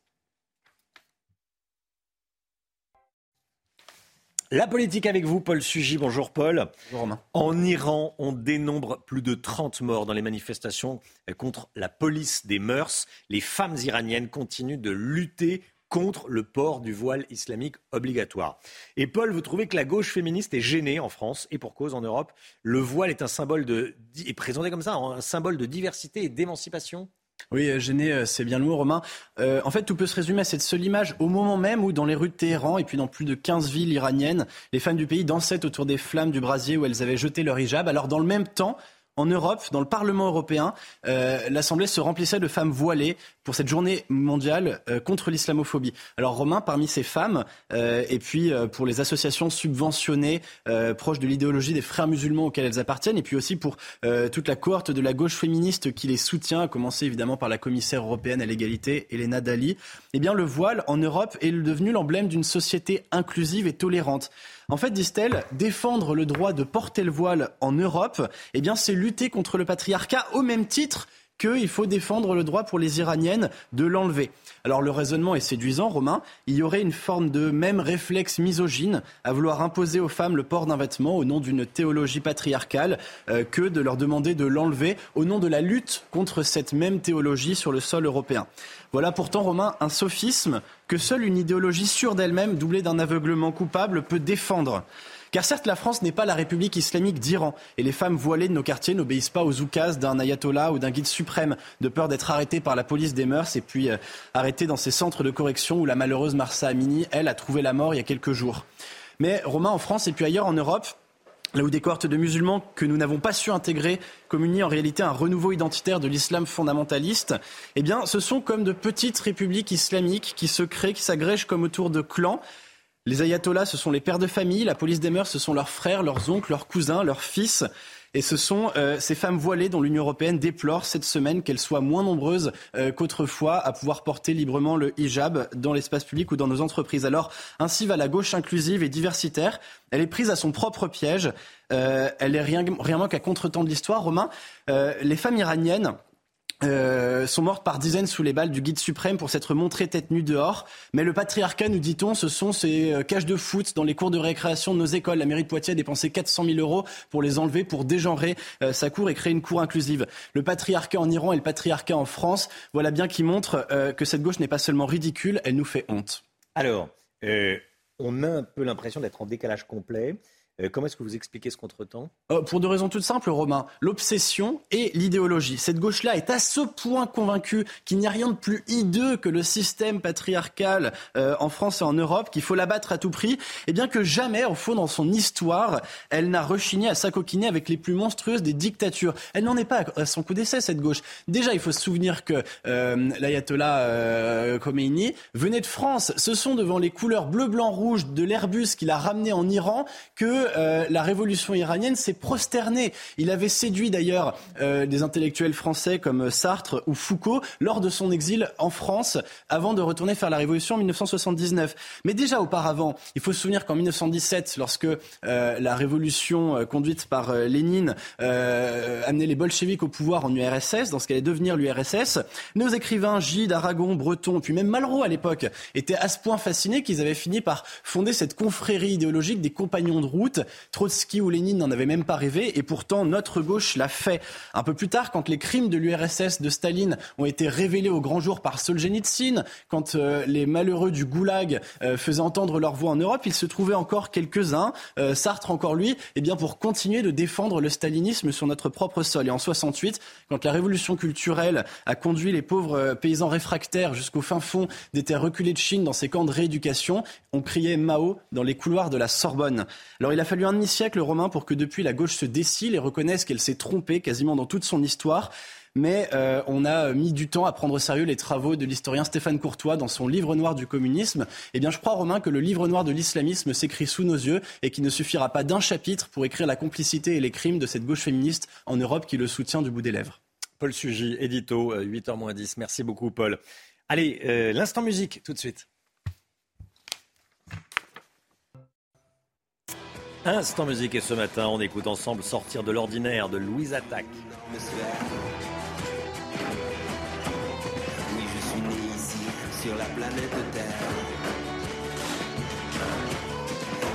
La politique avec vous, Paul Sugy. Bonjour Paul. Bonjour Romain. En Iran, on dénombre plus de 30 morts dans les manifestations contre la police des mœurs. Les femmes iraniennes continuent de lutter contre le port du voile islamique obligatoire. Et Paul, vous trouvez que la gauche féministe est gênée en France et pour cause en Europe Le voile est un symbole de est présenté comme ça, un symbole de diversité et d'émancipation? Oui, euh, gêné, euh, c'est bien le mot, Romain. Euh, en fait, tout peut se résumer à cette seule image. Au moment même où, dans les rues de Téhéran et puis dans plus de 15 villes iraniennes, les femmes du pays dansaient autour des flammes du brasier où elles avaient jeté leur hijab. Alors, dans le même temps, en Europe, dans le Parlement européen, euh, l'Assemblée se remplissait de femmes voilées pour cette journée mondiale euh, contre l'islamophobie. Alors Romain, parmi ces femmes, euh, et puis pour les associations subventionnées proches de l'idéologie des frères musulmans auxquels elles appartiennent, et puis aussi pour toute la cohorte de la gauche féministe qui les soutient, à commencer évidemment par la commissaire européenne à l'égalité, Elena Dali, eh bien le voile en Europe est devenu l'emblème d'une société inclusive et tolérante. En fait, disent-elles, défendre le droit de porter le voile en Europe, eh bien, c'est lutter contre le patriarcat au même titre qu'il faut défendre le droit pour les Iraniennes de l'enlever. Alors le raisonnement est séduisant, Romain. Il y aurait une forme de même réflexe misogyne à vouloir imposer aux femmes le port d'un vêtement au nom d'une théologie patriarcale euh, que de leur demander de l'enlever au nom de la lutte contre cette même théologie sur le sol européen. Voilà pourtant, Romain, un sophisme que seule une idéologie sûre d'elle-même, doublée d'un aveuglement coupable, peut défendre. Car certes, la France n'est pas la République islamique d'Iran, et les femmes voilées de nos quartiers n'obéissent pas aux oukases d'un ayatollah ou d'un guide suprême, de peur d'être arrêtées par la police des mœurs et puis euh, arrêtées dans ces centres de correction où la malheureuse Marsa Amini, elle, a trouvé la mort il y a quelques jours. Mais Romain, en France et puis ailleurs en Europe, là où des cohortes de musulmans que nous n'avons pas su intégrer communient en réalité un renouveau identitaire de l'islam fondamentaliste, eh bien, ce sont comme de petites républiques islamiques qui se créent, qui s'agrègent comme autour de clans les ayatollahs, ce sont les pères de famille, la police des mœurs, ce sont leurs frères, leurs oncles, leurs cousins, leurs fils. Et ce sont euh, ces femmes voilées dont l'Union européenne déplore cette semaine qu'elles soient moins nombreuses euh, qu'autrefois à pouvoir porter librement le hijab dans l'espace public ou dans nos entreprises. Alors, ainsi va la gauche inclusive et diversitaire. Elle est prise à son propre piège. Euh, elle est rien, rien moins qu'à contre-temps de l'histoire. Romain, les femmes iraniennes euh, sont mortes par dizaines sous les balles du guide suprême pour s'être montrées tête nue dehors. Mais le patriarcat, nous dit-on, ce sont ces euh, cages de foot dans les cours de récréation de nos écoles. La mairie de Poitiers a dépensé 400 000 euros pour les enlever, pour dégenrer euh, sa cour et créer une cour inclusive. Le patriarcat en Iran et le patriarcat en France, voilà bien qui montre que cette gauche n'est pas seulement ridicule, elle nous fait honte. Alors, on a un peu l'impression d'être en décalage complet. Euh, comment est-ce que vous expliquez ce contretemps? Euh, Pour deux raisons toutes simples, Romain. L'obsession et l'idéologie. Cette gauche-là est à ce point convaincue qu'il n'y a rien de plus hideux que le système patriarcal euh, en France et en Europe, qu'il faut l'abattre à tout prix, et eh bien que jamais, au fond, dans son histoire, elle n'a rechigné à s'acoquiner avec les plus monstrueuses des dictatures. Elle n'en est pas à son coup d'essai, cette gauche. Déjà, il faut se souvenir que l'ayatollah Khomeini venait de France. Ce sont devant les couleurs bleu, blanc, rouge de l'Airbus qu'il a ramené en Iran que euh, la révolution iranienne s'est prosternée. Il avait séduit d'ailleurs euh, des intellectuels français comme Sartre ou Foucault lors de son exil en France avant de retourner faire la révolution en 1979. Mais déjà auparavant, il faut se souvenir qu'en 1917, lorsque euh, la révolution conduite par Lénine amenait les bolcheviks au pouvoir en URSS, dans ce qu'allait devenir l'URSS, nos écrivains Gide, Aragon, Breton, puis même Malraux à l'époque, étaient à ce point fascinés qu'ils avaient fini par fonder cette confrérie idéologique des compagnons de route Trotsky ou Lénine n'en avaient même pas rêvé, et pourtant notre gauche l'a fait. Un peu plus tard, quand les crimes de l'URSS de Staline ont été révélés au grand jour par Solzhenitsyn, quand euh, les malheureux du Goulag euh, faisaient entendre leur voix en Europe, il se trouvait encore quelques-uns, euh, Sartre encore lui, eh bien pour continuer de défendre le stalinisme sur notre propre sol. Et en 68, quand la révolution culturelle a conduit les pauvres paysans réfractaires jusqu'au fin fond des terres reculées de Chine dans ces camps de rééducation, on criait Mao dans les couloirs de la Sorbonne. Alors il a fallu un demi-siècle romain pour que depuis la gauche se décile et reconnaisse qu'elle s'est trompée quasiment dans toute son histoire. Mais euh, on a mis du temps à prendre au sérieux les travaux de l'historien Stéphane Courtois dans son livre noir du communisme. Eh bien, je crois, Romain, que le livre noir de l'islamisme s'écrit sous nos yeux et qu'il ne suffira pas d'un chapitre pour écrire la complicité et les crimes de cette gauche féministe en Europe qui le soutient du bout des lèvres. Paul Sugy, édito, 8h10. Euh, Merci beaucoup, Paul. Allez, euh, l'instant musique, tout de suite. Instant musique et ce matin, on écoute ensemble Sortir de l'ordinaire de Louise Attaque. Oui, je suis né ici, sur la planète Terre.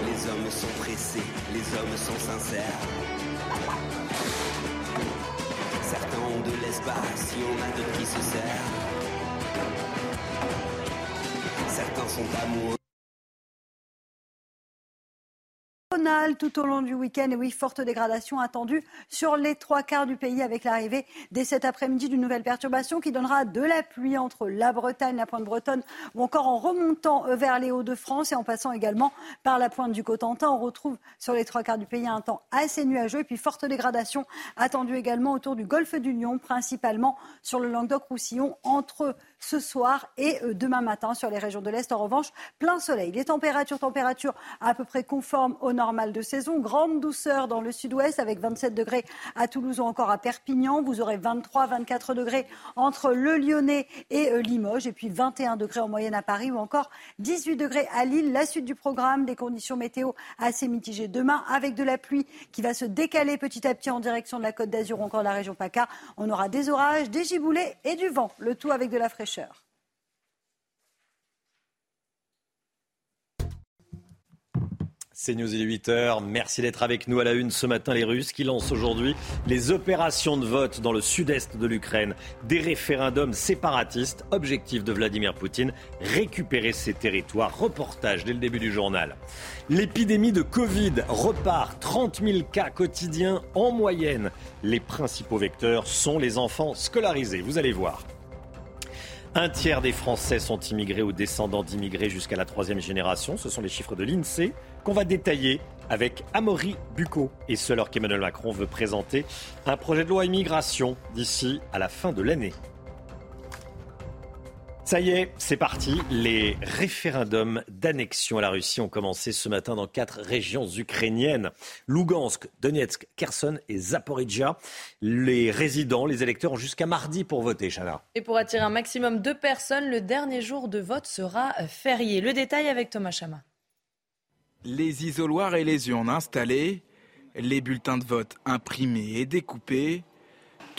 Les hommes sont pressés, les hommes sont sincères. Certains ont de l'espace, si on a de qui se sert. Certains sont amoureux. Tout au long du week-end. Et oui, forte dégradation attendue sur les trois quarts du pays avec l'arrivée dès cet après-midi d'une nouvelle perturbation qui donnera de la pluie entre la Bretagne, la pointe bretonne ou encore en remontant vers les Hauts-de-France et en passant également par la pointe du Cotentin. On retrouve sur les trois quarts du pays un temps assez nuageux et puis forte dégradation attendue également autour du golfe du Lion, principalement sur le Languedoc-Roussillon entre ce soir et euh, demain matin sur les régions de l'Est. En revanche, plein soleil. Les températures, températures à peu près conformes au normal de saison. Grande douceur dans le sud-ouest avec 27 degrés à Toulouse ou encore à Perpignan. Vous aurez 23, 24 degrés entre le Lyonnais et euh, Limoges. Et puis 21 degrés en moyenne à Paris ou encore 18 degrés à Lille. La suite du programme, des conditions météo assez mitigées demain avec de la pluie qui va se décaler petit à petit en direction de la Côte d'Azur ou encore de la région PACA. On aura des orages, des giboulées et du vent. Le tout avec de la fraîcheur. C'est News, il est 8h. Merci d'être avec nous à la une ce matin. Les Russes qui lancent aujourd'hui les opérations de vote dans le sud-est de l'Ukraine. Des référendums séparatistes. Objectif de Vladimir Poutine, récupérer ces territoires. Reportage dès le début du journal. L'épidémie de Covid repart. 30 000 cas quotidiens en moyenne. Les principaux vecteurs sont les enfants scolarisés. Vous allez voir. Un tiers des Français sont immigrés ou descendants d'immigrés jusqu'à la troisième génération. Ce sont les chiffres de l'INSEE qu'on va détailler avec Amaury Bucco. Et ce, alors qu'Emmanuel Macron veut présenter un projet de loi immigration d'ici à la fin de l'année. Ça y est, c'est parti. Les référendums d'annexion à la Russie ont commencé ce matin dans quatre régions ukrainiennes. Lugansk, Donetsk, Kherson et Zaporizhia. Les résidents, les électeurs ont jusqu'à mardi pour voter, Chana. Et pour attirer un maximum de personnes, le dernier jour de vote sera férié. Le détail avec Thomas Chama. Les isoloirs et les urnes installés, les bulletins de vote imprimés et découpés,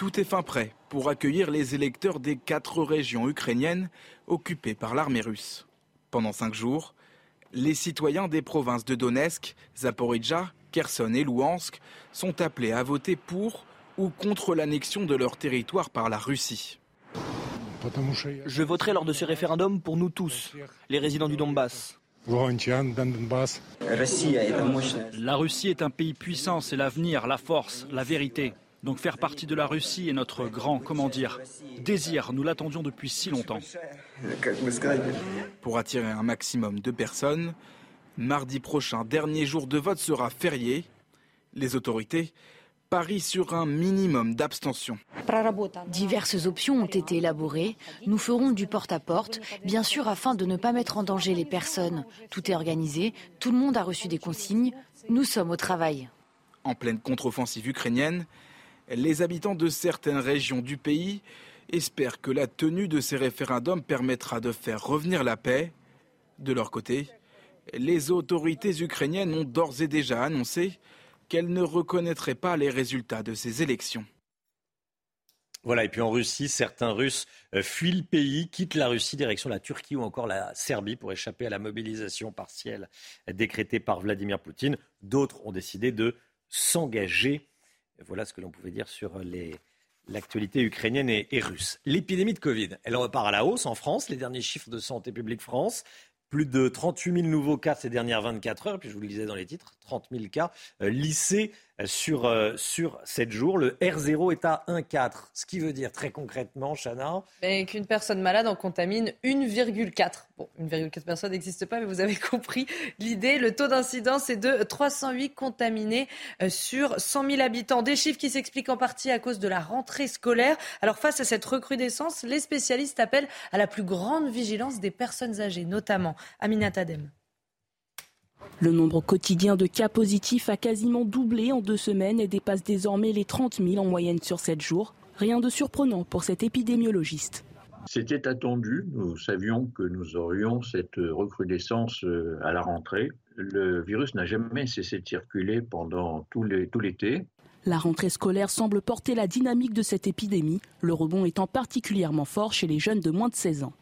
tout est fin prêt pour accueillir les électeurs des quatre régions ukrainiennes occupées par l'armée russe. Pendant cinq jours, les citoyens des provinces de Donetsk, Zaporizhia, Kherson et Louhansk sont appelés à voter pour ou contre l'annexion de leur territoire par la Russie. Je voterai lors de ce référendum pour nous tous, les résidents du Donbass. La Russie est un pays puissant, c'est l'avenir, la force, la vérité. Donc faire partie de la Russie est notre grand, comment dire, désir. Nous l'attendions depuis si longtemps. Pour attirer un maximum de personnes, mardi prochain, dernier jour de vote sera férié. Les autorités parient sur un minimum d'abstention. Diverses options ont été élaborées. Nous ferons du porte-à-porte, bien sûr afin de ne pas mettre en danger les personnes. Tout est organisé, tout le monde a reçu des consignes. Nous sommes au travail. En pleine contre-offensive ukrainienne, les habitants de certaines régions du pays espèrent que la tenue de ces référendums permettra de faire revenir la paix. De leur côté, les autorités ukrainiennes ont d'ores et déjà annoncé qu'elles ne reconnaîtraient pas les résultats de ces élections. Voilà, et puis en Russie, certains Russes euh, fuient le pays, quittent la Russie, direction la Turquie ou encore la Serbie pour échapper à la mobilisation partielle décrétée par Vladimir Poutine. D'autres ont décidé de s'engager. Voilà ce que l'on pouvait dire sur l'actualité ukrainienne et, russe. L'épidémie de Covid, elle repart à la hausse en France. Les derniers chiffres de Santé publique France plus de 38 000 nouveaux cas ces dernières 24 heures. Puis je vous le disais dans les titres, 30 000 cas euh, lissés sur, euh, sur 7 jours. Le R0 est à 1,4. Ce qui veut dire très concrètement, Chana Qu'une personne malade en contamine 1,4. Bon, 1,4 personnes n'existe pas, mais vous avez <laughs> compris l'idée. Le taux d'incidence est de 308 contaminés sur 100 000 habitants. Des chiffres qui s'expliquent en partie à cause de la rentrée scolaire. Alors face à cette recrudescence, les spécialistes appellent à la plus grande vigilance des personnes âgées, notamment Aminata Adem. Le nombre quotidien de cas positifs a quasiment doublé en deux semaines et dépasse désormais les 30 000 en moyenne sur 7 jours. Rien de surprenant pour cet épidémiologiste. C'était attendu. Nous savions que nous aurions cette recrudescence euh, à la rentrée. Le virus n'a jamais cessé de circuler pendant tout l'été. La rentrée scolaire semble porter la dynamique de cette épidémie, le rebond étant particulièrement fort chez les jeunes de moins de 16 ans.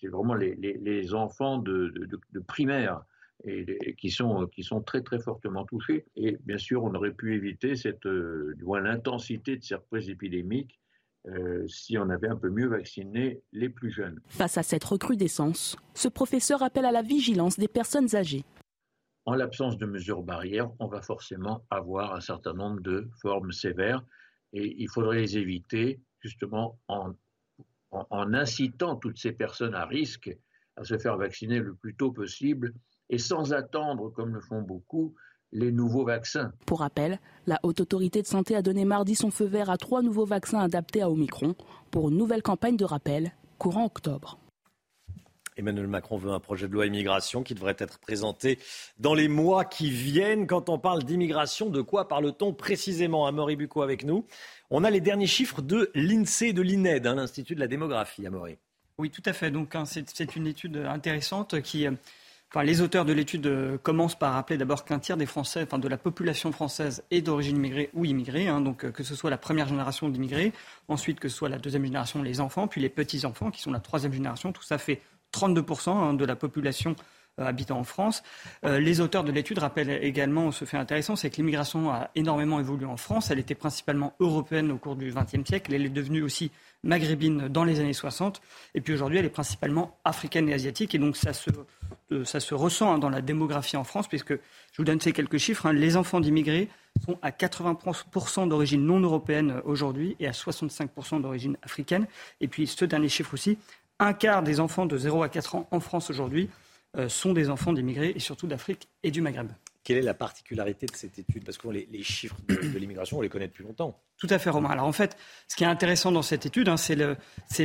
C'est vraiment les, enfants de, de primaire et, qui, sont, qui sont très très fortement touchés. Et bien sûr, on aurait pu éviter cette, euh, l'intensité de cette reprise épidémique euh, si on avait un peu mieux vacciné les plus jeunes. Face à cette recrudescence, ce professeur appelle à la vigilance des personnes âgées. En l'absence de mesures barrières, on va forcément avoir un certain nombre de formes sévères et il faudrait les éviter justement en, en incitant toutes ces personnes à risque à se faire vacciner le plus tôt possible et sans attendre, comme le font beaucoup, les nouveaux vaccins. Pour rappel, la Haute Autorité de Santé a donné mardi son feu vert à trois nouveaux vaccins adaptés à Omicron pour une nouvelle campagne de rappel courant octobre. Emmanuel Macron veut un projet de loi immigration qui devrait être présenté dans les mois qui viennent. Quand on parle d'immigration, de quoi parle-t-on précisément? Amaury Bucco avec nous. On a les derniers chiffres de l'INSEE et de l'INED, hein, l'Institut de la démographie, Amaury. Oui, tout à fait. Donc, hein, c'est une étude intéressante qui. Les auteurs de l'étude euh, commencent par rappeler d'abord qu'un tiers des Français, enfin de la population française, est d'origine immigrée ou immigrée, hein, donc euh, que ce soit la première génération d'immigrés, ensuite que ce soit la deuxième génération, les enfants, puis les petits enfants qui sont la troisième génération. Tout ça fait 32% hein, de la population euh, habitant en France. Les auteurs de l'étude rappellent également ce fait intéressant, c'est que l'immigration a énormément évolué en France. Elle était principalement européenne au cours du XXe siècle. Elle est devenue aussi maghrébine dans les années 60. Et puis aujourd'hui, elle est principalement africaine et asiatique. Et donc ça se, ça se ressent hein, dans la démographie en France, puisque je vous donne ces quelques chiffres. Hein. les enfants d'immigrés sont à 80% d'origine non européenne aujourd'hui et à 65% d'origine africaine. Et puis ce dernier chiffre aussi, un quart des enfants de 0 à 4 ans en France aujourd'hui euh, sont des enfants d'immigrés et surtout d'Afrique et du Maghreb. Quelle est la particularité de cette étude? Parce que les, chiffres de, l'immigration, on les connaît depuis longtemps. Tout à fait, Romain. Alors en fait, ce qui est intéressant dans cette étude, hein, c'est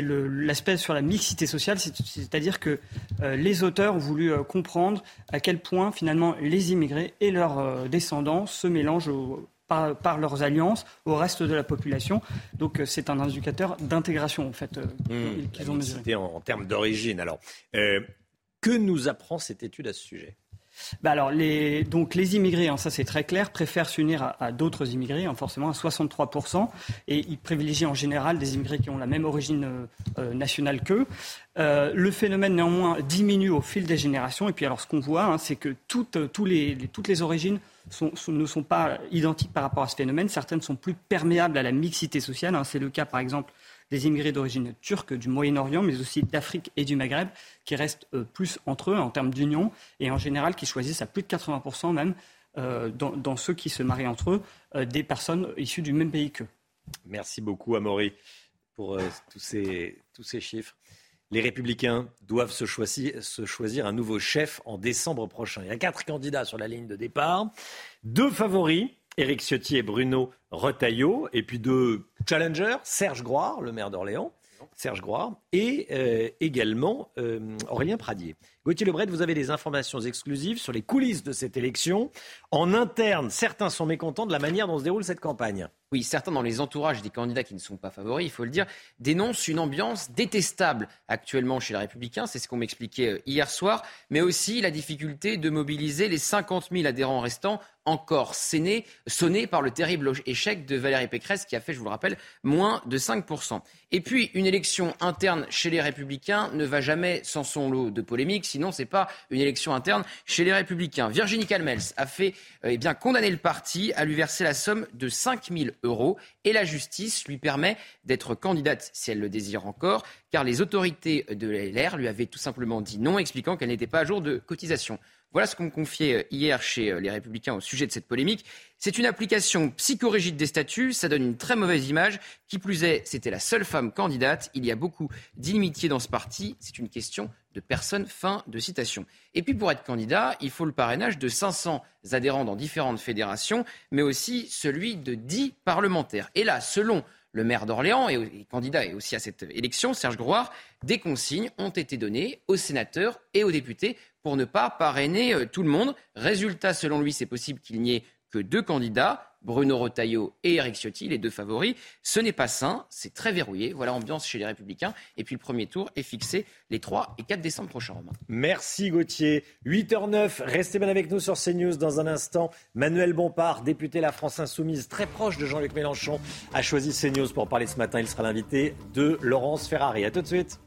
l'aspect sur la mixité sociale, c'est-à-dire que euh, les auteurs ont voulu euh, comprendre à quel point finalement les immigrés et leurs descendants se mélangent au, par, leurs alliances au reste de la population. Donc euh, c'est un indicateur d'intégration en fait euh, mmh, qu'ils ont mesuré. En, en, termes d'origine. Alors, euh, que nous apprend cette étude à ce sujet? Bah alors, les, donc les immigrés, hein, ça c'est très clair, préfèrent s'unir à, d'autres immigrés, hein, forcément à 63%, et ils privilégient en général des immigrés qui ont la même origine euh, euh, nationale qu'eux. Euh, le phénomène néanmoins diminue au fil des générations, et puis alors ce qu'on voit, hein, c'est que toutes, les, origines ne sont pas identiques par rapport à ce phénomène. Certaines sont plus perméables à la mixité sociale. c'est le cas par exemple des immigrés d'origine turque du Moyen-Orient, mais aussi d'Afrique et du Maghreb, qui restent euh, plus entre eux en termes d'union, et en général qui choisissent à plus de 80% même, euh, dans, ceux qui se marient entre eux, euh, des personnes issues du même pays qu'eux. Merci beaucoup, Amaury, pour tous, ces, tous ces chiffres. Les Républicains doivent se choisir, un nouveau chef en décembre prochain. Il y a quatre candidats sur la ligne de départ. Deux favoris, Éric Ciotti et Bruno Retailleau, et puis deux challengers, Serge Groire, le maire d'Orléans, Serge Groire, et euh, également euh, Aurélien Pradier. Gauthier Lebret, vous avez des informations exclusives sur les coulisses de cette élection. En interne, certains sont mécontents de la manière dont se déroule cette campagne. Oui, certains dans les entourages des candidats qui ne sont pas favoris, il faut le dire, dénoncent une ambiance détestable actuellement chez les Républicains. C'est ce qu'on m'expliquait euh, hier soir, mais aussi la difficulté de mobiliser les 50 000 adhérents restants encore sonnés, par le terrible échec de Valérie Pécresse qui a fait, je vous le rappelle, moins de 5%. Et puis, une élection interne chez les Républicains ne va jamais sans son lot de polémiques, sinon ce n'est pas une élection interne chez les Républicains. Virginie Calmels a fait euh, eh condamner le parti à lui verser la somme de 5 000 euros et la justice lui permet d'être candidate si elle le désire encore, car les autorités de LR lui avaient tout simplement dit non, expliquant qu'elle n'était pas à jour de cotisation. Voilà ce qu'on confiait euh, hier chez euh, les Républicains au sujet de cette polémique. C'est une application psychorigide des statuts, ça donne une très mauvaise image. Qui plus est, c'était la seule femme candidate. Il y a beaucoup d'inimitié dans ce parti. C'est une question de personne. Fin de citation. Et puis pour être candidat, il faut le parrainage de 500 adhérents dans différentes fédérations, mais aussi celui de 10 parlementaires. Et là, selon le maire d'Orléans et, candidat aussi à cette élection, Serge Grouard, des consignes ont été données aux sénateurs et aux députés pour ne pas parrainer euh, tout le monde. Résultat, selon lui, c'est possible qu'il n'y ait que deux candidats, Bruno Retailleau et Eric Ciotti, les deux favoris. Ce n'est pas sain, c'est très verrouillé. Voilà l'ambiance chez les Républicains. Et puis le premier tour est fixé les 3 et 4 décembre prochains. Merci Gauthier. 8h09, restez bien avec nous sur CNews dans un instant. Manuel Bompard, député La France Insoumise, très proche de Jean-Luc Mélenchon, a choisi CNews pour parler ce matin. Il sera l'invité de Laurence Ferrari. A tout de suite.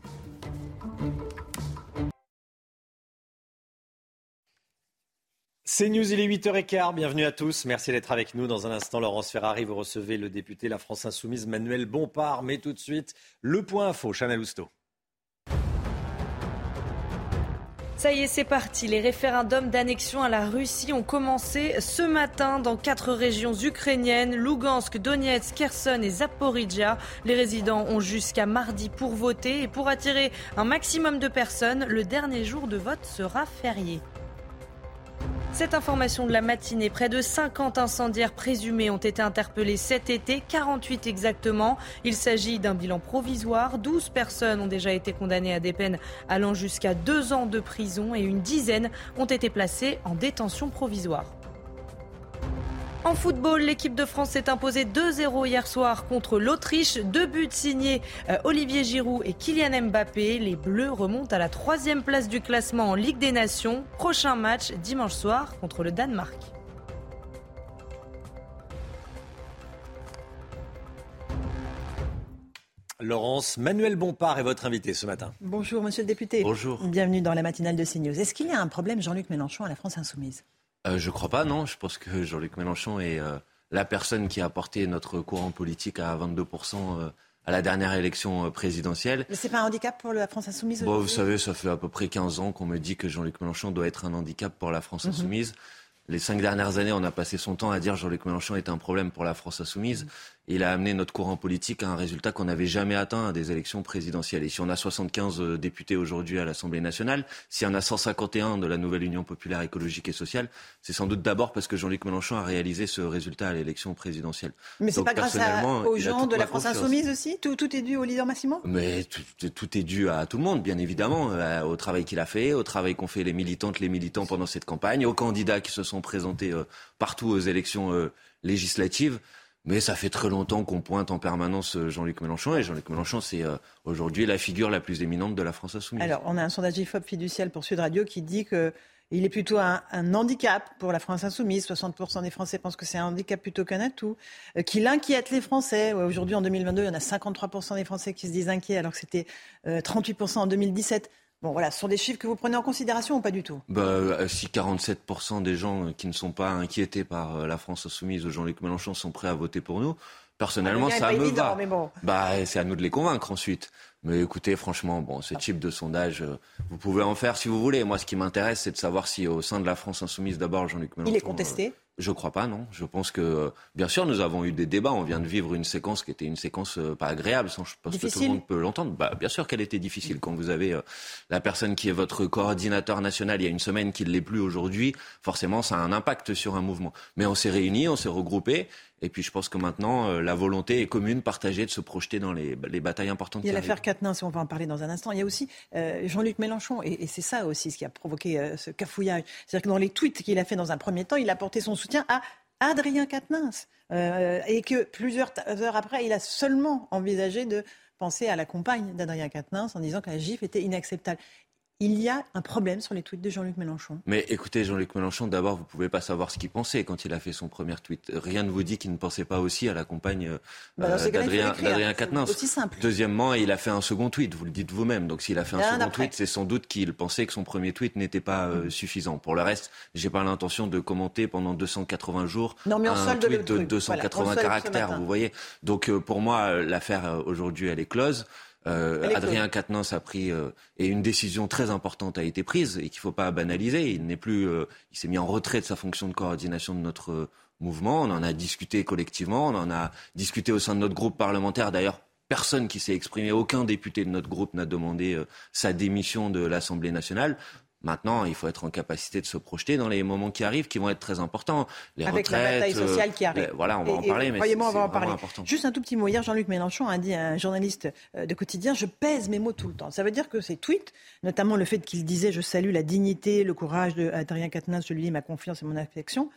C'est News, il est 8h15. Bienvenue à tous. Merci d'être avec nous. Dans un instant, Laurence Ferrari, vous recevez le député La France Insoumise, Manuel Bompard. Mais tout de suite, le point info, Chanel Housteau. Ça y est, c'est parti. Les référendums d'annexion à la Russie ont commencé ce matin dans quatre régions ukrainiennes, Lugansk, Donetsk, Kherson et Zaporizhia. Les résidents ont jusqu'à mardi pour voter et pour attirer un maximum de personnes, le dernier jour de vote sera férié. Cette information de la matinée, près de 50 incendiaires présumés ont été interpellés cet été, 48 exactement. Il s'agit d'un bilan provisoire. 12 personnes ont déjà été condamnées à des peines allant jusqu'à deux ans de prison et une dizaine ont été placées en détention provisoire. En football, l'équipe de France s'est imposée 2-0 hier soir contre l'Autriche. Deux buts signés euh, Olivier Giroud et Kylian Mbappé. Les Bleus remontent à la troisième place du classement en Ligue des Nations. Prochain match dimanche soir contre le Danemark. Laurence, Manuel Bompard est votre invité ce matin. Bonjour, monsieur le député. Bonjour. Bienvenue dans la matinale de CNews. Est-ce qu'il y a un problème, Jean-Luc Mélenchon, à la France Insoumise? Euh, Je ne crois pas, non. Je pense que Jean-Luc Mélenchon est euh, la personne qui a porté notre courant politique à 22% euh, à la dernière élection présidentielle. Mais c'est pas un handicap pour la France Insoumise bon, Vous savez, ça fait à peu près 15 ans qu'on me dit que Jean-Luc Mélenchon doit être un handicap pour la France mhm. Insoumise. Les cinq dernières années, on a passé son temps à dire Jean-Luc Mélenchon est un problème pour la France Insoumise. Mhm il a amené notre courant politique à un résultat qu'on n'avait jamais atteint à des élections présidentielles. Et si on a 75 euh, députés aujourd'hui à l'Assemblée nationale, s'il y en a 151 de la nouvelle Union populaire écologique et sociale, c'est sans doute d'abord parce que Jean-Luc Mélenchon a réalisé ce résultat à l'élection présidentielle. Mais c'est pas grâce aux gens de la France insoumise aussi? Tout, est dû au leader Massimo? Mais tout, est dû à tout le monde, bien évidemment, euh, au travail qu'il a fait, au travail qu'ont fait les militantes, les militants pendant cette campagne, aux candidats qui se sont présentés euh, partout aux élections législatives. Mais ça fait très longtemps qu'on pointe en permanence euh, Jean-Luc Mélenchon. Et Jean-Luc Mélenchon, c'est euh, aujourd'hui la figure la plus éminente de la France insoumise. Alors, on a un sondage IFOP fiducial pour Sud Radio qui dit que il est plutôt un, handicap pour la France insoumise. 60% des Français pensent que c'est un handicap plutôt qu'un atout. Euh, qu'il inquiète les Français. Aujourd'hui, en 2022, il y en a 53% des Français qui se disent inquiets, alors que c'était 38% en 2017. Bon, voilà, ce sont des chiffres que vous prenez en considération ou pas du tout? Bah, euh, Si 47% des gens euh, qui ne sont pas inquiétés par euh, la France insoumise ou Jean-Luc Mélenchon sont prêts à voter pour nous, personnellement, ah, ça me va. Bah, c'est à nous de les convaincre ensuite. Mais écoutez, franchement, bon, ce type de sondage, vous pouvez en faire si vous voulez. Moi, ce qui m'intéresse, c'est de savoir si au sein de la France insoumise, d'abord, Jean-Luc Mélenchon... Il est contesté? Je crois pas, non. Je pense que, bien sûr, nous avons eu des débats. On vient de vivre une séquence qui était une séquence euh, pas agréable. Sans, je pense que tout le monde peut l'entendre. Bah, bien sûr qu'elle était difficile. Quand vous avez euh, la personne qui est votre coordinateur national il y a une semaine qui ne l'est plus aujourd'hui, forcément, ça a un impact sur un mouvement. Mais on s'est réunis, on s'est regroupés. Et puis je pense que maintenant, euh, la volonté est commune, partagée de se projeter dans les, les batailles importantes. Il y a l'affaire Quatennens, si on va en parler dans un instant. Il y a aussi euh, Jean-Luc Mélenchon, et, et c'est ça aussi ce qui a provoqué euh, ce cafouillage. C'est-à-dire que dans les tweets qu'il a fait dans un premier temps, il a porté son soutien à Adrien Quatennens. et que plusieurs heures après, il a seulement envisagé de penser à la compagne d'Adrien Quatennens en disant que la gifle était inacceptable il y a un problème sur les tweets de Jean-Luc Mélenchon. Mais écoutez, Jean-Luc Mélenchon, d'abord, vous ne pouvez pas savoir ce qu'il pensait quand il a fait son premier tweet. Rien ne vous dit qu'il ne pensait pas aussi à la compagne bah, euh, d'Adrien Quatennens. Aussi simple. Deuxièmement, il a fait un second tweet, vous le dites vous-même. Donc s'il a fait un second tweet, c'est sans doute qu'il pensait que son premier tweet n'était pas euh, mm. suffisant. Pour le reste, j'ai pas l'intention de commenter pendant 280 jours non, mais un tweet de, 280 caractères, vous voyez. Donc euh, pour moi, l'affaire aujourd'hui, elle est close. Euh, Adrien Quatennens a pris euh, et une décision très importante a été prise et qu'il ne faut pas banaliser. Il n'est plus, euh, il s'est mis en retrait de sa fonction de coordination de notre mouvement. On en a discuté collectivement, on en a discuté au sein de notre groupe parlementaire. D'ailleurs, personne qui s'est exprimé, aucun député de notre groupe n'a demandé sa démission de l'Assemblée nationale. Maintenant, il faut être en capacité de se projeter dans les moments qui arrivent, qui vont être très importants. Les Avec retraites, la bataille sociale qui arrive. voilà, on va en parler, mais croyez-moi, on va en parler. Important. Juste un tout petit mot. Hier, Jean-Luc Mélenchon a dit à un journaliste euh, de quotidien Je pèse mes mots tout le temps. Ça veut dire que ses tweets, notamment le fait qu'il disait Je salue la dignité, le courage d'Adrien Quatennens, je lui dis ma confiance et mon affection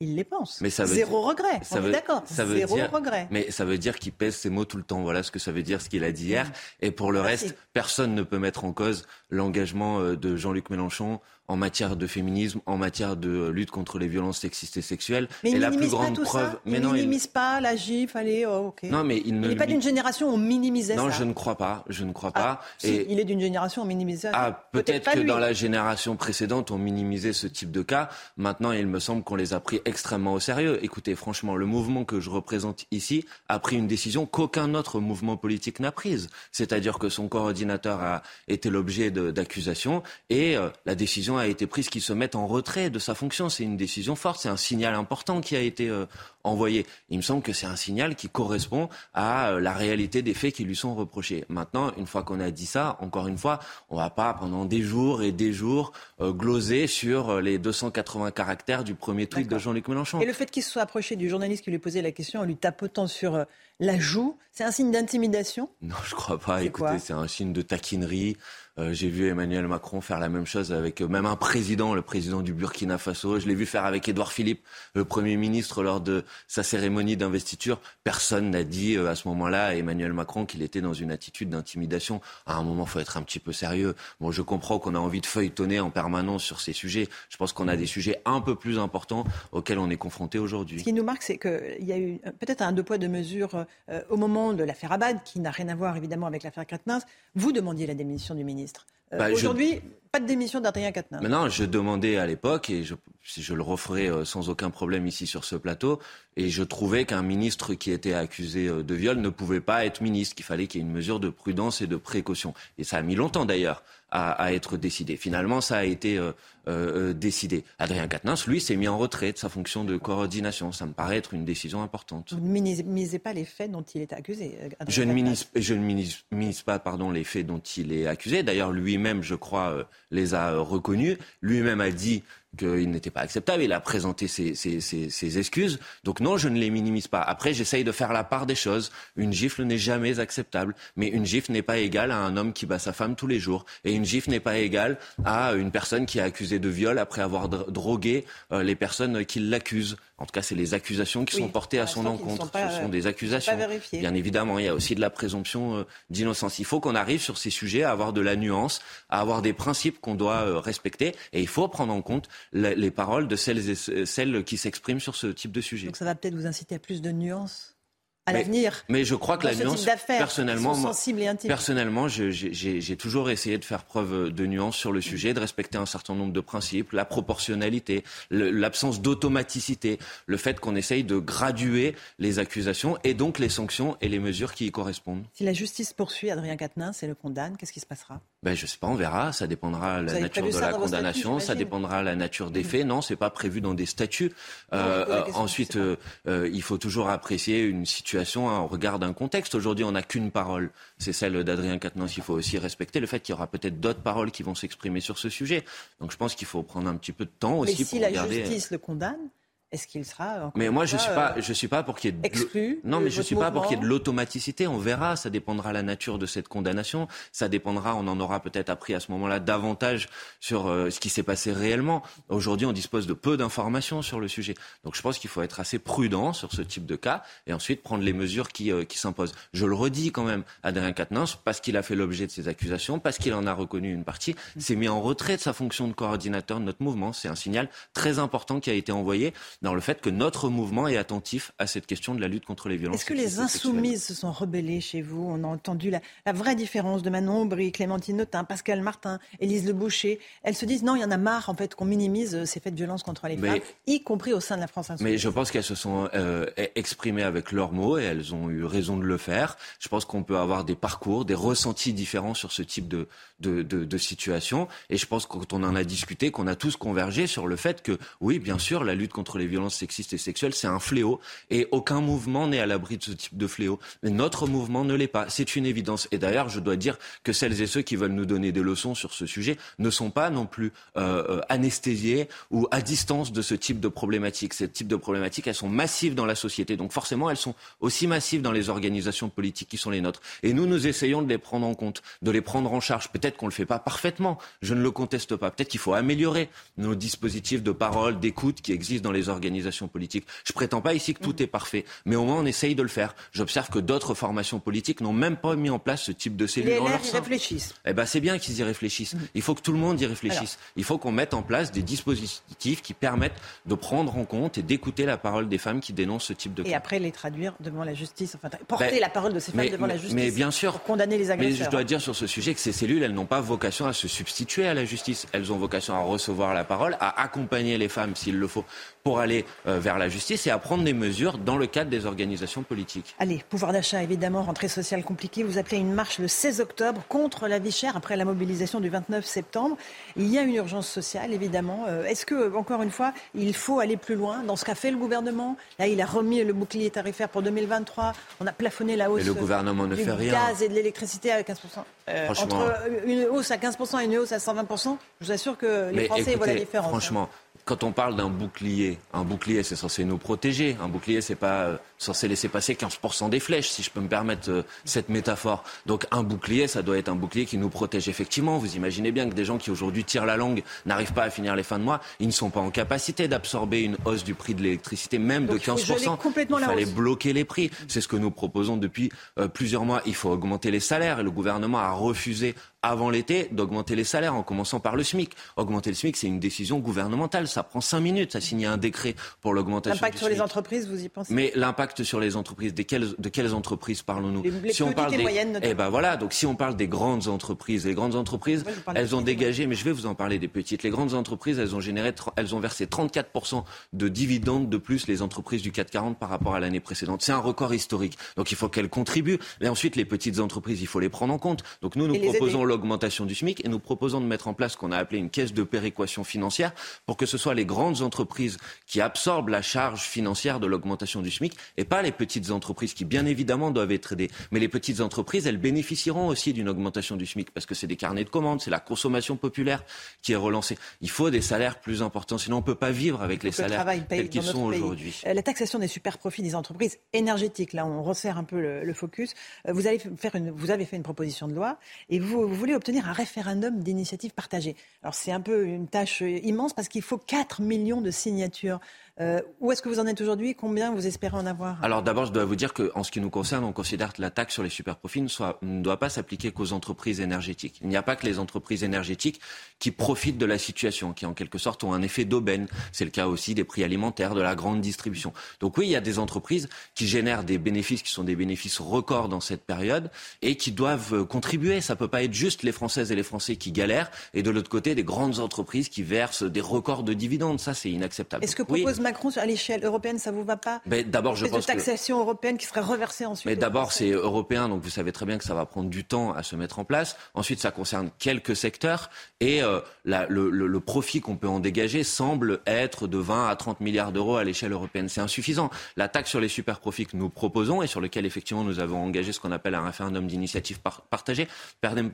il les pense. Mais ça veut Zéro regret. Ça on veut, est d'accord. Zéro regret. Mais ça veut dire qu'il pèse ses mots tout le temps. Voilà ce que ça veut dire, ce qu'il a dit hier. Et pour le reste, personne ne peut mettre en cause l'engagement euh, de Jean-Luc Mélenchon en matière de féminisme, en matière de lutte contre les violences sexistes et sexuelles. Mais et il la plus grande pas tout preuve. Ça. il minimise pas la gifle, allez, oh, ok. Non, mais il n'est pas d'une génération où on minimisait non, ça. Non, je ne crois pas. Je ne crois pas. Ah, et... il est d'une génération où on minimisait ça. Ah, peut-être que dans la génération précédente, on minimisait ce type de cas. Maintenant, il me semble qu'on les a pris extrêmement au sérieux. Écoutez, franchement, le mouvement que je représente ici a pris une décision qu'aucun autre mouvement politique n'a prise. C'est-à-dire que son coordinateur a été l'objet d'accusations et euh, la décision a été prise qu'il se mette en retrait de sa fonction. C'est une décision forte, c'est un signal important qui a été euh, envoyé. Il me semble que c'est un signal qui correspond à euh, la réalité des faits qui lui sont reprochés. Maintenant, une fois qu'on a dit ça, encore une fois, on ne va pas pendant des jours et des jours gloser sur les 280 caractères du premier tweet de Jean-Luc Mélenchon. Et le fait qu'il se soit approché du journaliste qui lui posait la question en lui tapotant sur la joue, c'est un signe d'intimidation? Non, je crois pas. Écoutez, c'est un signe de taquinerie. Euh, j'ai vu Emmanuel Macron faire la même chose avec euh, même un président, le président du Burkina Faso. Je l'ai vu faire avec Édouard Philippe, le Premier ministre, lors de sa cérémonie d'investiture. Personne n'a dit euh, à ce moment-là à Emmanuel Macron qu'il était dans une attitude d'intimidation. À un moment, il faut être un petit peu sérieux. Bon, je comprends qu'on a envie de feuilletonner en permanence sur ces sujets. Je pense qu'on a des sujets un peu plus importants auxquels on est confronté aujourd'hui. Ce qui nous marque, c'est qu'il y a eu peut-être un deux poids deux mesures au moment de l'affaire Abad, qui n'a rien à voir évidemment avec l'affaire Quatennens. Vous demandiez la démission du ministre. Euh, bah, aujourd'hui, pas de démission d'Adrien Quatennens. Maintenant, je demandais à l'époque, et je, je le referai euh, sans aucun problème ici sur ce plateau, et je trouvais qu'un ministre qui était accusé euh, de viol ne pouvait pas être ministre, qu'il fallait qu'il y ait une mesure de prudence et de précaution. Et ça a mis longtemps d'ailleurs à, être décidé. Finalement, ça a été euh, euh, décidé. Adrien Quatennens, lui, s'est mis en retrait de sa fonction de coordination. Ça me paraît être une décision importante. Vous ne minimisez pas les faits dont il est accusé. je ne, minimise, je ne minimise, pas pardon, les faits dont il est accusé. D'ailleurs, lui-même, je crois, les a reconnus. Lui-même a dit qu'il n'était pas acceptable. Il a présenté ses, ses, ses, ses, excuses. Donc non, je ne les minimise pas. Après, j'essaye de faire la part des choses. Une gifle n'est jamais acceptable, mais une gifle n'est pas égale à un homme qui bat sa femme tous les jours. Et une gifle n'est pas égale à une personne qui est accusée de viol après avoir drogué euh, les personnes qui l'accusent. En tout cas, c'est les accusations qui sont portées à son encontre. Ce sont des accusations. Bien évidemment, il y a aussi de la présomption euh, d'innocence. Il faut qu'on arrive sur ces sujets à avoir de la nuance, à avoir des principes qu'on doit euh, respecter. Et il faut prendre en compte les paroles de celles, et celles qui s'expriment sur ce type de sujet. Donc ça va peut-être vous inciter à plus de nuance à l'avenir. Mais je crois que la nuance, personnellement, personnellement, j'ai toujours essayé de faire preuve de nuance sur le sujet, de respecter un certain nombre de principes, la proportionnalité, l'absence d'automaticité, le fait qu'on essaye de graduer les accusations et donc les sanctions et les mesures qui y correspondent. Si la justice poursuit Adrien Quatennens et le condamne, qu'est-ce qui se passera? Ben, je sais pas, on verra. Ça dépendra de la nature de la condamnation, ça dépendra de la nature des faits. Non, c'est pas prévu dans des statuts. Euh, euh, ensuite, euh, il faut toujours apprécier une situation hein, au regard d'un contexte. Aujourd'hui, on n'a qu'une parole, c'est celle d'Adrien Quatennens. Il faut aussi respecter le fait qu'il y aura peut-être d'autres paroles qui vont s'exprimer sur ce sujet. Donc, je pense qu'il faut prendre un petit peu de temps aussi Mais si la justice le condamne, est-ce qu'il sera Mais moi, je suis pas, euh, je suis pas pour qu'il y ait de exclu Non, mais je suis pas pour qu'il y ait de l'automaticité. On verra. Ça dépendra de la nature de cette condamnation. Ça dépendra. On en aura peut-être appris à ce moment-là davantage sur euh, ce qui s'est passé réellement. Aujourd'hui, on dispose de peu d'informations sur le sujet. Donc, je pense qu'il faut être assez prudent sur ce type de cas et ensuite prendre les mesures qui, euh, qui s'imposent. Je le redis quand même, Adrien Quatennens, parce qu'il a fait l'objet de ces accusations, parce qu'il en a reconnu une partie, s'est mis en retrait de sa fonction de coordinateur de notre mouvement. C'est un signal très important qui a été envoyé dans le fait que notre mouvement est attentif à cette question de la lutte contre les violences. Est-ce que les insoumises se sont rebellées chez vous On a entendu la, vraie différence de Manon Aubry, Clémentine Notin, Pascal Martin, Élise Le Boucher. Elles se disent non, il y en a marre en fait qu'on minimise euh, ces faits de violence contre les femmes, y compris au sein de la France insoumise. Mais je pense qu'elles se sont euh, exprimées avec leurs mots et elles ont eu raison de le faire. Je pense qu'on peut avoir des parcours, des ressentis différents sur ce type de, de, de, de situation. Et je pense que quand on en a discuté, qu'on a tous convergé sur le fait que oui, bien sûr, la lutte contre les violences sexistes et sexuelles, c'est un fléau. Et aucun mouvement n'est à l'abri de ce type de fléau. Notre mouvement ne l'est pas. C'est une évidence. Et d'ailleurs, je dois dire que celles et ceux qui veulent nous donner des leçons sur ce sujet ne sont pas non plus euh, euh anesthésiés ou à distance de ce type de problématiques. Ce type de problématiques, elles sont massives dans la société. Donc forcément, elles sont aussi massives dans les organisations politiques qui sont les nôtres. Et nous, nous essayons de les prendre en compte, de les prendre en charge. Peut-être qu'on ne le fait pas parfaitement. Je ne le conteste pas. Peut-être qu'il faut améliorer nos dispositifs de parole, d'écoute qui existent dans les organisations politique. Je prétends pas ici que tout est parfait, mais au moins on essaye de le faire. J'observe que d'autres formations politiques n'ont même pas mis en place ce type de cellules. Les LR y réfléchissent. Eh ben c'est bien qu'ils y réfléchissent. Mm. Il faut que tout le monde y réfléchisse. Il faut qu'on mette en place des dispositifs qui permettent de prendre en compte et d'écouter la parole des femmes qui dénoncent ce type de Et après les traduire devant la justice, enfin porter ben, la parole de ces femmes devant la justice. Mais bien sûr. Pour condamner les agresseurs. Mais je dois dire sur ce sujet que ces cellules, elles n'ont pas vocation à se substituer à la justice. Elles ont vocation à recevoir la parole, à accompagner les femmes s'il le faut pour aller aller euh, vers la justice et à prendre des mesures dans le cadre des organisations politiques. Allez, pouvoir d'achat, évidemment, rentrée sociale compliquée. Vous appelez une marche le 16 octobre contre la vie chère après la mobilisation du 29 septembre. Il y a une urgence sociale, évidemment. Euh, est-ce que, encore une fois, il faut aller plus loin dans ce qu'a fait le gouvernement? Là, il a remis le bouclier tarifaire pour 2023. On a plafonné la hausse le gouvernement ne du fait rien. gaz et de l'électricité à 15%. Euh, entre une hausse à 15% et une hausse à 120%, je vous assure que les Français voient la différence. Hein. Franchement, quand on parle d'un bouclier, un bouclier, c'est censé nous protéger. Un bouclier, c'est pas euh, censé laisser passer 15% des flèches, si je peux me permettre euh, cette métaphore. Donc un bouclier, ça doit être un bouclier qui nous protège. Effectivement, vous imaginez bien que des gens qui aujourd'hui tirent la langue n'arrivent pas à finir les fins de mois. Ils ne sont pas en capacité d'absorber une hausse du prix de l'électricité, même de 15%. Il, fallait bloquer les prix. C'est ce que nous proposons depuis euh, plusieurs mois. Il faut augmenter les salaires et le gouvernement a refusé avant l'été d'augmenter les salaires en commençant par le SMIC. Augmenter le SMIC, c'est une décision gouvernementale. Ça prend cinq minutes à signer un décret pour l'augmentation. L'impact sur les entreprises, vous y pensez Mais l'impact sur les entreprises, de quelles, de quelles entreprises parlons-nous Si on parle des moyennes, eh ben voilà. Donc si on parle des grandes entreprises, les grandes entreprises, elles ont dégagé. Mais je vais vous en parler des petites. Les grandes entreprises, elles ont généré, elles ont versé 34 de dividendes de plus les entreprises du 440 par rapport à l'année précédente. C'est un record historique. Donc il faut qu'elles contribuent. Mais ensuite, les petites entreprises, il faut les prendre en compte. Donc nous, nous proposons l'augmentation du SMIC et nous proposons de mettre en place ce qu'on a appelé une caisse de péréquation financière pour que ce soit les grandes entreprises qui absorbent la charge financière de l'augmentation du SMIC et pas les petites entreprises qui, bien évidemment, doivent être aidées. Mais les petites entreprises, elles bénéficieront aussi d'une augmentation du SMIC parce que c'est des carnets de commandes, c'est la consommation populaire qui est relancée. Il faut des salaires plus importants, sinon on ne peut pas vivre avec les salaires tels qu'ils sont aujourd'hui. Euh, la taxation des super profits des entreprises énergétiques, là on resserre un peu le, focus. Euh, vous, allez faire une, vous avez fait une proposition de loi et vous, vous voulez obtenir un référendum d'initiative partagée. Alors c'est un peu une tâche immense parce qu'il faut 4 millions de signatures. Euh, où est-ce que vous en êtes aujourd'hui? Combien vous espérez en avoir? Alors d'abord, je dois vous dire qu'en ce qui nous concerne, on considère que la taxe sur les superprofits ne, ne doit pas s'appliquer qu'aux entreprises énergétiques. Il n'y a pas que les entreprises énergétiques qui profitent de la situation, qui en quelque sorte ont un effet d'aubaine. C'est le cas aussi des prix alimentaires, de la grande distribution. Donc oui, il y a des entreprises qui génèrent des bénéfices qui sont des bénéfices records dans cette période et qui doivent contribuer. Ça peut pas être juste les Françaises et les Français qui galèrent et de l'autre côté des grandes entreprises qui versent des records de dividendes. Ça, c'est inacceptable. Est-ce que propose Macron à l'échelle européenne, ça vous va pas Mais d'abord, je pense de taxation européenne qui serait reversée ensuite. Mais d'abord, c'est européen, donc vous savez très bien que ça va prendre du temps à se mettre en place. Ensuite, ça concerne quelques secteurs et euh, la, le, le, le, profit qu'on peut en dégager semble être de 20 à 30 milliards d'euros à l'échelle européenne. C'est insuffisant. La taxe sur les super profits que nous proposons et sur lequel effectivement nous avons engagé ce qu'on appelle un référendum d'initiative partagée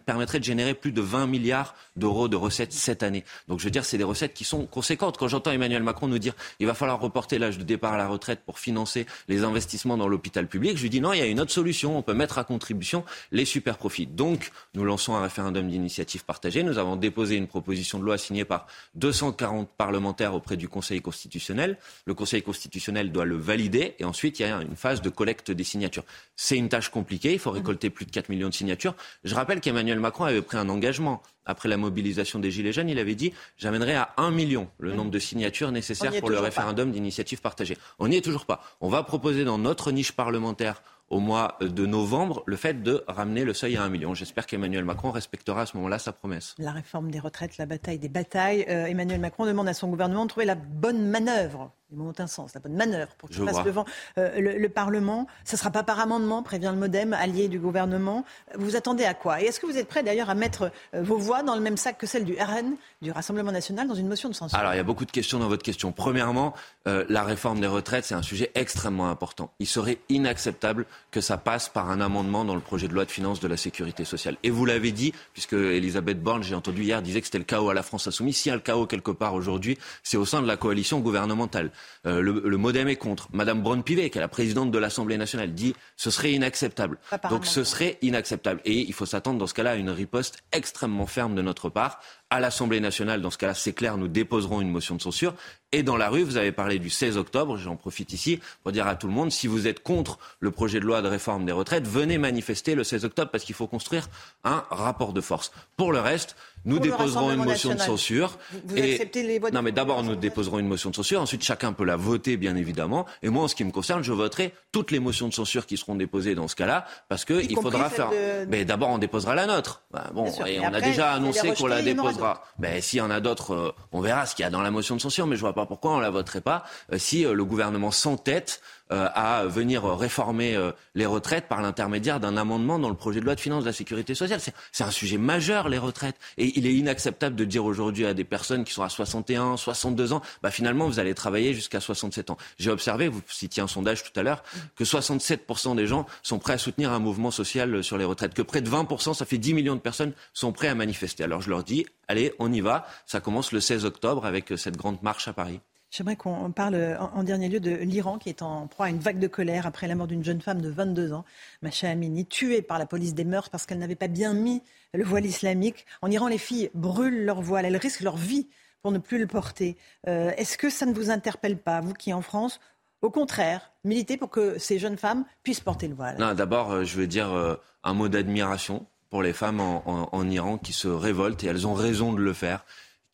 permettrait de générer plus de 20 milliards d'euros de recettes cette année. Donc je veux dire, c'est des recettes qui sont conséquentes. Quand j'entends Emmanuel Macron nous dire il va falloir reporter l'âge de départ à la retraite pour financer les investissements dans l'hôpital public, je lui dis non, il y a une autre solution. On peut mettre à contribution les super profits. Donc nous lançons un référendum d'initiative partagée. Nous avons déposé une proposition de loi signée par 240 parlementaires auprès du Conseil constitutionnel. Le Conseil constitutionnel doit le valider et ensuite il y a une phase de collecte des signatures. C'est une tâche compliquée. Il faut récolter plus de 4 millions de signatures. Je rappelle qu'Emmanuel Macron avait pris un engagement après la mobilisation des Gilets jaunes, il avait dit j'amènerai à un million le nombre de signatures nécessaires pour le référendum d'initiative partagée. On n'y est toujours pas. On va proposer dans notre niche parlementaire au mois de novembre le fait de ramener le seuil à un million. J'espère qu'Emmanuel Macron respectera à ce moment-là sa promesse. La réforme des retraites, la bataille des batailles. Euh, Emmanuel Macron demande à son gouvernement de trouver la bonne manœuvre les mots ont un sens, la bonne manœuvre pour qu'il passe devant euh, le, Parlement. Ce ne sera pas par amendement, prévient le Modem, allié du gouvernement. Vous attendez à quoi? Et est-ce que vous êtes prêt d'ailleurs à mettre euh, vos voix dans le même sac que celle du RN, du Rassemblement national, dans une motion de censure? Alors il y a beaucoup de questions dans votre question. Premièrement, euh, la réforme des retraites, c'est un sujet extrêmement important. Il serait inacceptable que ça passe par un amendement dans le projet de loi de finances de la sécurité sociale. Et vous l'avez dit, puisque Elisabeth Borne, j'ai entendu hier, disait que c'était le chaos à la France insoumise. S'il y a le chaos quelque part aujourd'hui, c'est au sein de la coalition gouvernementale. Euh, le, Modem est contre. Madame Braun-Pivet, qui est la présidente de l'Assemblée nationale, dit ce serait inacceptable. Donc ce serait inacceptable. Et il faut s'attendre dans ce cas-là à une riposte extrêmement ferme de notre part. À l'Assemblée nationale, dans ce cas-là, c'est clair, nous déposerons une motion de censure. Et dans la rue, vous avez parlé du 16 octobre, j'en profite ici pour dire à tout le monde, si vous êtes contre le projet de loi de réforme des retraites, venez manifester le 16 octobre parce qu'il faut construire un rapport de force. Pour le reste, nous déposerons une motion de censure. Vous, et... acceptez les votes Non, mais d'abord, nous déposerons une motion de censure. Ensuite, chacun peut la voter, bien évidemment. Et moi, en ce qui me concerne, je voterai toutes les motions de censure qui seront déposées dans ce cas-là, parce qu'il faudra faire. Mais d'abord, on déposera la nôtre. bon, et on a déjà annoncé qu'on la déposera. pourquoi. Ben, s'il y en a d'autres, on verra ce qu'il y a dans la motion de censure, mais je vois pas pourquoi on la voterait pas si le gouvernement s'entête euh, à venir réformer euh, les retraites par l'intermédiaire d'un amendement dans le projet de loi de finances de la sécurité sociale. C'est un sujet majeur, les retraites. Et il est inacceptable de dire aujourd'hui à des personnes qui sont à 61, 62 ans, bah finalement, vous allez travailler jusqu'à 67 ans. J'ai observé, vous citiez un sondage tout à l'heure, que 67% des gens sont prêts à soutenir un mouvement social sur les retraites, que près de 20%, ça fait 10 millions de personnes, sont prêts à manifester. Alors je leur dis, allez, on y va. Ça commence le 16 octobre avec cette grande marche à Paris. J'aimerais qu'on parle en, dernier lieu de l'Iran qui est en proie à une vague de colère après la mort d'une jeune femme de 22 ans, Macha Amini, tuée par la police des mœurs parce qu'elle n'avait pas bien mis le voile islamique. En Iran, les filles brûlent leur voile, elles risquent leur vie pour ne plus le porter. Euh, est-ce que ça ne vous interpelle pas, vous qui en France au contraire, militer pour que ces jeunes femmes puissent porter le voile? D'abord, euh, je veux dire euh, un mot d'admiration pour les femmes en, Iran qui se révoltent et elles ont raison de le faire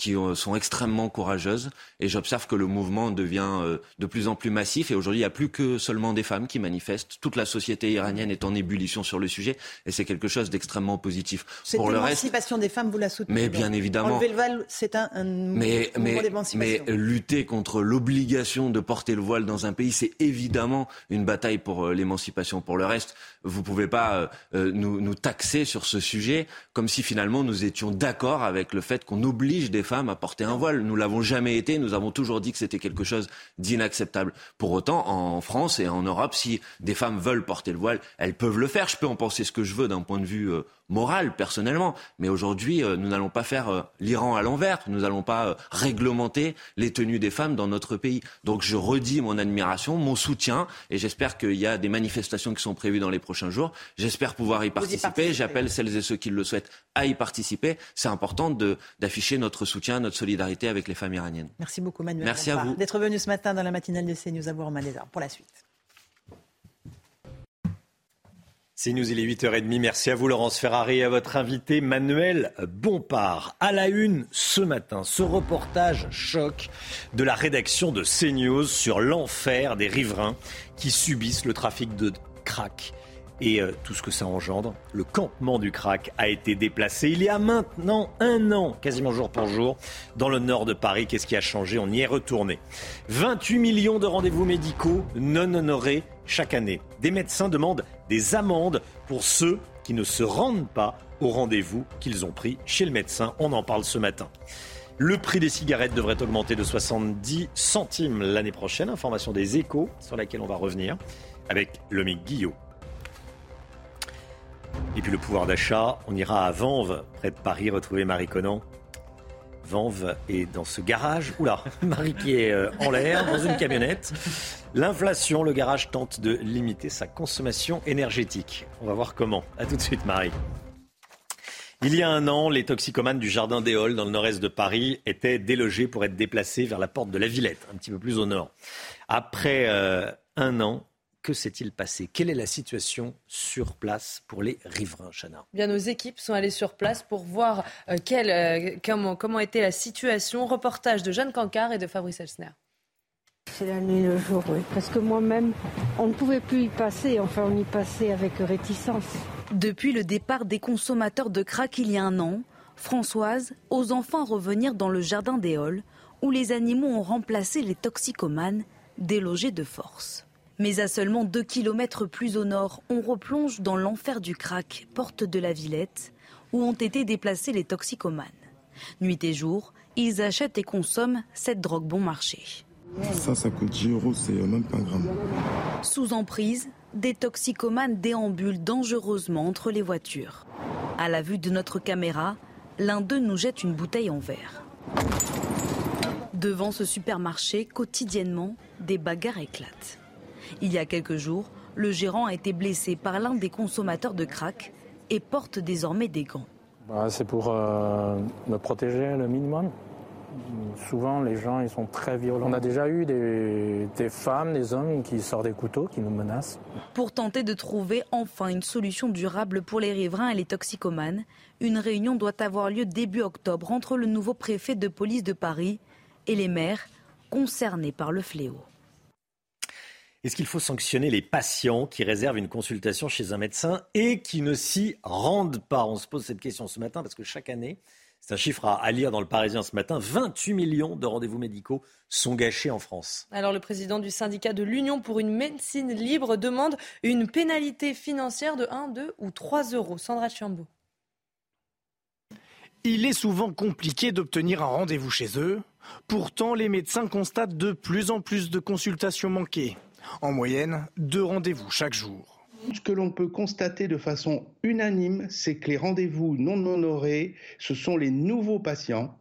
qui sont extrêmement courageuses. Et j'observe que le mouvement devient euh, de plus en plus massif. Et aujourd'hui, il n'y a plus que seulement des femmes qui manifestent. Toute la société iranienne est en ébullition sur le sujet. Et c'est quelque chose d'extrêmement positif. Cette Pour émancipation des femmes, vous la soutenez Mais bien évidemment. Enlever le voile, c'est un, un mais, mouvement d'émancipation. Mais lutter contre l'obligation de porter le voile dans un pays, c'est évidemment une bataille pour euh, l'émancipation. Pour le reste, vous ne pouvez pas euh, nous, nous taxer sur ce sujet comme si finalement nous étions d'accord avec le fait qu'on oblige des femmes à porter un voile. Nous l'avons jamais été. Nous avons toujours dit que c'était quelque chose d'inacceptable. Pour autant, en France et en Europe, si des femmes veulent porter le voile, elles peuvent le faire. Je peux en penser ce que je veux d'un point de vue euh, morale, personnellement. Mais aujourd'hui, euh, nous n'allons pas faire euh, l'Iran à l'envers. Nous n'allons pas euh, réglementer les tenues des femmes dans notre pays. Donc je redis mon admiration, mon soutien, et j'espère qu'il y a des manifestations qui sont prévues dans les prochains jours. J'espère pouvoir y participer. J'appelle celles et ceux qui le souhaitent à y participer. C'est important d'afficher notre soutien, notre solidarité avec les femmes iraniennes. Merci beaucoup, Manuel. Merci à vous. D'être venu ce matin dans la matinale de CNews à bourg pour la suite. C'est nous, il est 8h30. Merci à vous, Laurence Ferrari, et à votre invité, Manuel Bompard. À la une, ce matin, ce reportage choc de la rédaction de CNews sur l'enfer des riverains qui subissent le trafic de crack et euh, tout ce que ça engendre. Le campement du crack a été déplacé il y a maintenant un an, quasiment jour pour jour, dans le nord de Paris. Qu'est-ce qui a changé? On y est retourné. 28 millions de rendez-vous médicaux non honorés chaque année. Des médecins demandent des amendes pour ceux qui ne se rendent pas au rendez-vous qu'ils ont pris chez le médecin. On en parle ce matin. Le prix des cigarettes devrait augmenter de 70 centimes l'année prochaine. Information des échos sur laquelle on va revenir avec Lomique Guillot. Et puis le pouvoir d'achat, on ira à Vanves, près de Paris, retrouver Marie Conan. Vanves est dans ce garage. Oula, <laughs> Marie qui est euh, en l'air, dans une camionnette. L'inflation, le garage tente de limiter sa consommation énergétique. On va voir comment. A tout de suite, Marie. Il y a un an, les toxicomanes du Jardin des dans le nord-est de Paris, étaient délogés pour être déplacés vers la porte de la Villette, un petit peu plus au nord. Après euh, un an, que s'est-il passé? Quelle est la situation sur place pour les riverains, Chana? Bien, nos équipes sont allées sur place pour voir euh, euh, comment, comment était la situation. Reportage de Jeanne Cancard et de Fabrice Elsner. C'est la nuit le jour, oui. Parce que moi-même, on ne pouvait plus y passer. Enfin, on y passait avec réticence. Depuis le départ des consommateurs de crack il y a un an, Françoise ose enfin revenir dans le jardin des Halles, où les animaux ont remplacé les toxicomanes, délogés de force. Mais à seulement 2 km plus au nord, on replonge dans l'enfer du crack, porte de la Villette, où ont été déplacés les toxicomanes. Nuit et jour, ils achètent et consomment cette drogue bon marché. Ça, ça coûte 10 euros, c'est même pas un gramme. Sous emprise, des toxicomanes déambulent dangereusement entre les voitures. À la vue de notre caméra, l'un d'eux nous jette une bouteille en verre. Devant ce supermarché, quotidiennement, des bagarres éclatent. Il y a quelques jours, le gérant a été blessé par l'un des consommateurs de crack et porte désormais des gants. Bah, c'est pour euh, me protéger le minimum. Souvent, les gens ils sont très violents. On a déjà eu des, des, femmes, des hommes qui sortent des couteaux, qui nous menacent. Pour tenter de trouver enfin une solution durable pour les riverains et les toxicomanes, une réunion doit avoir lieu début octobre entre le nouveau préfet de police de Paris et les maires concernés par le fléau. Est-ce qu'il faut sanctionner les patients qui réservent une consultation chez un médecin et qui ne s'y rendent pas? On se pose cette question ce matin parce que chaque année, C'est un chiffre à, lire dans le Parisien ce matin. 28 millions de rendez-vous médicaux sont gâchés en France. Alors le président du syndicat de l'Union pour une médecine libre demande une pénalité financière de 1, 2 ou 3 euros. Sandra Chiambo. Il est souvent compliqué d'obtenir un rendez-vous chez eux. Pourtant, les médecins constatent de plus en plus de consultations manquées. En moyenne, deux rendez-vous chaque jour. Ce que l'on peut constater de façon unanime, c'est que les rendez-vous non honorés, ce sont les nouveaux patients.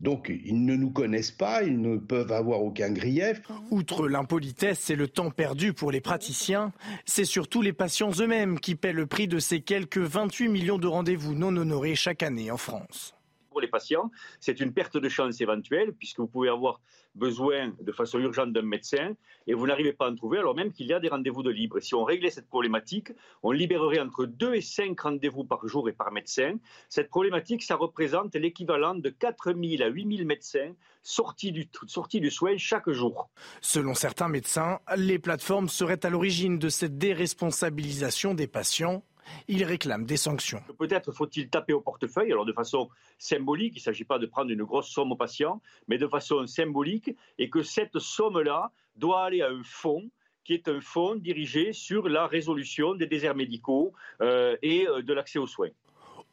Donc, ils ne nous connaissent pas, ils ne peuvent avoir aucun grief. Outre l'impolitesse et le temps perdu pour les praticiens, c'est surtout les patients eux-mêmes qui paient le prix de ces quelques 28 millions de rendez-vous non honorés chaque année en France pour les patients, c'est une perte de chance éventuelle, puisque vous pouvez avoir besoin de façon urgente d'un médecin et vous n'arrivez pas à en trouver, alors même qu'il y a des rendez-vous de libre. Si on réglait cette problématique, on libérerait entre 2 et 5 rendez-vous par jour et par médecin. Cette problématique, ça représente l'équivalent de 4 000 à 8 000 médecins sortis du, sortis du soin chaque jour. Selon certains médecins, les plateformes seraient à l'origine de cette déresponsabilisation des patients il réclame des sanctions. Peut-être faut-il taper au portefeuille, alors de façon symbolique, il ne s'agit pas de prendre une grosse somme aux patients, mais de façon symbolique, et que cette somme-là doit aller à un fonds qui est un fonds dirigé sur la résolution des déserts médicaux euh, et euh, de l'accès aux soins.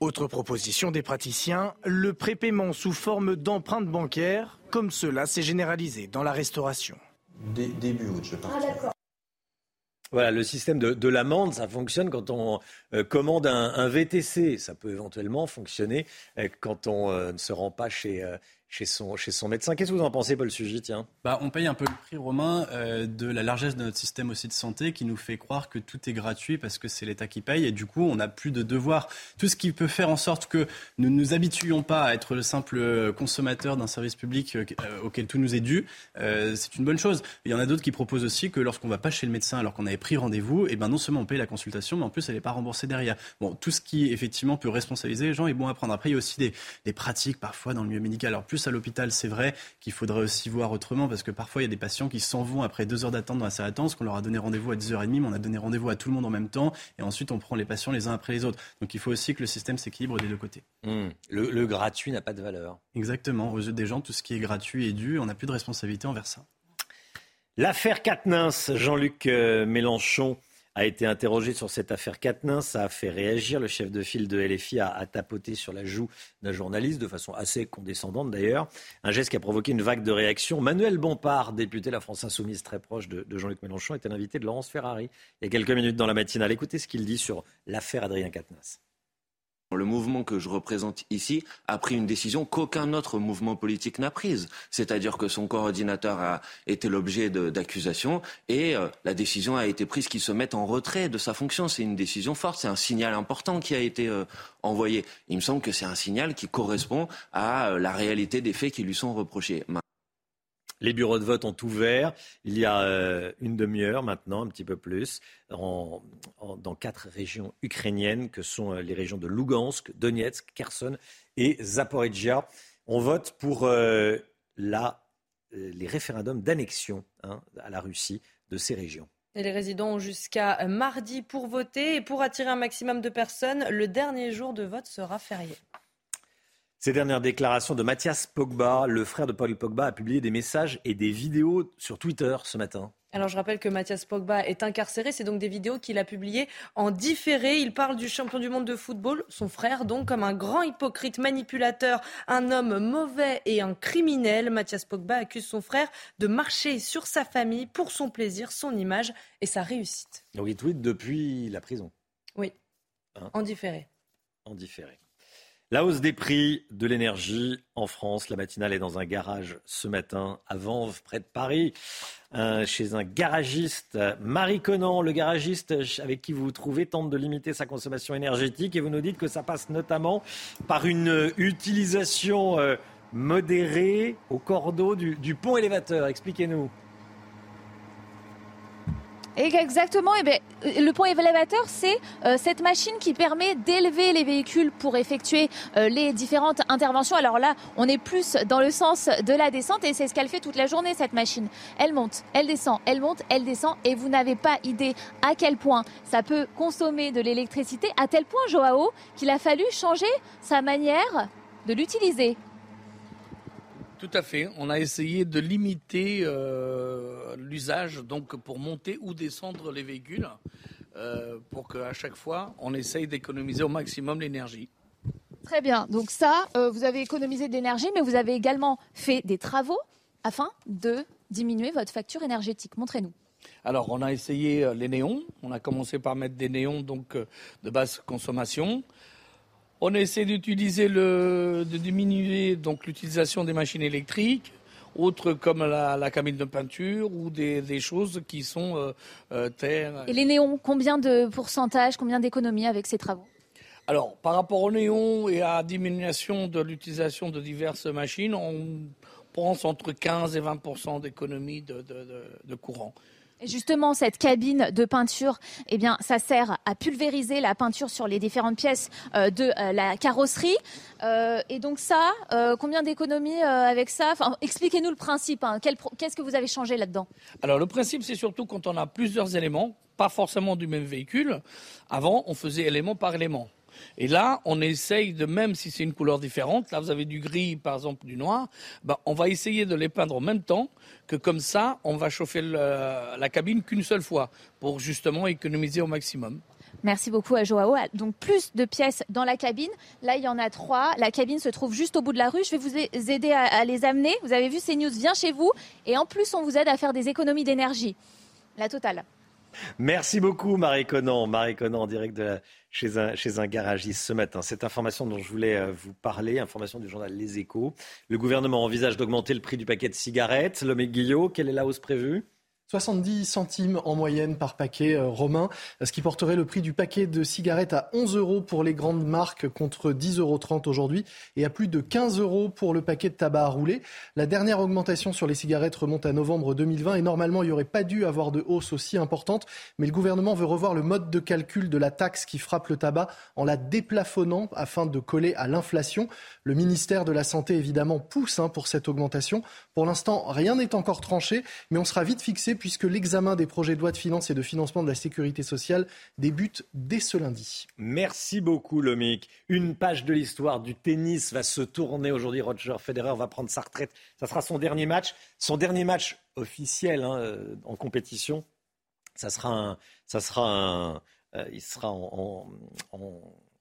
Autre proposition des praticiens, le prépaiement sous forme d'empreintes bancaires, comme cela s'est généralisé dans la restauration. début août, je pense. Ah, voilà, le système de, l'amende, ça fonctionne quand on euh, commande un, VTC. Ça peut éventuellement fonctionner euh, quand on euh, ne se rend pas chez, chez son, chez son médecin. Qu'est-ce que vous en pensez, Paul Sugy tiens? Bah, On paye un peu le prix romain euh, de la largesse de notre système aussi de santé qui nous fait croire que tout est gratuit parce que c'est l'État qui paye et du coup on n'a plus de devoirs. Tout ce qui peut faire en sorte que nous ne nous habituions pas à être le simple consommateur d'un service public euh, auquel tout nous est dû, euh, c'est une bonne chose. Il y en a d'autres qui proposent aussi que lorsqu'on ne va pas chez le médecin alors qu'on avait pris rendez-vous, eh ben non seulement on paye la consultation, mais en plus elle n'est pas remboursée derrière. Bon, tout ce qui effectivement peut responsabiliser les gens est bon à prendre. Après, il y a aussi des, des pratiques parfois dans le milieu médical. Alors plus à l'hôpital, c'est vrai qu'il faudrait aussi voir autrement parce que parfois il y a des patients qui s'en vont après deux heures d'attente dans la salle d'attente, qu'on leur a donné rendez-vous à 10h30, mais on a donné rendez-vous à tout le monde en même temps, et ensuite on prend les patients les uns après les autres. Donc il faut aussi que le système s'équilibre des deux côtés. Mmh. Le, gratuit n'a pas de valeur. Exactement. Aux yeux des gens, tout ce qui est gratuit est dû. On n'a plus de responsabilité envers ça. L'affaire Quatennens, Jean-Luc euh, Mélenchon a été interrogé sur cette affaire Quatennens. Ça a fait réagir. Le chef de file de LFI a, tapoté sur la joue d'un journaliste de façon assez condescendante d'ailleurs. Un geste qui a provoqué une vague de réactions. Manuel Bompard, député de la France Insoumise très proche de, de Jean-Luc Mélenchon, était l'invité de Laurence Ferrari il y a quelques minutes dans la matinale. Écoutez ce qu'il dit sur l'affaire Adrien Quatennens. Le mouvement que je représente ici a pris une décision qu'aucun autre mouvement politique n'a prise. C'est-à-dire que son coordinateur a été l'objet d'accusations et euh, la décision a été prise qu'il se mette en retrait de sa fonction. C'est une décision forte, c'est un signal important qui a été euh, envoyé. Il me semble que c'est un signal qui correspond à euh, la réalité des faits qui lui sont reprochés. Les bureaux de vote ont ouvert il y a euh, une demi-heure maintenant, un petit peu plus, dans quatre régions ukrainiennes que sont euh, les régions de Lugansk, Donetsk, Kherson et Zaporizhia. On vote pour euh, les référendums d'annexion hein, à la Russie de ces régions. Et les résidents ont jusqu'à mardi pour voter. Et pour attirer un maximum de personnes, le dernier jour de vote sera férié. Ces dernières déclarations de Mathias Pogba, le frère de Paul Pogba, a publié des messages et des vidéos sur Twitter ce matin. Alors je rappelle que Mathias Pogba est incarcéré, c'est donc des vidéos qu'il a publiées en différé. Il parle du champion du monde de football, son frère donc, comme un grand hypocrite manipulateur, un homme mauvais et un criminel. Mathias Pogba accuse son frère de marcher sur sa famille pour son plaisir, son image et sa réussite. Donc il tweet depuis la prison. Oui, hein en différé. En différé. La hausse des prix de l'énergie en France. La matinale est dans un garage ce matin à Vanves, près de Paris, chez un garagiste. Marie Conan, le garagiste avec qui vous vous trouvez, tente de limiter sa consommation énergétique et vous nous dites que ça passe notamment par une utilisation euh, modérée au cordeau du pont élévateur. Expliquez-nous. Exactement. Et eh bien, le pont élévateur, c'est euh, cette machine qui permet d'élever les véhicules pour effectuer euh, les différentes interventions. Alors là, on est plus dans le sens de la descente et c'est ce qu'elle fait toute la journée, cette machine. Elle monte, elle descend, elle monte, elle descend et vous n'avez pas idée à quel point ça peut consommer de l'électricité, à tel point, Joao, qu'il a fallu changer sa manière de l'utiliser. Tout à fait. On a essayé de limiter euh, l'usage donc pour monter ou descendre les véhicules euh, pour qu'à chaque fois on essaye d'économiser au maximum l'énergie. Très bien. Donc ça, euh, vous avez économisé de l'énergie, mais vous avez également fait des travaux afin de diminuer votre facture énergétique. Montrez-nous. Alors, on a essayé les néons. On a commencé par mettre des néons donc de basse consommation. On essaie d'utiliser le, de diminuer donc l'utilisation des machines électriques, autres comme la, cabine de peinture ou des, choses qui sont euh, euh, terre. Et les néons, combien de pourcentage, combien d'économies avec ces travaux? Alors, par rapport aux néons et à la diminution de l'utilisation de diverses machines, on pense entre 15 et 20% d'économie de courant. Justement, cette cabine de peinture, eh bien, ça sert à pulvériser la peinture sur les différentes pièces euh, de euh, la carrosserie. Euh, et donc ça, combien d'économies avec ça? Expliquez-nous le principe. Hein. Qu'est-ce que vous avez changé là-dedans? Alors le principe, c'est surtout quand on a plusieurs éléments, pas forcément du même véhicule. Avant, on faisait élément par élément. Et là, on essaye de, même si c'est une couleur différente, là vous avez du gris, par exemple, du noir, ben, on va essayer de les peindre en même temps, que comme ça, on va chauffer la cabine qu'une seule fois, pour justement économiser au maximum. Merci beaucoup à Joao. Donc plus de pièces dans la cabine. Là, il y en a trois. La cabine se trouve juste au bout de la rue. Je vais vous aider à, les amener. Vous avez vu, CNews vient chez vous. Et en plus, on vous aide à faire des économies d'énergie. La totale. Merci beaucoup, Marie Conan. Marie Conan, en direct chez, un, chez garagiste ce matin. Cette information dont je voulais euh, vous parler, information du journal Les Échos. Le gouvernement envisage d'augmenter le prix du paquet de cigarettes. L'homme Guillot, quelle est la hausse prévue? 70 centimes en moyenne par paquet euh, romain, ce qui porterait le prix du paquet de cigarettes à 11 euros pour les grandes marques contre 10,30 euros aujourd'hui et à plus de 15 euros pour le paquet de tabac à rouler. La dernière augmentation sur les cigarettes remonte à novembre 2020 et normalement il n'y aurait pas dû avoir de hausse aussi importante, mais le gouvernement veut revoir le mode de calcul de la taxe qui frappe le tabac en la déplafonnant afin de coller à l'inflation. Le ministère de la Santé évidemment pousse hein, pour cette augmentation. Pour l'instant, rien n'est encore tranché, mais on sera vite fixé puisque l'examen des projets de loi de finances et de financement de la sécurité sociale débute dès ce lundi. Merci beaucoup, Lomic. Une page de l'histoire du tennis va se tourner aujourd'hui. Roger Federer va prendre sa retraite. Ça sera son dernier match, son dernier match officiel hein, euh, en compétition. Ça sera un, ça sera un, euh, il sera en,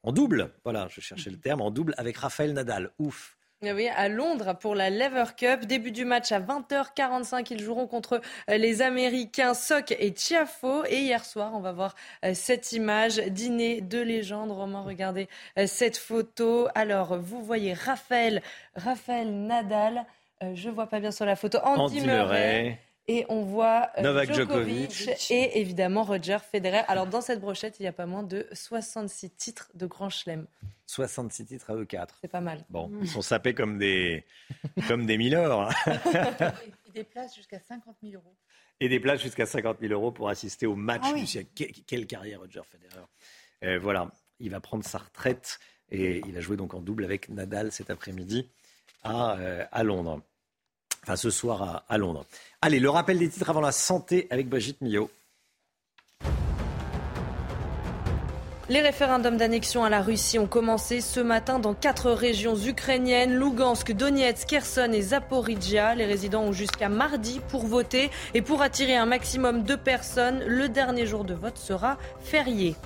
en double. Voilà, je cherchais le terme en double avec Raphaël Nadal. Ouf. Ah oui, à Londres pour la Lever Cup. Début du match à 20h45. Ils joueront contre euh, les Américains Sock et Chiafo. Et hier soir, on va voir euh, cette image. Dîner de légende. Romain, regardez euh, cette photo. Alors, vous voyez Raphaël, Raphaël Nadal. Je vois pas bien sur la photo. Andy, Murray. Et on voit Novak Djokovic, et évidemment Roger Federer. Alors dans cette brochette, il y a pas moins de 66 titres de Grand Chelem. 66 titres à E4. C'est pas mal. Bon, ils sont sapés comme des, comme des. Hein. <laughs> et des places jusqu'à 50 000 euros. Et des places jusqu'à 50 000 euros pour assister au match ah du siècle. Quelle carrière, Roger Federer. Euh, voilà, il va prendre sa retraite et il a joué donc en double avec Nadal cet après-midi à, euh, à Londres. Enfin, ce soir à, à, Londres. Allez, le rappel des titres avant la santé avec Brigitte Millot. Les référendums d'annexion à la Russie ont commencé ce matin dans quatre régions ukrainiennes, Lugansk, Donetsk, Kherson et Zaporizhia. Les résidents ont jusqu'à mardi pour voter et pour attirer un maximum de personnes, le dernier jour de vote sera férié.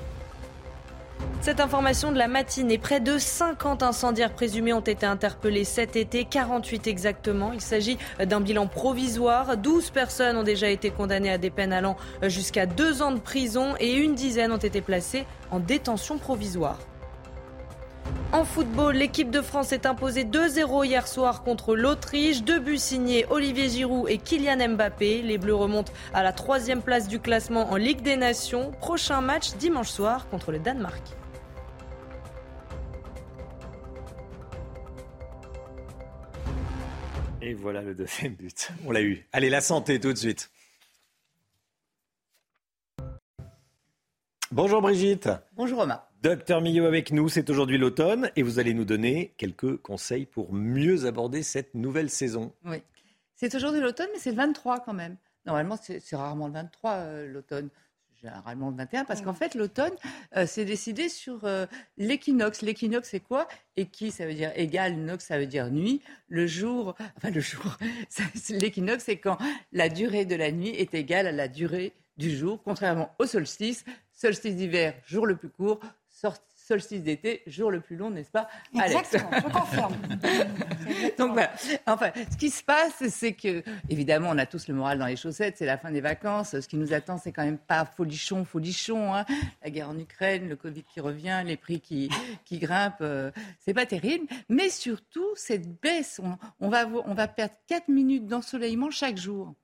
Cette information de la matinée, près de 50 incendiaires présumés ont été interpellés cet été, 48 exactement. Il s'agit d'un bilan provisoire. 12 personnes ont déjà été condamnées à des peines allant jusqu'à deux ans de prison et une dizaine ont été placées en détention provisoire. En football, l'équipe de France est imposée 2-0 hier soir contre l'Autriche. Deux buts signés Olivier Giroud et Kylian Mbappé. Les Bleus remontent à la troisième place du classement en Ligue des Nations. Prochain match dimanche soir contre le Danemark. Et voilà le deuxième but. On l'a eu. Allez, la santé tout de suite. Bonjour Brigitte. Bonjour Romain. Docteur Millot avec nous, c'est aujourd'hui l'automne et vous allez nous donner quelques conseils pour mieux aborder cette nouvelle saison. Oui, c'est aujourd'hui l'automne, mais c'est le 23 quand même. Normalement, c'est rarement le 23 euh, l'automne. généralement le 21, parce qu'en fait, l'automne, euh, c'est décidé sur euh, l'équinoxe. L'équinoxe, c'est quoi? Equi, ça veut dire égal, nox, ça veut dire nuit. Le jour, enfin le jour, <laughs> l'équinoxe, c'est quand la durée de la nuit est égale à la durée du jour, contrairement au solstice. Solstice d'hiver, jour le plus court, solstice d'été, jour le plus long, n'est-ce pas, Exactement, je confirme. <laughs> Donc voilà. Enfin, ce qui se passe, c'est que, évidemment, on a tous le moral dans les chaussettes, c'est la fin des vacances. Ce qui nous attend, c'est quand même pas folichon, folichon. Hein. La guerre en Ukraine, le Covid qui revient, les prix qui, qui grimpent, euh, c'est pas terrible. Mais surtout, cette baisse, on, on, va, on va perdre 4 minutes d'ensoleillement chaque jour.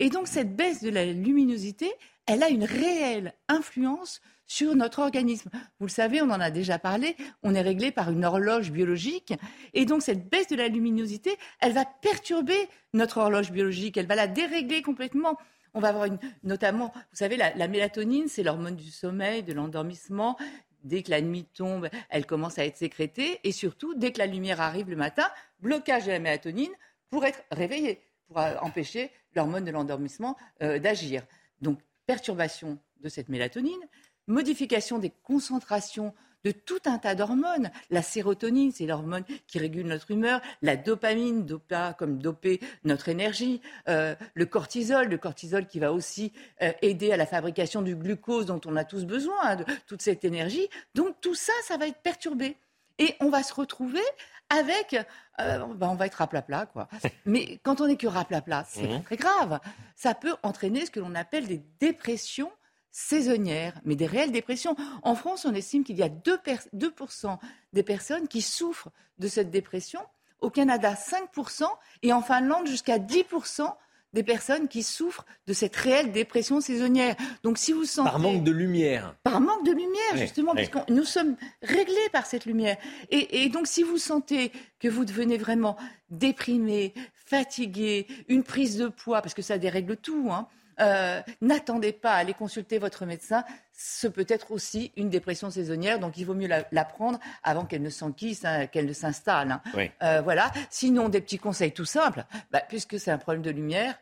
Et donc, cette baisse de la luminosité, elle a une réelle influence sur notre organisme. Vous le savez, on en a déjà parlé, on est réglé par une horloge biologique. Et donc cette baisse de la luminosité, elle va perturber notre horloge biologique, elle va la dérégler complètement. On va avoir notamment, vous savez, la, la mélatonine, c'est l'hormone du sommeil, de l'endormissement. Dès que la nuit tombe, elle commence à être sécrétée. Et surtout, dès que la lumière arrive le matin, blocage de la mélatonine pour être réveillé, pour euh, empêcher l'hormone de l'endormissement euh, d'agir. Donc, perturbation de cette mélatonine, modification des concentrations de tout un tas d'hormones. La sérotonine, c'est l'hormone qui régule notre humeur. La dopamine, dopa, comme doper notre énergie. Euh, le cortisol, le cortisol qui va aussi euh, aider à la fabrication du glucose dont on a tous besoin, hein, de toute cette énergie. Donc tout ça, ça va être perturbé. Et on va se retrouver avec, euh, ben, on va être raplapla, quoi. <laughs> Mais quand on est que raplapla, c'est Mhm. très grave. Ça peut entraîner ce que l'on appelle des dépressions saisonnières, mais des réelles dépressions. En France, on estime qu'il y a 2%, per- 2% des personnes qui souffrent de cette dépression. Au Canada, 5%. Et en Finlande, jusqu'à 10% des personnes qui souffrent de cette réelle dépression saisonnière. Donc si vous sentez... Par manque de lumière. Par manque de lumière, Oui, justement, oui. puisque nous sommes réglés par cette lumière. Et, et donc, si vous sentez que vous devenez vraiment déprimé, fatigué, une prise de poids, parce que ça dérègle tout, hein, euh, n'attendez pas à aller consulter votre médecin. Ce peut être aussi une dépression saisonnière, donc il vaut mieux la, la prendre avant qu'elle ne s'enquisse, hein, qu'elle ne s'installe. hein. Oui. Euh, voilà. Sinon, des petits conseils tout simples. Bah, puisque c'est un problème de lumière,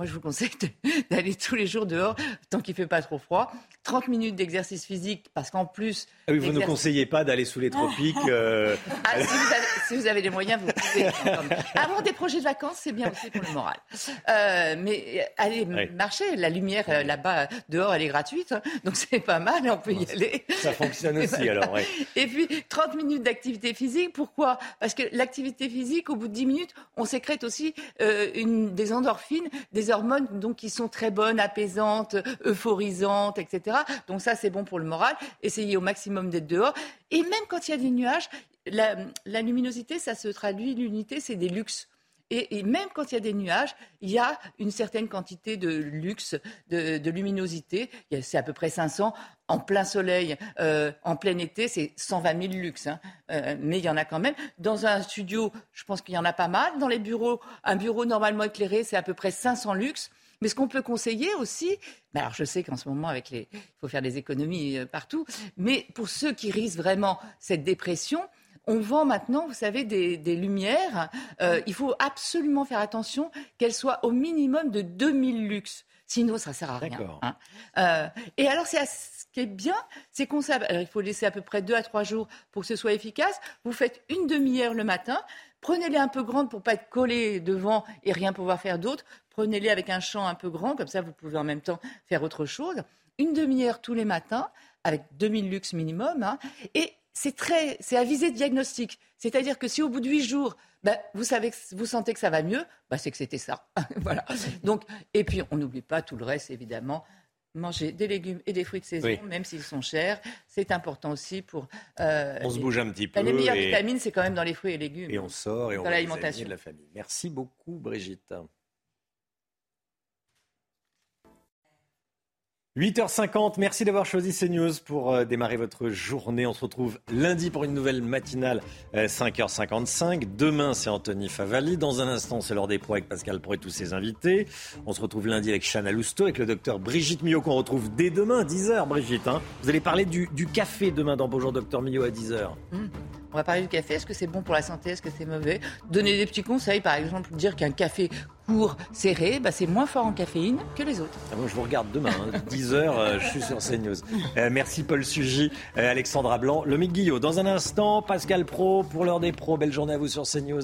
moi, je vous conseille <laughs> d'aller tous les jours dehors, tant qu'il fait pas trop froid. 30 minutes d'exercice physique, parce qu'en plus. Ah oui, vous ne conseillez pas d'aller sous les tropiques. <laughs> euh, Ah, si, vous avez, si vous avez les moyens, vous pouvez. Avoir des projets de vacances, c'est bien aussi pour le moral. Euh, mais euh, allez Ouais. marcher. La lumière là-bas, dehors, elle est gratuite. hein. donc c'est pas mal, on peut y aller. Ça fonctionne aussi, alors, ouais. Et puis 30 minutes d'activité physique. Pourquoi? Parce que l'activité physique, au bout de 10 minutes, on sécrète aussi euh, une, des endorphines, des hormones donc qui sont très bonnes, apaisantes, euphorisantes, etc. Donc ça, c'est bon pour le moral. Essayez au maximum d'être dehors. Et même quand il y a des nuages, la, luminosité, ça se traduit, l'unité, c'est des luxes. Et, même quand il y a des nuages, il y a une certaine quantité de luxe, de, luminosité. C'est à peu près 500. En plein soleil, euh, en plein été, c'est 120 000 luxe. hein. Euh, mais il y en a quand même. Dans un studio, je pense qu'il y en a pas mal. Dans les bureaux, un bureau normalement éclairé, c'est à peu près 500 luxe. Mais ce qu'on peut conseiller aussi, alors je sais qu'en ce moment, avec les, il faut faire des économies euh, partout, mais pour ceux qui risquent vraiment cette dépression, on vend maintenant, vous savez, des, lumières. Il faut absolument faire attention qu'elles soient au minimum de 2000 lux. Sinon, ça sert à rien. Hein. Euh, et alors, c'est ce qui est bien, c'est qu'on. Alors, il faut laisser à peu près deux à trois jours pour que ce soit efficace. Vous faites une demi-heure le matin. Prenez-les un peu grandes pour pas être collées devant et rien pouvoir faire d'autre. Prenez-les avec un champ un peu grand, comme ça vous pouvez en même temps faire autre chose. Une demi-heure tous les matins, avec 2000 lux minimum. hein. et c'est très, c'est à visée diagnostic. C'est-à-dire que si au bout de huit jours, ben, vous savez, que, vous sentez que ça va mieux, ben, c'est que c'était ça. <laughs> voilà. Donc, et puis on n'oublie pas tout le reste, évidemment. Manger des légumes et des fruits de saison, Oui. même s'ils sont chers, c'est important aussi pour. euh, On se bouge un petit Ben, peu. Les meilleures et- vitamines, c'est quand même dans les fruits et légumes. Et on sort et on Dans les l'alimentation. de la famille. Merci beaucoup, Brigitte. 8h50, merci d'avoir choisi CNews pour euh, démarrer votre journée. On se retrouve lundi pour une nouvelle matinale, euh, 5h55. Demain, c'est Anthony Favali. Dans un instant, c'est l'heure des pros avec Pascal Pro et tous ses invités. On se retrouve lundi avec Chana Lousteau, avec le docteur Brigitte Millot qu'on retrouve dès demain, 10h, Brigitte. hein. Vous allez parler du, du café demain dans Bonjour Docteur Millot à 10h. On va parler du café. Est-ce que c'est bon pour la santé Est-ce que c'est mauvais? Donner des petits conseils, par exemple, dire qu'un café court, serré, bah, c'est moins fort en caféine que les autres. Ah, je vous regarde demain, <laughs> 10h, euh, je suis sur CNews. Euh, merci Paul Sugy, euh, Alexandra Blanc, Lomique Guillot. Dans un instant, Pascal Pro pour l'heure des pros. Belle journée à vous sur CNews.